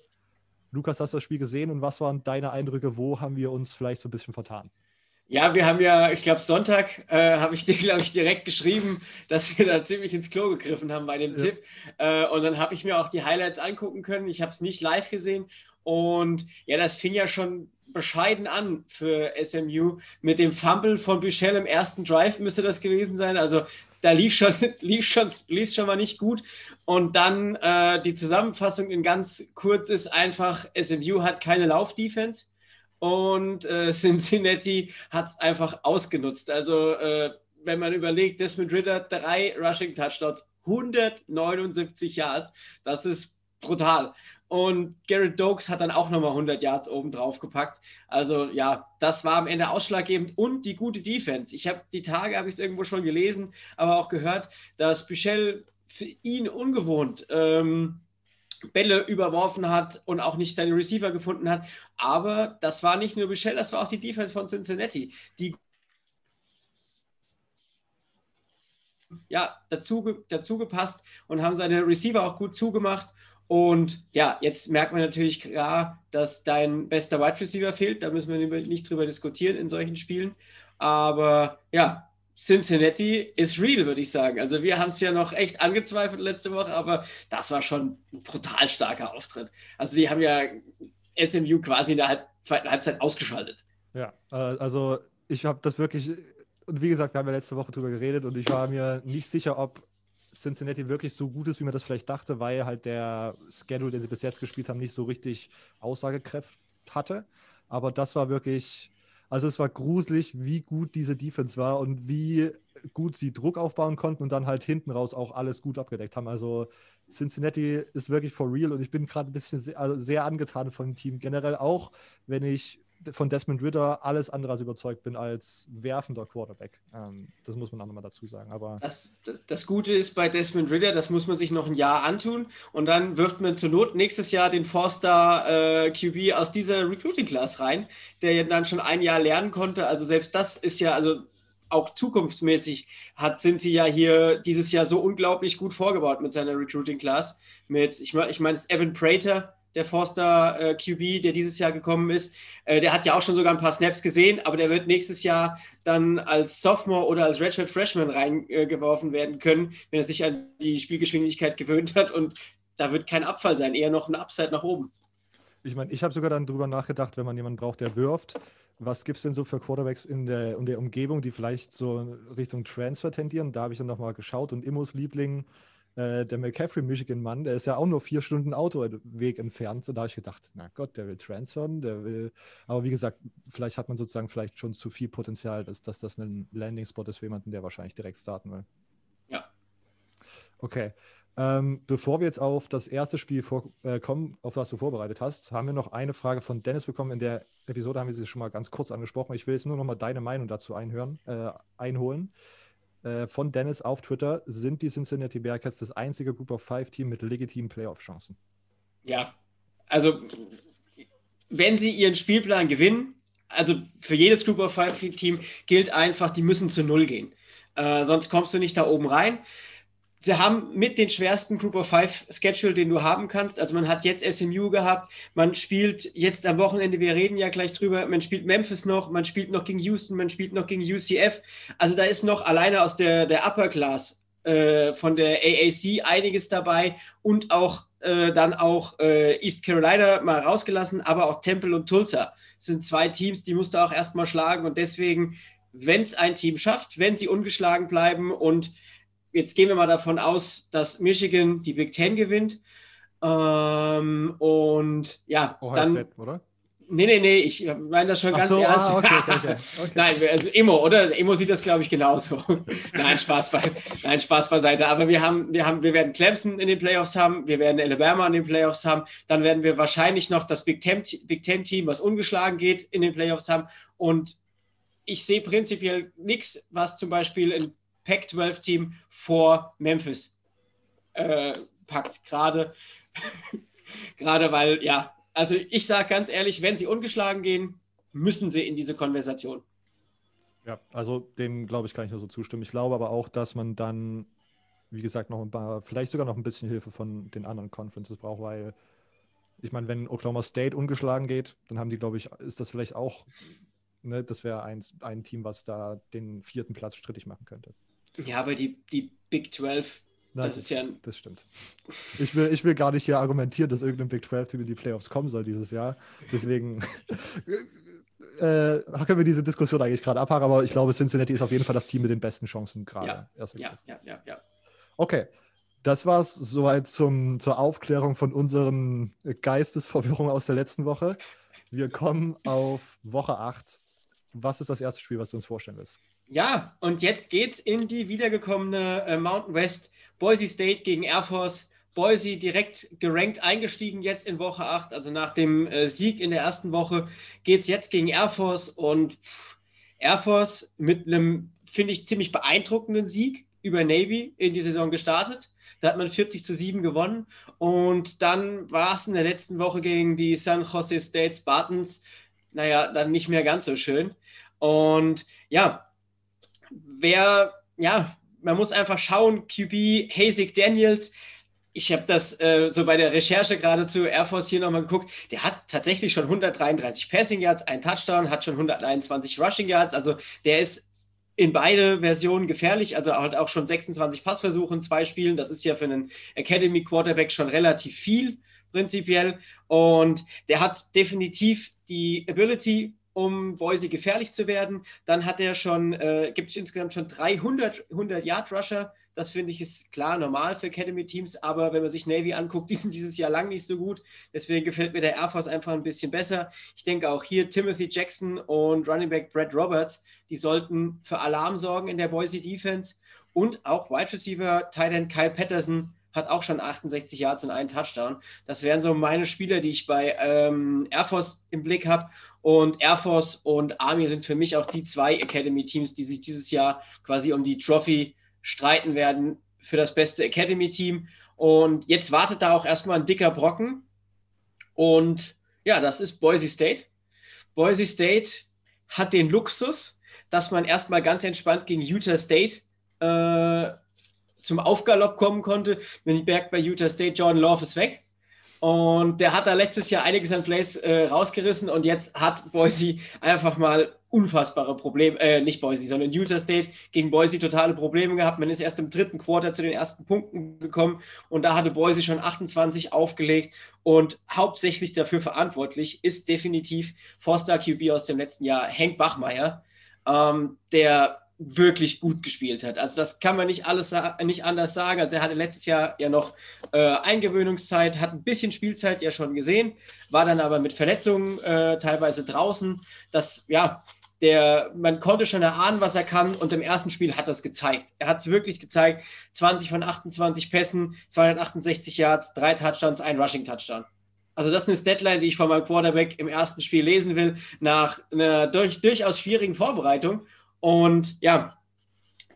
A: Lukas, hast du das Spiel gesehen und was waren deine Eindrücke? Wo haben wir uns vielleicht so ein bisschen vertan?
E: Ja, wir haben ja, ich glaube, Sonntag äh, habe ich dir, glaube ich, direkt geschrieben, dass wir da ziemlich ins Klo gegriffen haben bei dem ja. Tipp. Äh, und dann habe ich mir auch die Highlights angucken können. Ich habe es nicht live gesehen. Und ja, das fing ja schon bescheiden an für SMU. Mit dem Fumble von Büchel im ersten Drive müsste das gewesen sein. Also da lief schon, lief schon, lief schon mal nicht gut. Und dann äh, die Zusammenfassung in ganz kurz ist einfach, SMU hat keine Laufdefense und äh, Cincinnati hat es einfach ausgenutzt. Also äh, wenn man überlegt, Desmond Ritter, drei Rushing Touchdowns, 179 Yards, das ist brutal. Und Garrett Dokes hat dann auch nochmal 100 Yards oben drauf gepackt. Also ja, das war am Ende ausschlaggebend und die gute Defense. Ich habe die Tage, habe ich es irgendwo schon gelesen, aber auch gehört, dass Bichel für ihn ungewohnt ähm, Bälle überworfen hat und auch nicht seine Receiver gefunden hat. Aber das war nicht nur Bichel, das war auch die Defense von Cincinnati, die ja, dazu, dazu gepasst und haben seine Receiver auch gut zugemacht. Und ja, jetzt merkt man natürlich klar, dass dein bester Wide Receiver fehlt. Da müssen wir nicht drüber diskutieren in solchen Spielen. Aber ja, Cincinnati ist real, würde ich sagen. Also wir haben es ja noch echt angezweifelt letzte Woche, aber das war schon ein total starker Auftritt. Also die haben ja SMU quasi in der Halb zweiten Halbzeit ausgeschaltet.
A: Ja, äh, also ich habe das wirklich, und wie gesagt, wir haben ja letzte Woche drüber geredet und ich war mir nicht sicher, ob Cincinnati wirklich so gut ist, wie man das vielleicht dachte, weil halt der Schedule, den sie bis jetzt gespielt haben, nicht so richtig Aussagekräfte hatte. Aber das war wirklich, also es war gruselig, wie gut diese Defense war und wie gut sie Druck aufbauen konnten und dann halt hinten raus auch alles gut abgedeckt haben. Also Cincinnati ist wirklich for real und ich bin gerade ein bisschen sehr, also sehr angetan von dem Team. Generell auch, wenn ich von Desmond Ritter alles andere als überzeugt bin als werfender Quarterback. Ähm, das muss man auch nochmal dazu sagen. Aber
E: das, das, das, Gute ist bei Desmond Ritter, das muss man sich noch ein Jahr antun und dann wirft man zur Not nächstes Jahr den Forster äh, QB aus dieser Recruiting Class rein, der dann schon ein Jahr lernen konnte. Also selbst das ist ja, also auch zukunftsmäßig hat, sind sie ja hier dieses Jahr so unglaublich gut vorgebaut mit seiner Recruiting Class. Mit, ich meine, ich mein, Evan Prater, der Forster äh, QB, der dieses Jahr gekommen ist. Äh, der hat ja auch schon sogar ein paar Snaps gesehen, aber der wird nächstes Jahr dann als Sophomore oder als Redshirt Freshman reingeworfen äh, werden können, wenn er sich an die Spielgeschwindigkeit gewöhnt hat. Und da wird kein Abfall sein, eher noch ein Upside nach oben.
A: Ich meine, ich habe sogar dann drüber nachgedacht, wenn man jemanden braucht, der wirft. Was gibt es denn so für Quarterbacks in der, in der Umgebung, die vielleicht so Richtung Transfer tendieren? Da habe ich dann nochmal geschaut und Immos Liebling äh, der McCaffrey Michigan-Mann, der ist ja auch nur vier Stunden Autoweg entfernt. Und da habe ich gedacht, na Gott, der will transfern, der will. Aber wie gesagt, vielleicht hat man sozusagen vielleicht schon zu viel Potenzial, dass, dass das ein Landing-Spot ist für jemanden, der wahrscheinlich direkt starten will.
E: Ja.
A: Okay. Ähm, bevor wir jetzt auf das erste Spiel vor, äh, kommen, auf das du vorbereitet hast, haben wir noch eine Frage von Dennis bekommen. In der Episode haben wir sie schon mal ganz kurz angesprochen. Ich will jetzt nur noch mal deine Meinung dazu einhören, äh, einholen. Äh, von Dennis auf Twitter, sind die Cincinnati Bearcats das einzige Group of Five Team mit legitimen Playoff-Chancen?
E: Ja, also wenn sie ihren Spielplan gewinnen, also für jedes Group of Five Team gilt einfach, die müssen zu Null gehen. Äh, sonst kommst du nicht da oben rein sie haben mit den schwersten Group of Five Schedule, den du haben kannst. Also man hat jetzt SMU gehabt, man spielt jetzt am Wochenende, wir reden ja gleich drüber, man spielt Memphis noch, man spielt noch gegen Houston, man spielt noch gegen UCF. Also da ist noch alleine aus der, der Upper Class äh, von der AAC einiges dabei und auch äh, dann auch äh, East Carolina mal rausgelassen, aber auch Temple und Tulsa sind zwei Teams, die musst du auch erstmal schlagen und deswegen, wenn es ein Team schafft, wenn sie ungeschlagen bleiben und jetzt gehen wir mal davon aus, dass Michigan die Big Ten gewinnt. Ähm, und ja, Ohio dann. State, oder? Nee, nee, nee, ich meine das schon Ach ganz so, ernst. Ah, okay, okay, okay. Nein, also Emo, oder? Emo sieht das, glaube ich, genauso. Nein, Spaß, bei, nein, Spaß beiseite. Aber wir haben, wir haben, wir werden Clemson in den Playoffs haben, wir werden Alabama in den Playoffs haben, dann werden wir wahrscheinlich noch das Big Ten, Big Ten Team, was ungeschlagen geht, in den Playoffs haben. Und ich sehe prinzipiell nichts, was zum Beispiel ein Pac-12-Team vor Memphis äh, packt. Gerade, gerade weil, ja, also ich sage ganz ehrlich, wenn sie ungeschlagen gehen, müssen sie in diese Konversation.
A: Ja, also dem glaube ich kann ich nur so zustimmen. Ich glaube aber auch, dass man dann, wie gesagt, noch ein paar, vielleicht sogar noch ein bisschen Hilfe von den anderen Conferences braucht, weil ich meine, wenn Oklahoma State ungeschlagen geht, dann haben die, glaube ich, ist das vielleicht auch, ne, das wäre ein, ein Team, was da den vierten Platz strittig machen könnte.
E: Ja, aber die, die Big 12, Nein, das ist ja.
A: Das stimmt. Ich will, ich will gar nicht hier argumentieren, dass irgendein Big 12-Team in die Playoffs kommen soll dieses Jahr. Deswegen äh, können wir diese Diskussion eigentlich gerade abhaken, aber ich glaube, Cincinnati ist auf jeden Fall das Team mit den besten Chancen gerade.
E: Ja, ja, ja, ja, ja.
A: Okay. Das war es soweit zum, zur Aufklärung von unseren Geistesverwirrungen aus der letzten Woche. Wir kommen auf Woche 8. Was ist das erste Spiel, was du uns vorstellen willst?
E: Ja, und jetzt geht's in die wiedergekommene äh, Mountain West. Boise State gegen Air Force. Boise direkt gerankt eingestiegen jetzt in Woche 8. Also nach dem äh, Sieg in der ersten Woche geht es jetzt gegen Air Force und pff, Air Force mit einem, finde ich, ziemlich beeindruckenden Sieg über Navy in die Saison gestartet. Da hat man 40 zu 7 gewonnen. Und dann war es in der letzten Woche gegen die San Jose State Spartans, naja, dann nicht mehr ganz so schön. Und ja, wer, ja, man muss einfach schauen, QB, Hasek Daniels, ich habe das äh, so bei der Recherche gerade zu Air Force hier nochmal geguckt. Der hat tatsächlich schon 133 Passing Yards, ein Touchdown, hat schon 121 Rushing Yards. Also der ist in beide Versionen gefährlich. Also hat auch schon 26 Passversuche in zwei Spielen. Das ist ja für einen Academy Quarterback schon relativ viel prinzipiell. Und der hat definitiv die Ability, um Boise gefährlich zu werden. Dann hat er schon, äh, gibt es insgesamt schon 300 100 Yard Rusher. Das finde ich ist klar normal für Academy Teams, aber wenn man sich Navy anguckt, die sind dieses Jahr lang nicht so gut. Deswegen gefällt mir der Air Force einfach ein bisschen besser. Ich denke auch hier Timothy Jackson und Running Back Brad Roberts, die sollten für Alarm sorgen in der Boise Defense und auch Wide Receiver Tight Kyle Patterson hat auch schon 68 Yards und einen Touchdown. Das wären so meine Spieler, die ich bei ähm, Air Force im Blick habe. Und Air Force und Army sind für mich auch die zwei Academy-Teams, die sich dieses Jahr quasi um die Trophy streiten werden für das beste Academy-Team. Und jetzt wartet da auch erstmal ein dicker Brocken. Und ja, das ist Boise State. Boise State hat den Luxus, dass man erstmal ganz entspannt gegen Utah State äh, zum Aufgalopp kommen konnte. Wenn ich merke, bei Utah State, Jordan Love ist weg. Und der hat da letztes Jahr einiges an Plays äh, rausgerissen und jetzt hat Boise einfach mal unfassbare Probleme, äh, nicht Boise, sondern Utah State gegen Boise totale Probleme gehabt. Man ist erst im dritten Quarter zu den ersten Punkten gekommen und da hatte Boise schon 28 aufgelegt und hauptsächlich dafür verantwortlich ist definitiv Forster QB aus dem letzten Jahr, Hank Bachmeier, ähm, der wirklich gut gespielt hat. Also das kann man nicht alles nicht anders sagen. Also er hatte letztes Jahr ja noch äh, Eingewöhnungszeit, hat ein bisschen Spielzeit ja schon gesehen, war dann aber mit Verletzungen äh, teilweise draußen. Das ja, der man konnte schon erahnen, was er kann und im ersten Spiel hat es gezeigt. Er hat es wirklich gezeigt. 20 von 28 Pässen, 268 Yards, drei Touchdowns, ein Rushing Touchdown. Also das ist eine Deadline, die ich von meinem Quarterback im ersten Spiel lesen will, nach einer durch, durchaus schwierigen Vorbereitung. Und ja,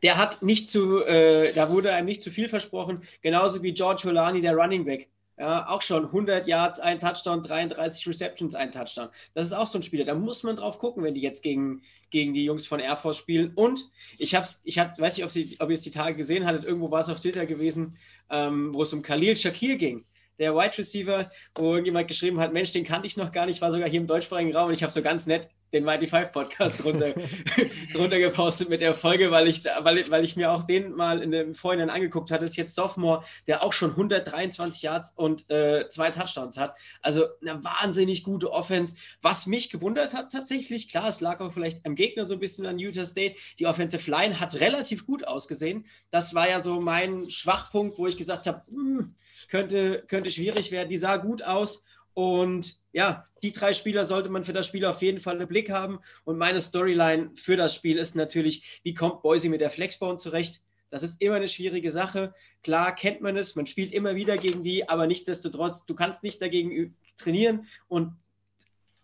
E: der hat nicht zu, äh, da wurde einem nicht zu viel versprochen, genauso wie George Holani, der Running Back. Ja, auch schon 100 Yards, ein Touchdown, 33 Receptions, ein Touchdown. Das ist auch so ein Spieler. Da muss man drauf gucken, wenn die jetzt gegen, gegen die Jungs von Air Force spielen. Und ich hab's, ich hab, weiß nicht, ob, sie, ob ihr es die Tage gesehen hattet, irgendwo war es auf Twitter gewesen, ähm, wo es um Khalil Shakir ging der Wide Receiver, wo irgendjemand geschrieben hat, Mensch, den kannte ich noch gar nicht, war sogar hier im deutschsprachigen Raum und ich habe so ganz nett den Mighty Five Podcast drunter, drunter gepostet mit der Folge, weil ich, weil, weil ich mir auch den mal in dem Vorhinein angeguckt hatte. Ist jetzt Sophomore, der auch schon 123 Yards und äh, zwei Touchdowns hat. Also eine wahnsinnig gute Offense. Was mich gewundert hat tatsächlich, klar, es lag auch vielleicht am Gegner so ein bisschen an Utah State. Die Offensive Line hat relativ gut ausgesehen. Das war ja so mein Schwachpunkt, wo ich gesagt habe, hm, könnte, könnte schwierig werden. Die sah gut aus. Und ja, die drei Spieler sollte man für das Spiel auf jeden Fall im Blick haben. Und meine Storyline für das Spiel ist natürlich, wie kommt Boise mit der Flexbone zurecht? Das ist immer eine schwierige Sache. Klar kennt man es, man spielt immer wieder gegen die, aber nichtsdestotrotz, du kannst nicht dagegen trainieren und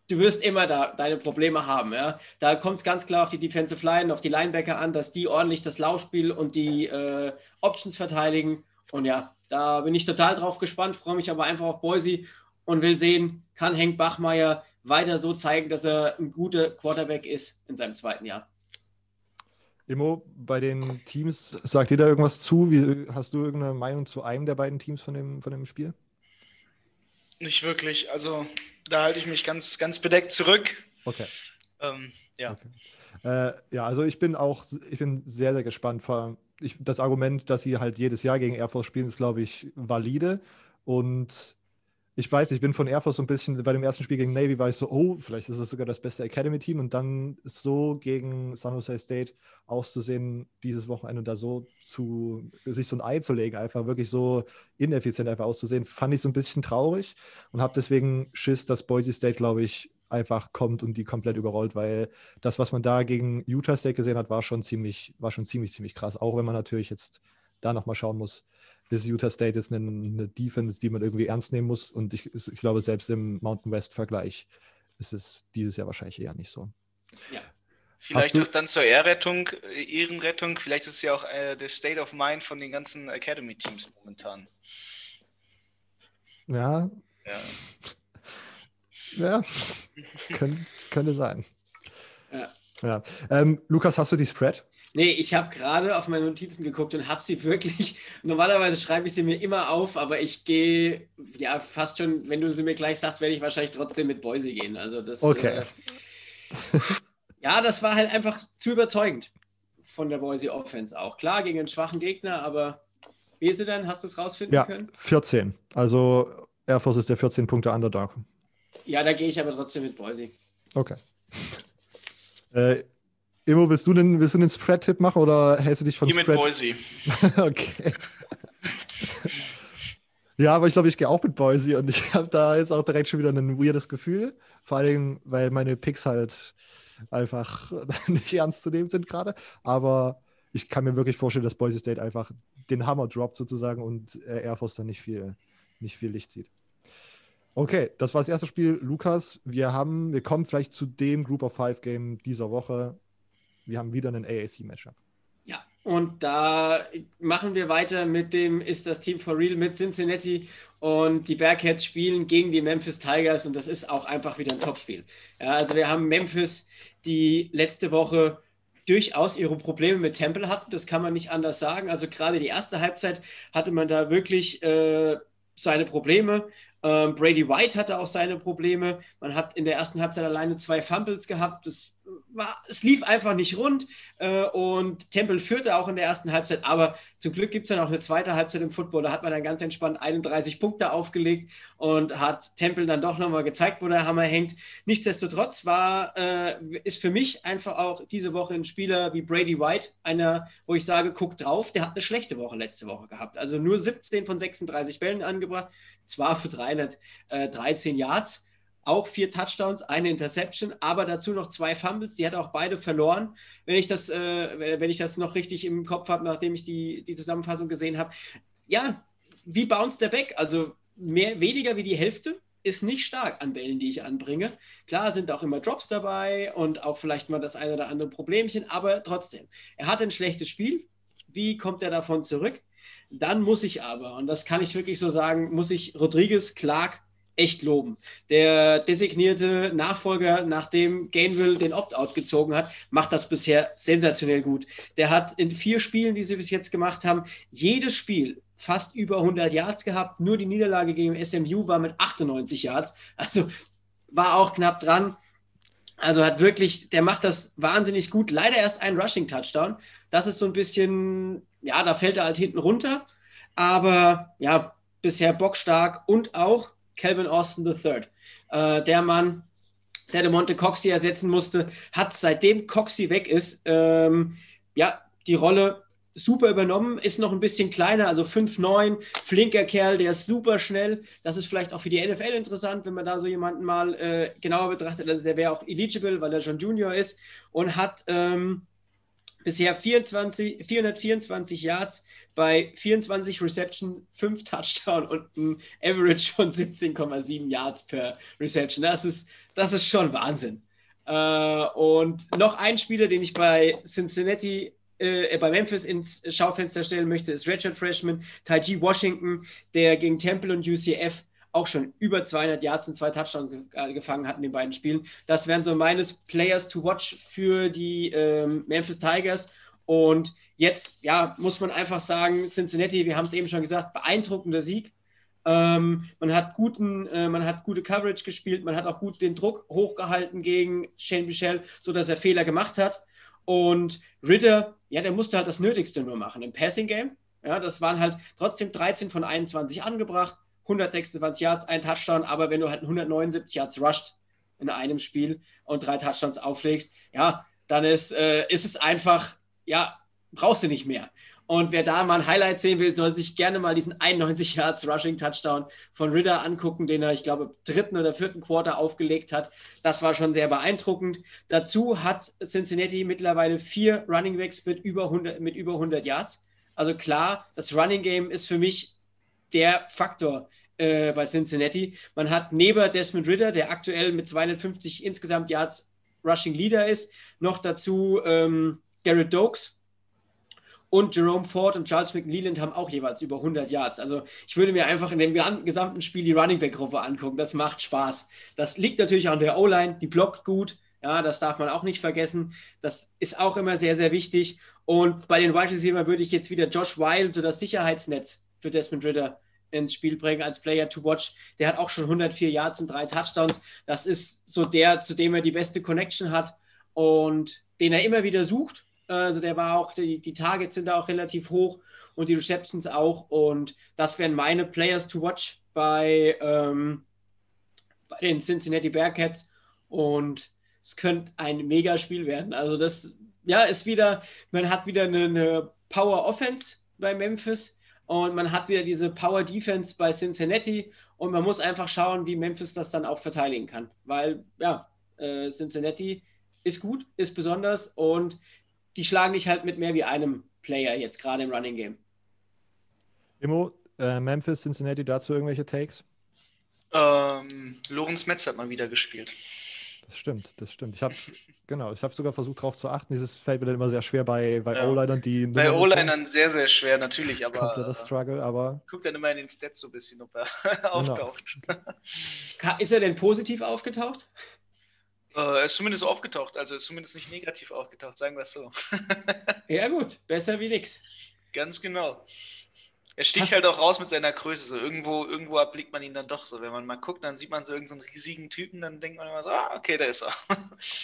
E: du wirst immer da deine Probleme haben. Ja? Da kommt es ganz klar auf die Defensive Line, auf die Linebacker an, dass die ordentlich das Laufspiel und die äh, Options verteidigen. Und ja, da bin ich total drauf gespannt, freue mich aber einfach auf Boise und will sehen, kann Henk Bachmeier weiter so zeigen, dass er ein guter Quarterback ist in seinem zweiten Jahr.
A: Immo, bei den Teams, sagt dir da irgendwas zu? Wie, hast du irgendeine Meinung zu einem der beiden Teams von dem, von dem Spiel?
B: Nicht wirklich. Also da halte ich mich ganz, ganz bedeckt zurück.
A: Okay.
B: Ähm, ja.
A: Okay. Äh, ja, also ich bin auch, ich bin sehr, sehr gespannt. Vor, ich, das Argument, dass sie halt jedes Jahr gegen Air Force spielen, ist, glaube ich, valide. Und ich weiß, ich bin von Air Force so ein bisschen, bei dem ersten Spiel gegen Navy war ich so, oh, vielleicht ist das sogar das beste Academy-Team. Und dann so gegen San Jose State auszusehen, dieses Wochenende da so zu, sich so ein Ei zu legen, einfach wirklich so ineffizient einfach auszusehen, fand ich so ein bisschen traurig und habe deswegen Schiss, dass Boise State, glaube ich, einfach kommt und die komplett überrollt, weil das, was man da gegen Utah State gesehen hat, war schon ziemlich, war schon ziemlich, ziemlich krass, auch wenn man natürlich jetzt da nochmal schauen muss, ist Utah State jetzt eine, eine Defense, die man irgendwie ernst nehmen muss. Und ich, ich glaube, selbst im Mountain West-Vergleich ist es dieses Jahr wahrscheinlich eher nicht so.
B: Ja. Vielleicht auch dann zur Ehrrettung, äh, Ehrenrettung, vielleicht ist es ja auch äh, der State of Mind von den ganzen Academy-Teams momentan.
A: Ja. Ja. ja. Kön könnte sein. Ja. ja. Ähm, Lukas, hast du die Spread?
E: Nee, ich habe gerade auf meine Notizen geguckt und habe sie wirklich. Normalerweise schreibe ich sie mir immer auf, aber ich gehe ja fast schon, wenn du sie mir gleich sagst, werde ich wahrscheinlich trotzdem mit Boise gehen. Also das.
A: Okay. Äh,
E: ja, das war halt einfach zu überzeugend von der Boise Offense auch. Klar, gegen einen schwachen Gegner, aber wie ist sie dann? Hast du es rausfinden
A: ja,
E: können?
A: 14. Also Air Force ist der 14 Punkte Underdog.
E: Ja, da gehe ich aber trotzdem mit Boise.
A: Okay. äh, Immo, willst du den, willst du den Spread-Tipp machen oder hältst du dich von
B: Hier Spread? mit Boise.
A: okay. ja, aber ich glaube, ich gehe auch mit Boise und ich habe da jetzt auch direkt schon wieder ein weirdes Gefühl. Vor allem, weil meine Picks halt einfach nicht ernst zu nehmen sind gerade. Aber ich kann mir wirklich vorstellen, dass Boise State einfach den Hammer droppt sozusagen und äh, Air Force dann nicht viel, nicht viel Licht sieht. Okay, das war das erste Spiel. Lukas, wir haben, wir kommen vielleicht zu dem Group of Five Game dieser Woche. Wir haben wieder einen AAC-Matchup.
E: Ja, und da machen wir weiter mit dem Ist das Team for Real mit Cincinnati und die Bearcats spielen gegen die Memphis Tigers und das ist auch einfach wieder ein Topspiel. Ja, also wir haben Memphis, die letzte Woche durchaus ihre Probleme mit Temple hatten, das kann man nicht anders sagen. Also gerade die erste Halbzeit hatte man da wirklich äh, seine Probleme. Ähm, Brady White hatte auch seine Probleme. Man hat in der ersten Halbzeit alleine zwei Fumbles gehabt. Das war, es lief einfach nicht rund äh, und Temple führte auch in der ersten Halbzeit, aber zum Glück gibt es dann auch eine zweite Halbzeit im Football. Da hat man dann ganz entspannt 31 Punkte aufgelegt und hat Temple dann doch nochmal gezeigt, wo der Hammer hängt. Nichtsdestotrotz war, äh, ist für mich einfach auch diese Woche ein Spieler wie Brady White, einer, wo ich sage, guck drauf, der hat eine schlechte Woche letzte Woche gehabt. Also nur 17 von 36 Bällen angebracht, zwar für 313 Yards auch vier Touchdowns, eine Interception, aber dazu noch zwei Fumbles. Die hat auch beide verloren, wenn ich das, äh, wenn ich das noch richtig im Kopf habe, nachdem ich die, die Zusammenfassung gesehen habe. Ja, wie bounced der back? Also mehr, weniger wie die Hälfte ist nicht stark an Bällen, die ich anbringe. Klar sind auch immer Drops dabei und auch vielleicht mal das eine oder andere Problemchen, aber trotzdem, er hat ein schlechtes Spiel. Wie kommt er davon zurück? Dann muss ich aber, und das kann ich wirklich so sagen, muss ich Rodriguez, Clark echt loben. Der designierte Nachfolger, nachdem Gainville den Opt-out gezogen hat, macht das bisher sensationell gut. Der hat in vier Spielen, die sie bis jetzt gemacht haben, jedes Spiel fast über 100 Yards gehabt. Nur die Niederlage gegen SMU war mit 98 Yards. Also war auch knapp dran. Also hat wirklich, der macht das wahnsinnig gut. Leider erst ein Rushing-Touchdown. Das ist so ein bisschen, ja, da fällt er halt hinten runter. Aber ja, bisher bockstark und auch Calvin Austin III. Äh, der Mann, der de Monte Coxie ersetzen musste, hat seitdem Coxie weg ist, ähm, ja, die Rolle super übernommen, ist noch ein bisschen kleiner, also 5'9, flinker Kerl, der ist super schnell. Das ist vielleicht auch für die NFL interessant, wenn man da so jemanden mal äh, genauer betrachtet. Also der wäre auch eligible, weil er schon Junior ist und hat ähm, bisher 24, 424 Yards bei 24 Reception, 5 Touchdown und ein Average von 17,7 Yards per Reception. Das ist, das ist schon Wahnsinn. Äh, und noch ein Spieler, den ich bei Cincinnati äh, bei Memphis ins Schaufenster stellen möchte, ist Richard Freshman, Taiji Washington, der gegen Temple und UCF auch schon über 200 Yards und zwei Touchdowns äh, gefangen hat in den beiden Spielen. Das wären so meines Players to watch für die ähm, Memphis Tigers. Und jetzt, ja, muss man einfach sagen, Cincinnati, wir haben es eben schon gesagt, beeindruckender Sieg. Ähm, man, hat guten, äh, man hat gute Coverage gespielt, man hat auch gut den Druck hochgehalten gegen Shane Michel, sodass er Fehler gemacht hat. Und Ritter, ja, der musste halt das Nötigste nur machen im Passing Game. Ja, das waren halt trotzdem 13 von 21 angebracht. 126 Yards, ein Touchdown, aber wenn du halt 179 Yards rusht in einem Spiel und drei Touchdowns auflegst, ja, dann ist, äh, ist es einfach, ja, brauchst du nicht mehr. Und wer da mal ein Highlight sehen will, soll sich gerne mal diesen 91 Yards Rushing Touchdown von Ritter angucken, den er, ich glaube, dritten oder vierten Quarter aufgelegt hat. Das war schon sehr beeindruckend. Dazu hat Cincinnati mittlerweile vier Running Backs mit über 100, mit über 100 Yards. Also klar, das Running Game ist für mich der Faktor äh, bei Cincinnati. Man hat neben Desmond Ritter, der aktuell mit 250 insgesamt Yards Rushing Leader ist, noch dazu ähm, Garrett Dokes, und Jerome Ford und Charles McLeland haben auch jeweils über 100 Yards. Also ich würde mir einfach in dem gesamten Spiel die Running Back Gruppe angucken. Das macht Spaß. Das liegt natürlich an der O-Line. Die blockt gut. Ja, das darf man auch nicht vergessen. Das ist auch immer sehr, sehr wichtig. Und bei den Wide Receiver würde ich jetzt wieder Josh Wild, so das Sicherheitsnetz für Desmond Ritter ins Spiel bringen als Player to watch. Der hat auch schon 104 Yards und drei Touchdowns. Das ist so der, zu dem er die beste Connection hat und den er immer wieder sucht. Also der war auch, die, die Targets sind da auch relativ hoch und die Receptions auch. Und das wären meine Players to watch bei, ähm, bei den Cincinnati Bearcats. Und es könnte ein Megaspiel werden. Also das, ja, ist wieder, man hat wieder eine, eine Power Offense bei Memphis und man hat wieder diese Power Defense bei Cincinnati und man muss einfach schauen, wie Memphis das dann auch verteidigen kann. Weil, ja, äh, Cincinnati ist gut, ist besonders und die schlagen dich halt mit mehr wie einem Player jetzt gerade im Running Game.
A: Immo, äh, Memphis, Cincinnati, dazu irgendwelche Takes?
B: Ähm, Lorenz Metz hat mal wieder gespielt.
A: Das stimmt, das stimmt. Ich habe genau, ich habe sogar versucht darauf zu achten. Dieses fällt mir dann immer sehr schwer bei, bei ja. O-Linern, die
B: bei O-Linern sehr sehr schwer natürlich, aber
A: kompletter Struggle, aber
B: guck dann immer in den Stats so ein bisschen, ob er genau. auftaucht.
E: Ist er denn positiv aufgetaucht?
B: Äh, er ist zumindest aufgetaucht, also ist zumindest nicht negativ aufgetaucht, sagen wir es so.
E: ja, gut, besser wie nix.
B: Ganz genau. Er sticht halt auch raus mit seiner Größe. So irgendwo, irgendwo erblickt man ihn dann doch so. Wenn man mal guckt, dann sieht man so irgendeinen so riesigen Typen, dann denkt man immer so, ah, okay, da ist er.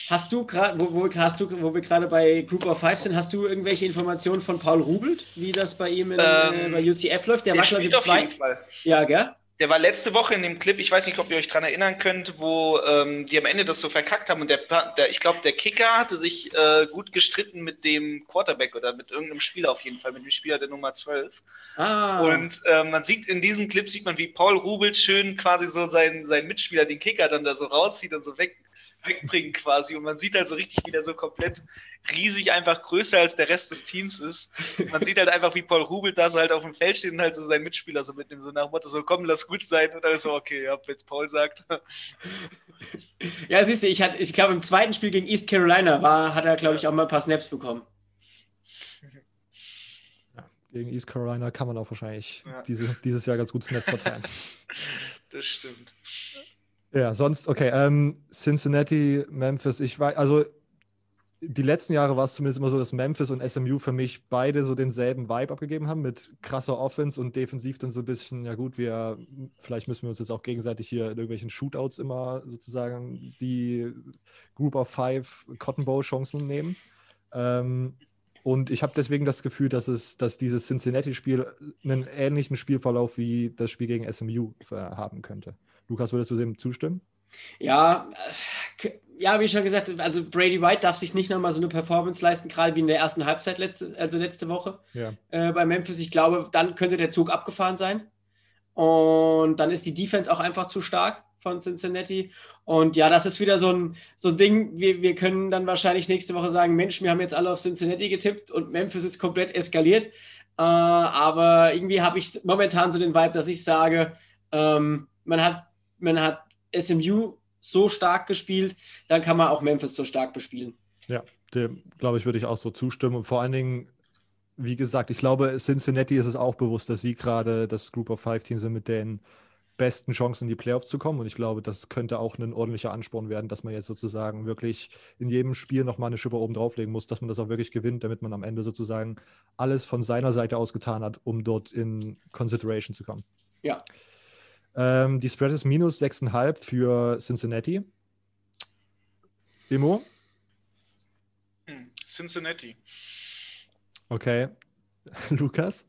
E: Hast du gerade, wo, wo, hast du, wo wir gerade bei Group of Five sind, hast du irgendwelche Informationen von Paul Rubelt, wie das bei ihm in, ähm, äh, bei UCF läuft?
B: Der, der war, glaube ich, zwei.
E: Ja, gell?
B: Der war letzte Woche in dem Clip, ich weiß nicht, ob ihr euch daran erinnern könnt, wo ähm, die am Ende das so verkackt haben und der, der ich glaube, der Kicker hatte sich äh, gut gestritten mit dem Quarterback oder mit irgendeinem Spieler auf jeden Fall, mit dem Spieler der Nummer 12. Ah. Und äh, man sieht in diesem Clip, sieht man, wie Paul Rubel schön quasi so seinen, seinen Mitspieler, den Kicker, dann da so rauszieht und so weg, wegbringen quasi. Und man sieht halt so richtig, wie der so komplett riesig einfach größer als der Rest des Teams ist. Man sieht halt einfach, wie Paul Rubel da so halt auf dem Feld steht und halt so seinen Mitspieler so mitnimmt, so nach dem Motto, so komm, lass gut sein. Und dann ist so, okay, ja, wenn es Paul sagt.
E: Ja, siehst du, ich, ich glaube, im zweiten Spiel gegen East Carolina war, hat er, glaube ich, auch mal ein paar Snaps bekommen.
A: Ja, gegen East Carolina kann man auch wahrscheinlich ja. diese, dieses Jahr ganz gut Snaps verteilen.
B: das stimmt.
A: Ja, sonst, okay, ähm, Cincinnati, Memphis, ich weiß, also die letzten Jahre war es zumindest immer so, dass Memphis und SMU für mich beide so denselben Vibe abgegeben haben, mit krasser Offense und defensiv dann so ein bisschen, ja gut, wir, vielleicht müssen wir uns jetzt auch gegenseitig hier in irgendwelchen Shootouts immer sozusagen die Group of Five Cotton Bowl Chancen nehmen. Ähm, und ich habe deswegen das Gefühl, dass es, dass dieses Cincinnati-Spiel einen ähnlichen Spielverlauf wie das Spiel gegen SMU haben könnte. Lukas, würdest du dem zustimmen?
E: Ja, äh, ja, wie schon gesagt, also Brady White darf sich nicht nochmal so eine Performance leisten, gerade wie in der ersten Halbzeit, letzte, also letzte Woche
A: ja.
E: äh, bei Memphis. Ich glaube, dann könnte der Zug abgefahren sein. Und dann ist die Defense auch einfach zu stark von Cincinnati. Und ja, das ist wieder so ein, so ein Ding. Wir, wir können dann wahrscheinlich nächste Woche sagen: Mensch, wir haben jetzt alle auf Cincinnati getippt und Memphis ist komplett eskaliert. Äh, aber irgendwie habe ich momentan so den Vibe, dass ich sage, ähm, man hat man hat SMU so stark gespielt, dann kann man auch Memphis so stark bespielen.
A: Ja, dem glaube ich, würde ich auch so zustimmen. Und vor allen Dingen, wie gesagt, ich glaube, Cincinnati ist es auch bewusst, dass sie gerade das Group of Five Team sind mit den besten Chancen in die Playoffs zu kommen. Und ich glaube, das könnte auch ein ordentlicher Ansporn werden, dass man jetzt sozusagen wirklich in jedem Spiel nochmal eine Schippe oben drauflegen muss, dass man das auch wirklich gewinnt, damit man am Ende sozusagen alles von seiner Seite aus getan hat, um dort in Consideration zu kommen.
E: Ja.
A: Ähm, die Spread ist minus 6,5 für Cincinnati. Demo?
B: Hm, Cincinnati.
A: Okay. Lukas?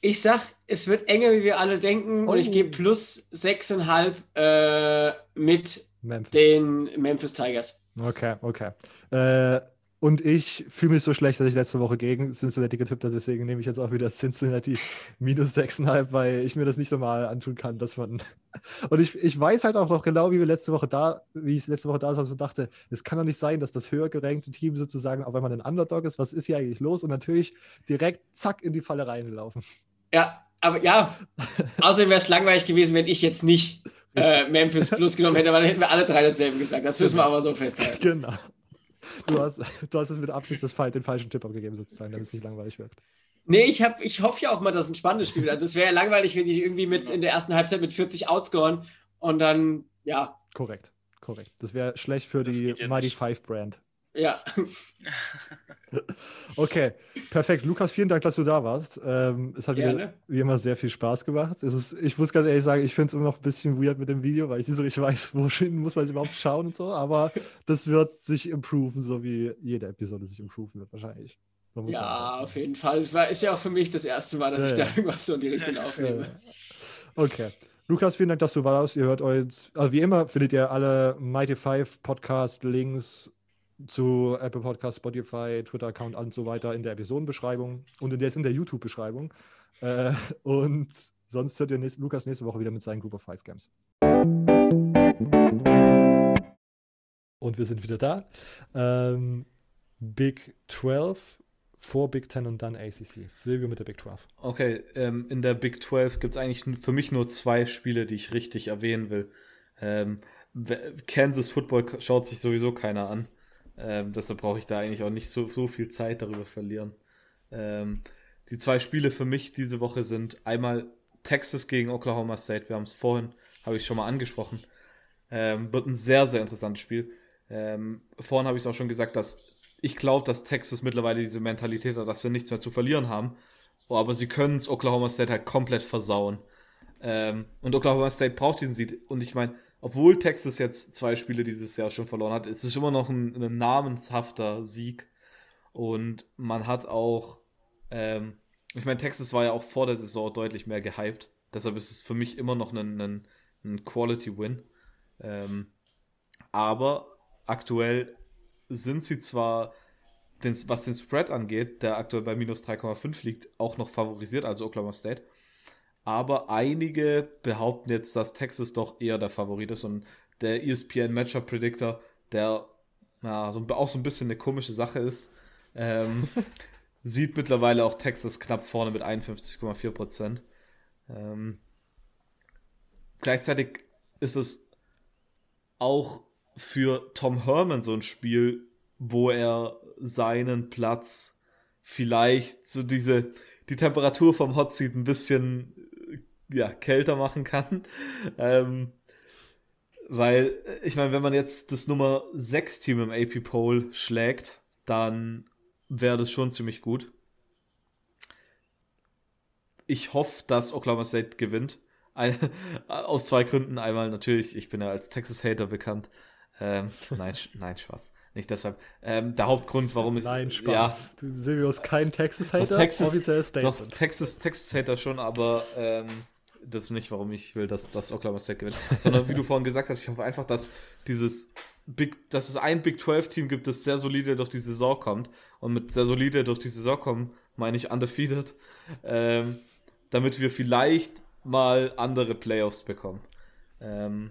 E: Ich sag, es wird enger, wie wir alle denken, oh. und ich oh. gebe plus 6,5 äh, mit Memphis. den Memphis Tigers.
A: Okay, okay. Äh, Und ich fühle mich so schlecht, dass ich letzte Woche gegen Cincinnati getippt habe. Deswegen nehme ich jetzt auch wieder Cincinnati minus 6,5, weil ich mir das nicht normal antun kann, dass man. Und ich, ich weiß halt auch noch genau, wie wir letzte Woche da, wie ich letzte Woche da saß und dachte, es kann doch nicht sein, dass das höher gerankte Team sozusagen, auch wenn man ein Underdog ist, was ist hier eigentlich los? Und natürlich direkt zack in die Falle reingelaufen.
E: Ja, aber ja, außerdem wäre es langweilig gewesen, wenn ich jetzt nicht äh, Memphis Plus genommen hätte, weil dann hätten wir alle drei dasselbe gesagt. Das müssen wir aber so festhalten.
A: Genau. Du hast, du hast es mit Absicht das, den falschen Tipp abgegeben, sozusagen, damit es nicht langweilig wirkt.
E: Nee, ich, hab, ich hoffe ja auch mal, dass es ein spannendes Spiel wird. Also es wäre ja langweilig, wenn die irgendwie mit in der ersten Halbzeit mit 40 outscoren und dann, ja.
A: Korrekt, korrekt. Das wäre schlecht für das die ja Mighty nicht. Five Brand.
E: Ja.
A: okay, perfekt. Lukas, vielen Dank, dass du da warst. Ähm, es hat wieder, wie immer sehr viel Spaß gemacht. Es ist, ich muss ganz ehrlich sagen, ich finde es immer noch ein bisschen weird mit dem Video, weil ich nicht so richtig weiß, wo muss man es überhaupt schauen und so. Aber das wird sich improven, so wie jede Episode sich improven wird wahrscheinlich.
E: Ja, auf jeden Fall. Es war, ist ja auch für mich das erste Mal, dass ja, ich da irgendwas so in die Richtung aufnehme.
A: Okay. Lukas, vielen Dank, dass du warst. Ihr hört euch, also wie immer findet ihr alle Mighty Five Podcast Links zu Apple Podcast, Spotify, Twitter-Account und so weiter in der Episodenbeschreibung und in der ist in der YouTube-Beschreibung. Äh, und sonst hört ihr nächst, Lukas nächste Woche wieder mit seinen Group of Five Games. Und wir sind wieder da. Ähm, Big 12 vor Big 10 und dann ACC. Silvio mit der Big 12.
C: Okay, ähm, in der Big 12 gibt es eigentlich für mich nur zwei Spiele, die ich richtig erwähnen will. Ähm, Kansas Football schaut sich sowieso keiner an. Ähm, deshalb brauche ich da eigentlich auch nicht so, so viel Zeit darüber verlieren. Ähm, die zwei Spiele für mich diese Woche sind einmal Texas gegen Oklahoma State. Wir haben es vorhin, habe ich schon mal angesprochen. Ähm, wird ein sehr, sehr interessantes Spiel. Ähm, vorhin habe ich es auch schon gesagt, dass ich glaube, dass Texas mittlerweile diese Mentalität hat, dass sie nichts mehr zu verlieren haben. Oh, aber sie können es Oklahoma State halt komplett versauen. Ähm, und Oklahoma State braucht diesen Sieg. Und ich meine, obwohl Texas jetzt zwei Spiele dieses Jahr schon verloren hat, ist es immer noch ein, ein namenshafter Sieg. Und man hat auch, ähm, ich meine, Texas war ja auch vor der Saison deutlich mehr gehypt. Deshalb ist es für mich immer noch ein, ein, ein Quality-Win. Ähm, aber aktuell sind sie zwar, den, was den Spread angeht, der aktuell bei minus 3,5 liegt, auch noch favorisiert, also Oklahoma State. Aber einige behaupten jetzt, dass Texas doch eher der Favorit ist und der ESPN Matchup Predictor, der ja, so, auch so ein bisschen eine komische Sache ist, ähm, sieht mittlerweile auch Texas knapp vorne mit 51,4 Prozent. Ähm, gleichzeitig ist es auch für Tom Herman so ein Spiel, wo er seinen Platz vielleicht so diese die Temperatur vom Hot Seat ein bisschen ja, kälter machen kann. Ähm, weil, ich meine, wenn man jetzt das Nummer 6 Team im AP Poll schlägt, dann wäre das schon ziemlich gut. Ich hoffe, dass Oklahoma State gewinnt. Ein, aus zwei Gründen. Einmal natürlich, ich bin ja als Texas-Hater bekannt. Ähm, nein, nein, Spaß. Nicht deshalb. Ähm, der Hauptgrund, warum ich.
A: Nein, Spaß. Ja, du, Silvio ist kein Texas-Hater.
C: Texas, doch, Texas, Texas-Hater schon, aber ähm, das ist nicht, warum ich will, dass, dass Oklahoma State gewinnt. Sondern wie du vorhin gesagt hast, ich hoffe einfach, dass dieses Big, dass es ein Big 12-Team gibt, das sehr solide durch die Saison kommt. Und mit sehr solide durch die Saison kommen, meine ich undefeated. Ähm, damit wir vielleicht mal andere Playoffs bekommen. Ähm,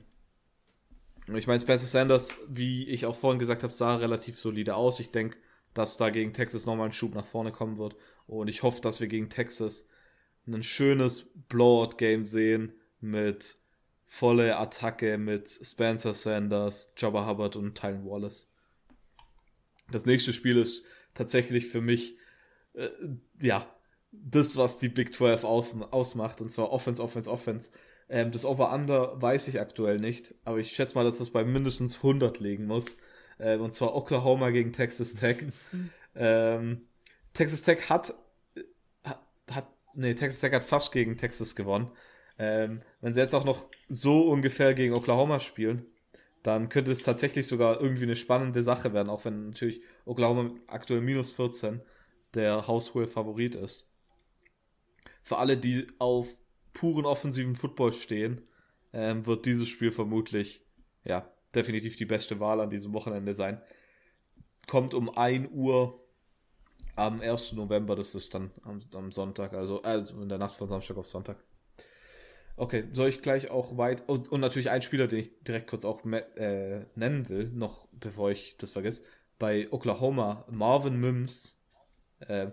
C: ich meine, Spencer Sanders, wie ich auch vorhin gesagt habe, sah relativ solide aus. Ich denke, dass da gegen Texas nochmal ein Schub nach vorne kommen wird. Und ich hoffe, dass wir gegen Texas ein schönes Blowout-Game sehen mit volle Attacke mit Spencer Sanders, Jabba Hubbard und Tylen Wallace. Das nächste Spiel ist tatsächlich für mich, äh, ja, das, was die Big 12 aus, ausmacht, und zwar Offense, Offense, Offense. Ähm, das Over-Under weiß ich aktuell nicht, aber ich schätze mal, dass das bei mindestens 100 liegen muss. Ähm, und zwar Oklahoma gegen Texas Tech. ähm, Texas Tech hat, hat, hat nee, Texas Tech hat fast gegen Texas gewonnen. Ähm, wenn sie jetzt auch noch so ungefähr gegen Oklahoma spielen, dann könnte es tatsächlich sogar irgendwie eine spannende Sache werden, auch wenn natürlich Oklahoma aktuell minus 14 der haushohe Favorit ist. Für alle, die auf puren offensiven Football stehen, ähm, wird dieses Spiel vermutlich, ja, definitiv die beste Wahl an diesem Wochenende sein. kommt um 1 Uhr am 1. November, das ist dann am, am Sonntag, also, also in der Nacht von Samstag auf Sonntag. Okay, soll ich gleich auch weit. Und, und natürlich ein Spieler, den ich direkt kurz auch äh, nennen will, noch bevor ich das vergesse. Bei Oklahoma, Marvin Mims, äh,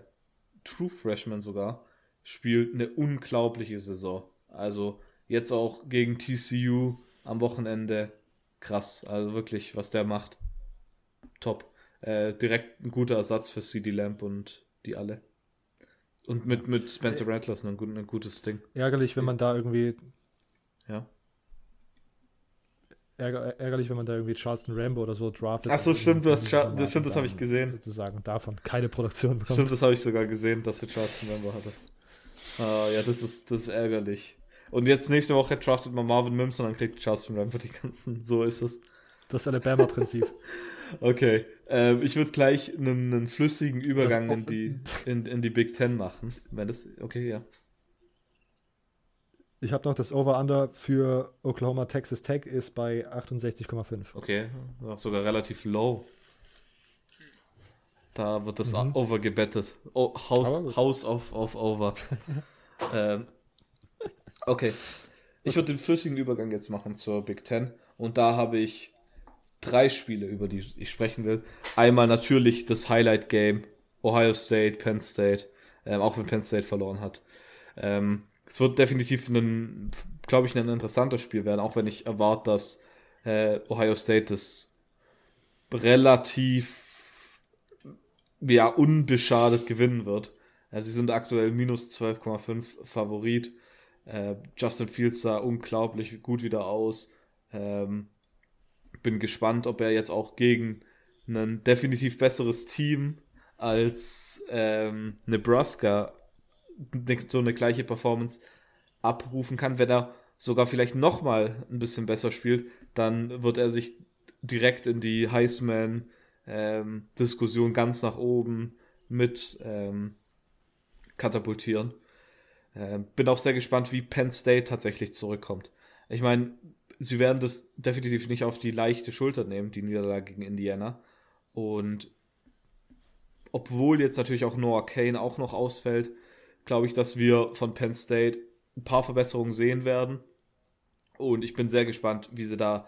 C: True Freshman sogar, spielt eine unglaubliche Saison. Also jetzt auch gegen TCU am Wochenende. Krass, also wirklich, was der macht. Top. Äh, direkt ein guter Ersatz für CD Lamp und die alle. Und mit, mit Spencer Rattlers ein, ein gutes Ding.
A: Ärgerlich, wenn man da irgendwie.
C: Ja.
A: Ärger, ärgerlich, wenn man da irgendwie Charleston Rambo oder so draftet.
C: Ach so, stimmt, du hast Char das stimmt, das habe ich gesehen.
A: Sozusagen davon keine Produktion
C: bekommt. Stimmt, das habe ich sogar gesehen, dass du Charleston Rambo hattest. Ah, ja, das ist, das ist ärgerlich. Und jetzt nächste Woche draftet man Marvin Mims und dann kriegt Charleston Rambo die ganzen. So ist es.
A: Das Alabama-Prinzip.
C: okay. Ähm, ich würde gleich einen, einen, flüssigen Übergang in die, in, in die Big Ten machen. Wenn das. Okay, ja.
A: Ich habe noch das Over-Under für Oklahoma Texas Tech ist bei 68,5.
C: Okay, sogar relativ low. Da wird das mhm. Over gebettet. Oh, House, House of, of Over. ähm, okay. Ich würde den flüssigen Übergang jetzt machen zur Big Ten. Und da habe ich drei Spiele, über die ich sprechen will. Einmal natürlich das Highlight Game, Ohio State, Penn State, ähm, auch wenn Penn State verloren hat. Ähm, es wird definitiv ein, glaube ich, ein interessantes Spiel werden, auch wenn ich erwarte, dass äh, Ohio State das relativ ja, unbeschadet gewinnen wird. Also sie sind aktuell minus 12,5 Favorit. Äh, Justin Fields sah unglaublich gut wieder aus. Ähm, bin gespannt, ob er jetzt auch gegen ein definitiv besseres Team als ähm, Nebraska so eine gleiche Performance abrufen kann. Wenn er sogar vielleicht nochmal ein bisschen besser spielt, dann wird er sich direkt in die Heisman-Diskussion ähm, ganz nach oben mit ähm, katapultieren. Äh, bin auch sehr gespannt, wie Penn State tatsächlich zurückkommt. Ich meine, sie werden das definitiv nicht auf die leichte Schulter nehmen, die Niederlage gegen Indiana. Und obwohl jetzt natürlich auch Noah Kane auch noch ausfällt, glaube ich, dass wir von Penn State ein paar Verbesserungen sehen werden. Und ich bin sehr gespannt, wie sie da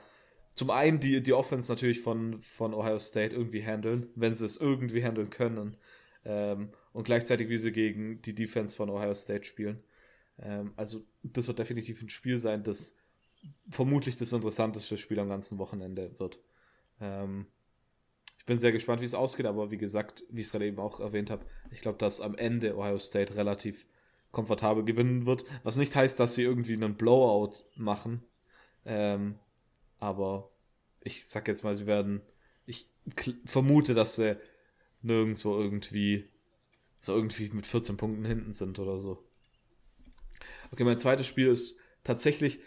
C: zum einen die, die Offense natürlich von, von Ohio State irgendwie handeln, wenn sie es irgendwie handeln können. Ähm, und gleichzeitig, wie sie gegen die Defense von Ohio State spielen. Ähm, also, das wird definitiv ein Spiel sein, das vermutlich das interessanteste Spiel am ganzen Wochenende wird. Ähm, ich bin sehr gespannt, wie es ausgeht, aber wie gesagt, wie ich es gerade eben auch erwähnt habe, ich glaube, dass am Ende Ohio State relativ komfortabel gewinnen wird. Was nicht heißt, dass sie irgendwie einen Blowout machen. Ähm, aber ich sag jetzt mal, sie werden. Ich vermute, dass sie nirgendwo irgendwie so irgendwie mit 14 Punkten hinten sind oder so. Okay, mein zweites Spiel ist tatsächlich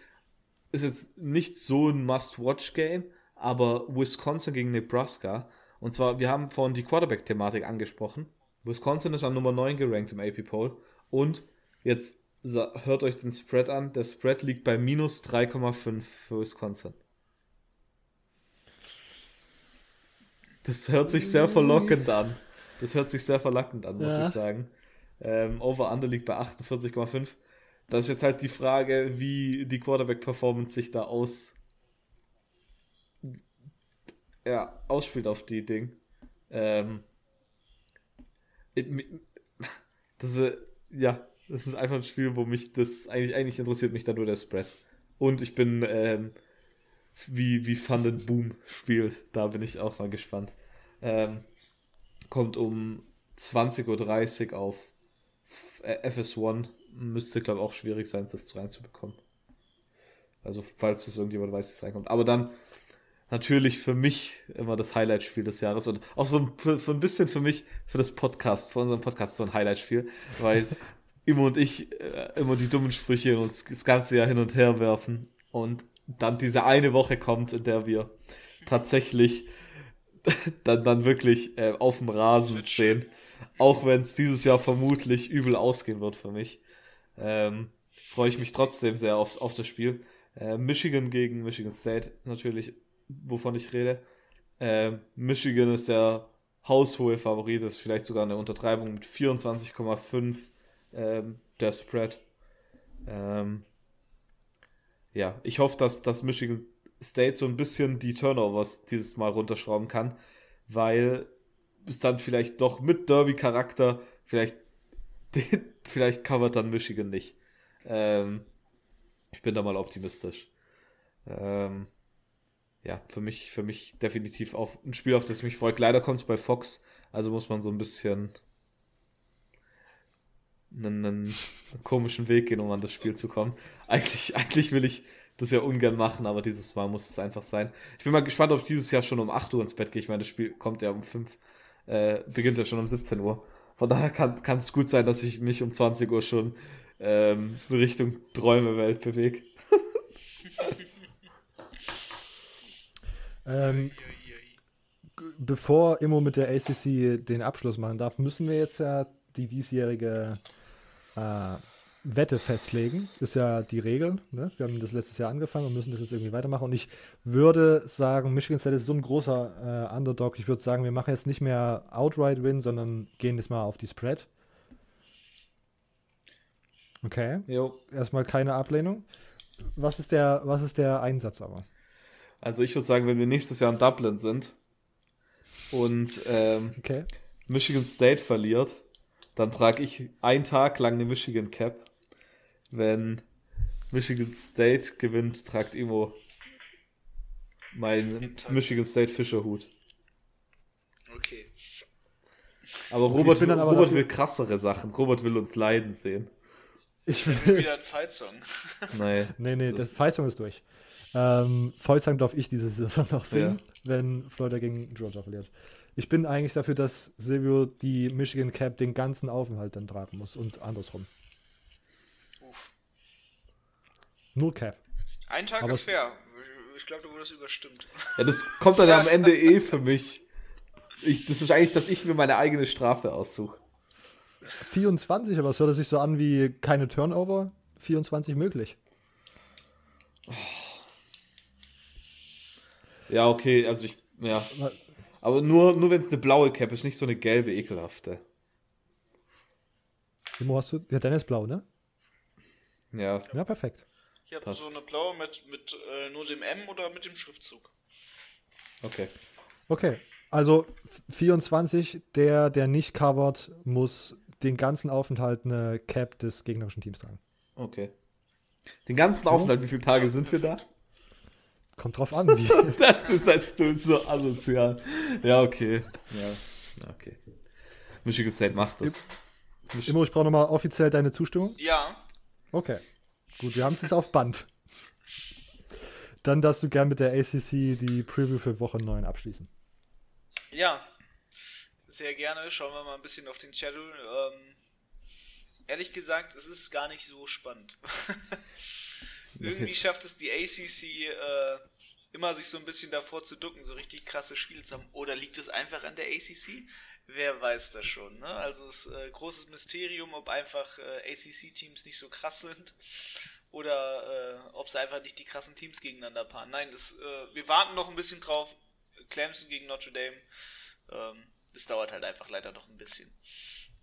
C: ist jetzt nicht so ein Must-Watch-Game, aber Wisconsin gegen Nebraska. Und zwar, wir haben vorhin die Quarterback-Thematik angesprochen. Wisconsin ist an Nummer 9 gerankt im AP Poll. Und jetzt hört euch den Spread an. Der Spread liegt bei minus 3,5 für Wisconsin. Das hört sich sehr verlockend an. Das hört sich sehr verlockend an, muss ja. ich sagen. Ähm, Over-Under liegt bei 48,5. Das ist jetzt halt die Frage, wie die Quarterback-Performance sich da aus ja, ausspielt auf die Ding. Ähm, das ist, ja, das ist einfach ein Spiel, wo mich das eigentlich, eigentlich interessiert mich da nur der Spread. Und ich bin, ähm, wie, wie and Boom spielt, da bin ich auch mal gespannt. Ähm, kommt um 20.30 Uhr auf FS1 müsste, glaube ich, auch schwierig sein, das reinzubekommen. Also, falls es irgendjemand weiß, dass es reinkommt. Aber dann natürlich für mich immer das Highlight-Spiel des Jahres und auch so für, für, ein bisschen für mich, für das Podcast, für unseren Podcast so ein Highlight-Spiel, weil Immo und ich äh, immer die dummen Sprüche uns das ganze Jahr hin und her werfen und dann diese eine Woche kommt, in der wir tatsächlich dann, dann wirklich äh, auf dem Rasen stehen. Auch wenn es dieses Jahr vermutlich übel ausgehen wird für mich. Ähm, Freue ich mich trotzdem sehr auf, auf das Spiel. Äh, Michigan gegen Michigan State, natürlich, wovon ich rede. Äh, Michigan ist ja haushohe Favorit ist, vielleicht sogar eine Untertreibung mit 24,5 ähm, der Spread. Ähm, ja, ich hoffe, dass, dass Michigan State so ein bisschen die Turnovers dieses Mal runterschrauben kann, weil es dann vielleicht doch mit Derby-Charakter vielleicht, vielleicht covert dann Michigan nicht. Ähm, ich bin da mal optimistisch. Ähm, ja, für mich, für mich definitiv auch ein Spiel, auf das mich freut. Leider kommt es bei Fox, also muss man so ein bisschen einen, einen, komischen Weg gehen, um an das Spiel zu kommen. Eigentlich, eigentlich will ich das ja ungern machen, aber dieses Mal muss es einfach sein. Ich bin mal gespannt, ob ich dieses Jahr schon um 8 Uhr ins Bett gehe. Ich meine, das Spiel kommt ja um 5, äh, beginnt ja schon um 17 Uhr. Von daher kann es gut sein, dass ich mich um 20 Uhr schon ähm, Richtung Träumewelt bewege.
A: ähm, bevor Immo mit der ACC den Abschluss machen darf, müssen wir jetzt ja die diesjährige äh, Wette festlegen. Ist ja die Regel. Ne? Wir haben das letztes Jahr angefangen und müssen das jetzt irgendwie weitermachen. Und ich würde sagen, Michigan State ist so ein großer äh, Underdog. Ich würde sagen, wir machen jetzt nicht mehr Outright Win, sondern gehen jetzt mal auf die Spread. Okay. Jo. Erstmal keine Ablehnung. Was ist der, was ist der Einsatz aber?
C: Also ich würde sagen, wenn wir nächstes Jahr in Dublin sind und ähm,
A: okay.
C: Michigan State verliert, dann trage ich einen Tag lang eine Michigan Cap. Wenn Michigan State gewinnt, tragt Imo mein Michigan State Fischerhut.
B: Okay.
C: Aber Robert, will, aber Robert will krassere Sachen. Robert will uns leiden sehen.
B: Ich will wieder ein Fight-Song.
C: Nein.
A: Nee, nee, das Fight-Song ist durch. Ähm, Vollsang darf ich diese Saison noch singen, ja. wenn Florida gegen Georgia verliert. Ich bin eigentlich dafür, dass Silvio die Michigan Cap den ganzen Aufenthalt dann tragen muss und andersrum. Uff. Null Cap.
B: Ein Tag Aber ist fair. Ich glaube, du wurdest überstimmt.
C: Ja, das kommt dann am Ende eh für mich. Ich, das ist eigentlich, dass ich mir meine eigene Strafe aussuche.
A: 24, aber es hört sich so an wie keine Turnover. 24 möglich.
C: Ja, okay, also ich, ja. Aber nur, nur wenn es eine blaue Cap ist, nicht so eine gelbe, ekelhafte.
A: Wo hast du? Ja, deine ist blau, ne?
C: Ja.
A: Ja, perfekt.
B: Ich habe so eine blaue mit, mit äh, nur dem M oder mit dem Schriftzug.
C: Okay.
A: Okay. Also 24, der, der nicht covert, muss den ganzen Aufenthalt eine Cap des gegnerischen Teams tragen.
C: Okay. Den ganzen Aufenthalt, wie viele Tage sind wir da?
A: Kommt drauf an, wie.
C: das ist halt so asozial. Ja, okay. Ja, okay. Michigan State macht das.
A: Immo, ich brauche nochmal offiziell deine Zustimmung.
B: Ja.
A: Okay. Gut, wir haben es jetzt auf Band. Dann darfst du gern mit der ACC die Preview für Woche 9 abschließen.
B: Ja, sehr gerne. Schauen wir mal ein bisschen auf den Schedule. Ähm, ehrlich gesagt, es ist gar nicht so spannend. Irgendwie schafft es die ACC äh, immer sich so ein bisschen davor zu ducken, so richtig krasse Spiele zu haben. Oder liegt es einfach an der ACC? Wer weiß das schon. Ne? Also es ist äh, großes Mysterium, ob einfach äh, ACC-Teams nicht so krass sind oder äh, ob sie einfach nicht die krassen Teams gegeneinander paaren. Nein, das, äh, wir warten noch ein bisschen drauf. Clemson gegen Notre Dame. Ähm, das dauert halt einfach leider noch ein bisschen.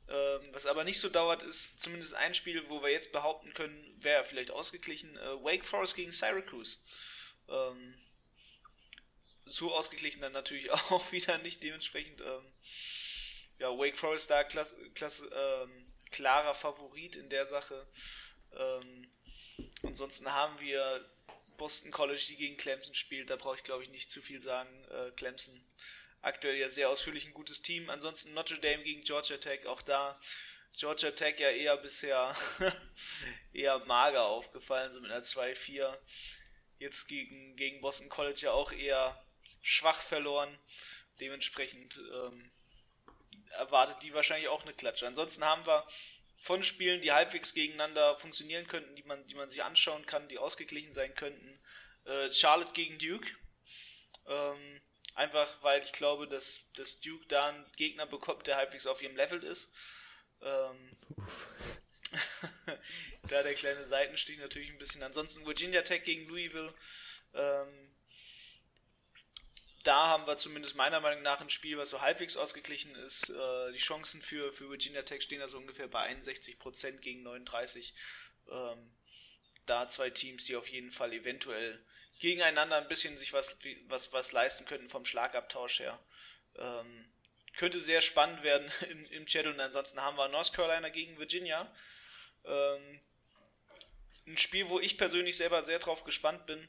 B: Ähm, was aber nicht so dauert, ist zumindest ein Spiel, wo wir jetzt behaupten können, wäre vielleicht ausgeglichen. Äh, Wake Forest gegen Syracuse. Ähm, so ausgeglichen dann natürlich auch wieder nicht dementsprechend. Ähm, ja, Wake Forest da klasse, klasse, ähm, klarer Favorit in der Sache. Ähm, ansonsten haben wir Boston College, die gegen Clemson spielt. Da brauche ich glaube ich nicht zu viel sagen. Äh, Clemson aktuell ja sehr ausführlich ein gutes Team. Ansonsten Notre Dame gegen Georgia Tech, auch da Georgia Tech ja eher bisher eher mager aufgefallen, so mit einer 2-4. Jetzt gegen, gegen Boston College ja auch eher schwach verloren. Dementsprechend ähm, erwartet die wahrscheinlich auch eine Klatsche. Ansonsten haben wir von Spielen, die halbwegs gegeneinander funktionieren könnten, die man, die man sich anschauen kann, die ausgeglichen sein könnten. Äh, Charlotte gegen Duke. Ähm, Einfach weil ich glaube, dass, dass Duke da einen Gegner bekommt, der halbwegs auf ihrem Level ist. Ähm, da der kleine Seitenstich natürlich ein bisschen. Ansonsten Virginia Tech gegen Louisville. Ähm, da haben wir zumindest meiner Meinung nach ein Spiel, was so halbwegs ausgeglichen ist. Äh, die Chancen für, für Virginia Tech stehen da so ungefähr bei 61% gegen 39. Ähm, da zwei Teams, die auf jeden Fall eventuell gegeneinander ein bisschen sich was, was, was leisten könnten vom Schlagabtausch her. Ähm, könnte sehr spannend werden im, im Chat und ansonsten haben wir North Carolina gegen Virginia. Ähm, ein Spiel, wo ich persönlich selber sehr drauf gespannt bin.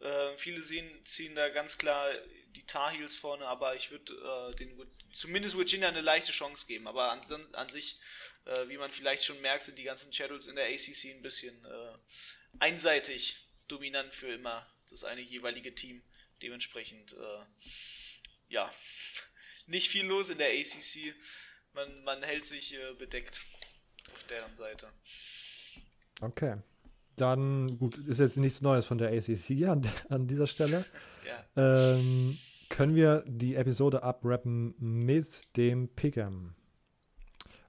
B: Äh, viele sehen, ziehen da ganz klar die Tar Heels vorne, aber ich würde äh, den zumindest Virginia eine leichte Chance geben. Aber an, an sich, äh, wie man vielleicht schon merkt, sind die ganzen Shadows in der ACC ein bisschen äh, einseitig dominant für immer das eine jeweilige Team. Dementsprechend, äh, ja, nicht viel los in der ACC. Man, man hält sich äh, bedeckt auf deren Seite.
A: Okay. Dann, gut, ist jetzt nichts Neues von der ACC an, an dieser Stelle. ja. ähm, können wir die Episode abrappen mit dem Pick'em?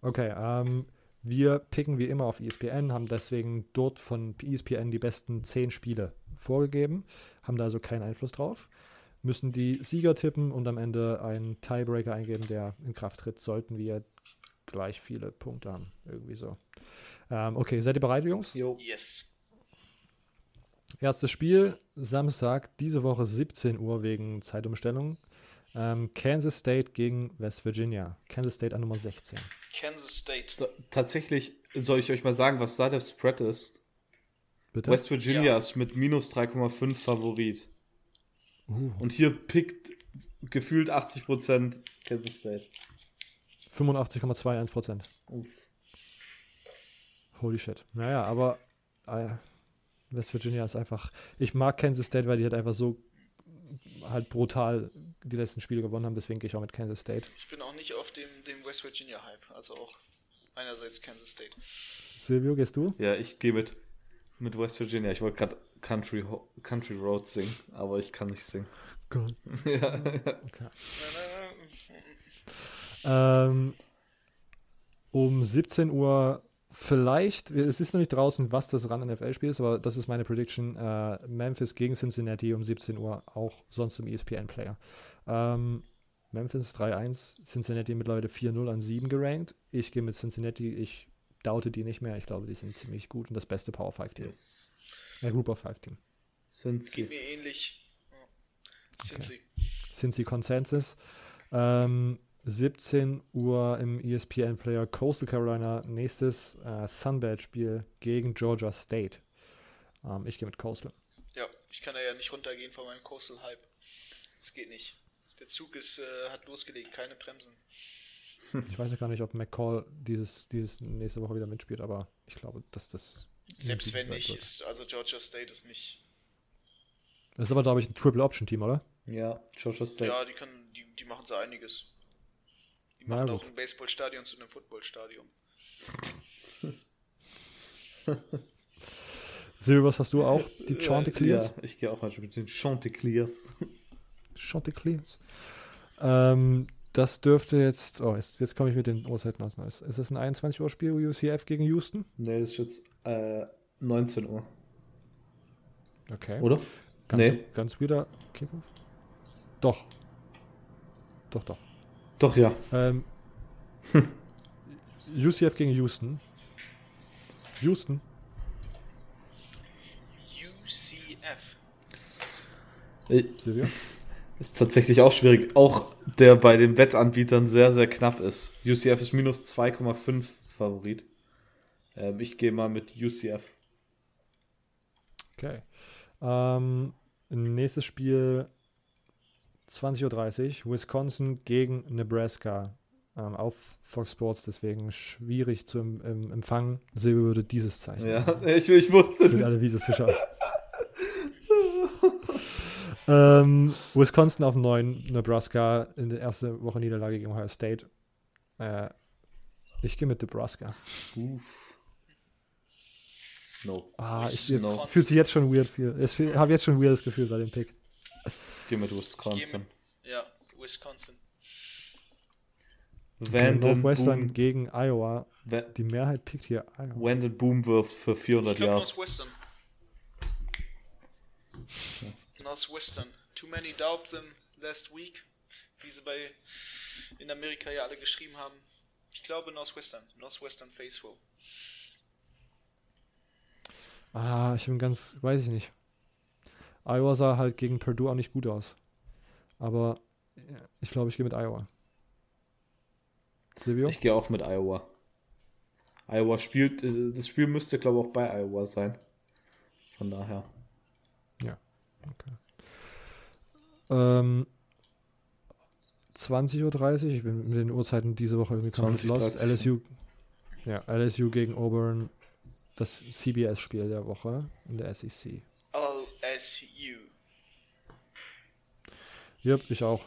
A: Okay, ähm, wir picken wie immer auf ESPN, haben deswegen dort von ESPN die besten 10 Spiele vorgegeben, haben da also keinen Einfluss drauf, müssen die Sieger tippen und am Ende einen Tiebreaker eingeben, der in Kraft tritt, sollten wir gleich viele Punkte haben. Irgendwie so. Ähm, okay, seid ihr bereit, Jungs?
B: Jo. Yes.
A: Erstes Spiel, Samstag, diese Woche 17 Uhr wegen Zeitumstellung. Ähm, Kansas State gegen West Virginia. Kansas State an Nummer 16.
B: Kansas State.
C: So, tatsächlich soll ich euch mal sagen, was da der Spread ist. Bitte? West Virginia ja. ist mit minus 3,5 Favorit. Uh. Und hier pickt gefühlt 80% Kansas State.
A: 85,21%. Holy shit. Naja, aber äh, West Virginia ist einfach. Ich mag Kansas State, weil die halt einfach so halt brutal die letzten Spiele gewonnen haben. Deswegen gehe ich auch mit Kansas State.
B: Ich bin auch nicht auf dem, dem West Virginia Hype. Also auch einerseits Kansas State.
A: Silvio, gehst du?
C: Ja, ich gehe mit, mit West Virginia. Ich wollte gerade Country, Country Road singen, aber ich kann nicht singen.
A: Gut. ja. Okay. ähm, um 17 Uhr vielleicht, es ist noch nicht draußen, was das ran NFL-Spiel ist, aber das ist meine Prediction. Äh, Memphis gegen Cincinnati um 17 Uhr, auch sonst im ESPN-Player. Ähm, Memphis 3-1, Cincinnati mittlerweile 4-0 an 7 gerankt. Ich gehe mit Cincinnati, ich daute die nicht mehr. Ich glaube, die sind ziemlich gut und das beste Power 5-Team. Yes. Ein Group of 5-Team.
B: Cincy. Geht mir ähnlich. Cincy. Okay.
A: Cincy Consensus. Ähm, 17 Uhr im ESPN Player Coastal Carolina. Nächstes äh, Sunbelt-Spiel gegen Georgia State. Ähm, ich gehe mit Coastal.
B: Ja, ich kann da ja nicht runtergehen von meinem Coastal-Hype. Das geht nicht. Der Zug ist, äh, hat losgelegt, keine Bremsen.
A: Ich weiß ja gar nicht, ob McCall dieses, dieses nächste Woche wieder mitspielt, aber ich glaube, dass das.
B: Selbst wenn nicht, ist, also Georgia State ist nicht.
A: Das ist aber, glaube ich, ein Triple Option Team, oder?
C: Ja, Georgia State.
B: Ja, die können, die, die machen so einiges. Die machen Na, auch ein Baseballstadion zu einem Footballstadion.
A: Silvers, hast du auch die Chanticleers?
C: Ja, ich gehe auch manchmal mit den Chanticleers.
A: Chanticleers. Ähm, das dürfte jetzt, oh, jetzt, jetzt komme ich mit den Uhrzeiten aus. Ist, ist das ein 21 Uhr Spiel, UCF gegen Houston?
C: Nee, das ist jetzt äh, 19 Uhr.
A: Okay.
C: Oder?
A: Ganz, nee. Ganz wieder Kickoff? Doch. Doch, doch.
C: Doch, ja.
A: Ähm, UCF gegen Houston. Houston.
B: UCF.
C: Silvia? Ist tatsächlich auch schwierig. Auch der bei den Wettanbietern sehr, sehr knapp ist. UCF ist minus 2,5 Favorit. Ähm, ich gehe mal mit UCF.
A: Okay. Ähm, nächstes Spiel 20.30 Uhr, Wisconsin gegen Nebraska ähm, auf Fox Sports, deswegen schwierig zu em em empfangen. Silber würde dieses Zeichen.
C: Ja, ich, ich wusste.
A: Für alle Wiese-Zuschauer. ähm, Wisconsin auf 9, Nebraska in der ersten Woche Niederlage gegen Ohio State. Äh, ich gehe mit Nebraska. Uff.
C: No.
A: Ah, ich, jetzt, no. fühlt sich jetzt schon weird. Ich habe jetzt schon ein weirdes Gefühl bei dem Pick
C: gehe mit Wisconsin.
B: Mit, ja, Wisconsin.
A: Vanden Northwestern Boom. gegen Iowa. Van die Mehrheit pickt hier
C: Iowa. Vanden Boom wirft für 400 ich Yards.
B: Northwestern. Ja. Northwestern. Too many doubts in last week, wie sie bei in Amerika ja alle geschrieben haben. Ich glaube Northwestern, Northwestern Faithful.
A: Ah, ich bin ganz, weiß ich nicht. Iowa sah halt gegen Purdue auch nicht gut aus. Aber ja, ich glaube, ich gehe mit Iowa. Silvio?
C: Ich gehe auch mit Iowa. Iowa spielt, äh, das Spiel müsste, glaube ich, auch bei Iowa sein. Von daher.
A: Okay. Ähm, 20.30 Uhr, ich bin mit den Uhrzeiten diese Woche irgendwie komplett
C: 20,
A: lost.
C: 30.
A: LSU, ja, LSU gegen Auburn, das CBS-Spiel der Woche in der SEC.
B: LSU.
A: Yep, ich auch.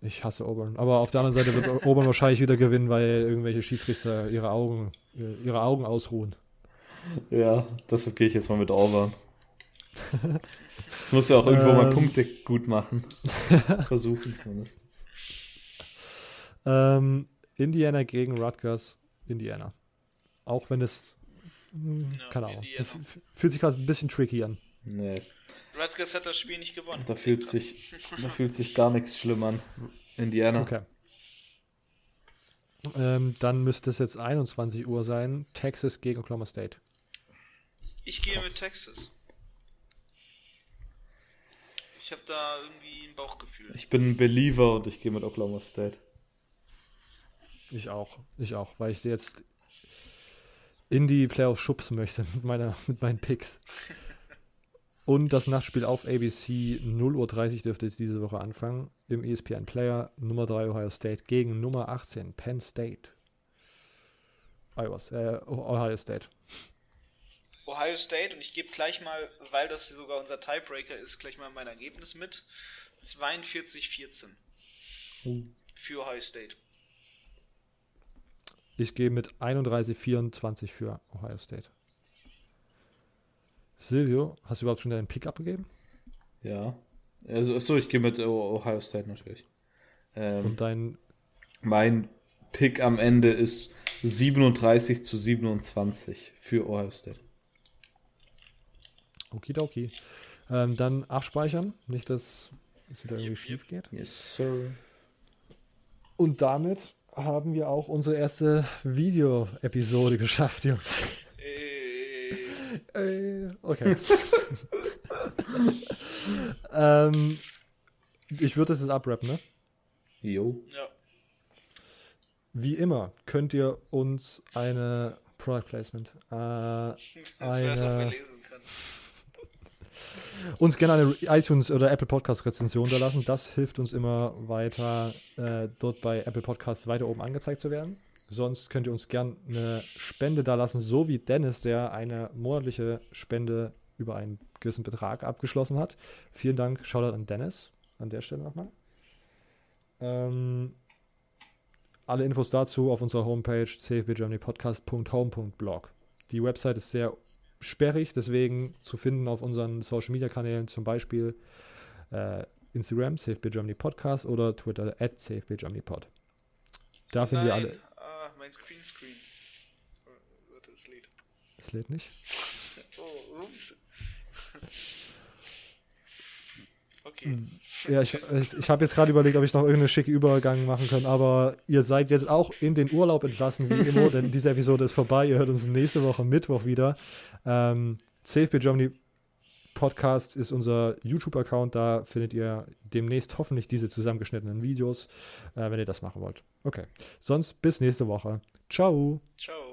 A: Ich hasse Auburn. Aber auf der anderen Seite wird Auburn wahrscheinlich wieder gewinnen, weil irgendwelche Schiedsrichter ihre Augen, ihre Augen ausruhen.
C: Ja, deshalb gehe ich jetzt mal mit Auburn. Ich muss ja auch irgendwo mal
A: Ähm.
C: Punkte gut machen. Versuchen zumindest.
A: Ähm, Indiana gegen Rutgers, Indiana. Auch wenn es, hm,
B: Ja,
A: keine Ahnung,
B: Indiana.
A: das f- fühlt sich gerade ein bisschen tricky an.
C: Nee,
B: Rutgers hat das Spiel nicht gewonnen.
C: da fühlt sich, da fühlt sich gar nichts schlimm an. Indiana.
A: Okay. Ähm, dann müsste es jetzt 21 Uhr sein. Texas gegen Oklahoma State.
B: Ich gehe mit Texas. Ich habe da irgendwie ein Bauchgefühl.
C: Ich bin ein Believer und ich gehe mit Oklahoma State.
A: Ich auch. Ich auch, weil ich sie jetzt in die Playoffs schubsen möchte mit, meiner, mit meinen Picks. Und das Nachtspiel auf ABC 0.30 Uhr dürfte jetzt diese Woche anfangen. Im ESPN Player Nummer 3 Ohio State gegen Nummer 18 Penn State. Iowa, äh, Ohio State.
B: Ohio State und ich gebe gleich mal, weil das sogar unser Tiebreaker ist, gleich mal mein Ergebnis mit. 42-14 für Ohio State.
A: Ich gehe mit 31-24 für Ohio State. Silvio, hast du überhaupt schon deinen Pick abgegeben?
C: Ja. Also, achso, ich gehe mit Ohio State natürlich. Ähm,
A: Und dein
C: mein Pick am Ende ist 37 zu 27 für Ohio State.
A: Okidoki. Ähm, dann abspeichern, nicht, dass es wieder irgendwie schief geht.
C: Yes, sir.
A: Und damit haben wir auch unsere erste Video-Episode geschafft, Jungs.
B: Äh,
A: okay. ähm, ich würde das jetzt abrappen, ne?
C: Jo.
B: ja.
A: Wie immer könnt ihr uns eine Product Placement, äh,
B: es,
A: eine, uns gerne eine iTunes oder Apple Podcast Rezension da lassen. Das hilft uns immer weiter, äh, dort bei Apple Podcasts weiter oben angezeigt zu werden. Sonst könnt ihr uns gerne eine Spende da lassen, so wie Dennis, der eine monatliche Spende über einen gewissen Betrag abgeschlossen hat. Vielen Dank, Shoutout an Dennis an der Stelle nochmal. Ähm, alle Infos dazu auf unserer Homepage cfbgermanypodcast.home.blog. Die Website ist sehr sperrig, deswegen zu finden auf unseren Social Media Kanälen, zum Beispiel äh, Instagram, CFB Podcast oder Twitter at CFBGermanyPod. Da finden wir alle.
B: Mein Greenscreen. Oh, Warte, es lädt.
A: Es lädt nicht.
B: Oh, ups. Okay.
A: Hm. Ja, ich, ich, ich habe jetzt gerade überlegt, ob ich noch irgendeinen schicken Übergang machen kann, aber ihr seid jetzt auch in den Urlaub entlassen, wie immer, denn diese Episode ist vorbei. Ihr hört uns nächste Woche Mittwoch wieder. Ähm, CFB Germany Podcast ist unser YouTube-Account. Da findet ihr demnächst hoffentlich diese zusammengeschnittenen Videos, äh, wenn ihr das machen wollt. Okay. Sonst bis nächste Woche. Ciao.
B: Ciao.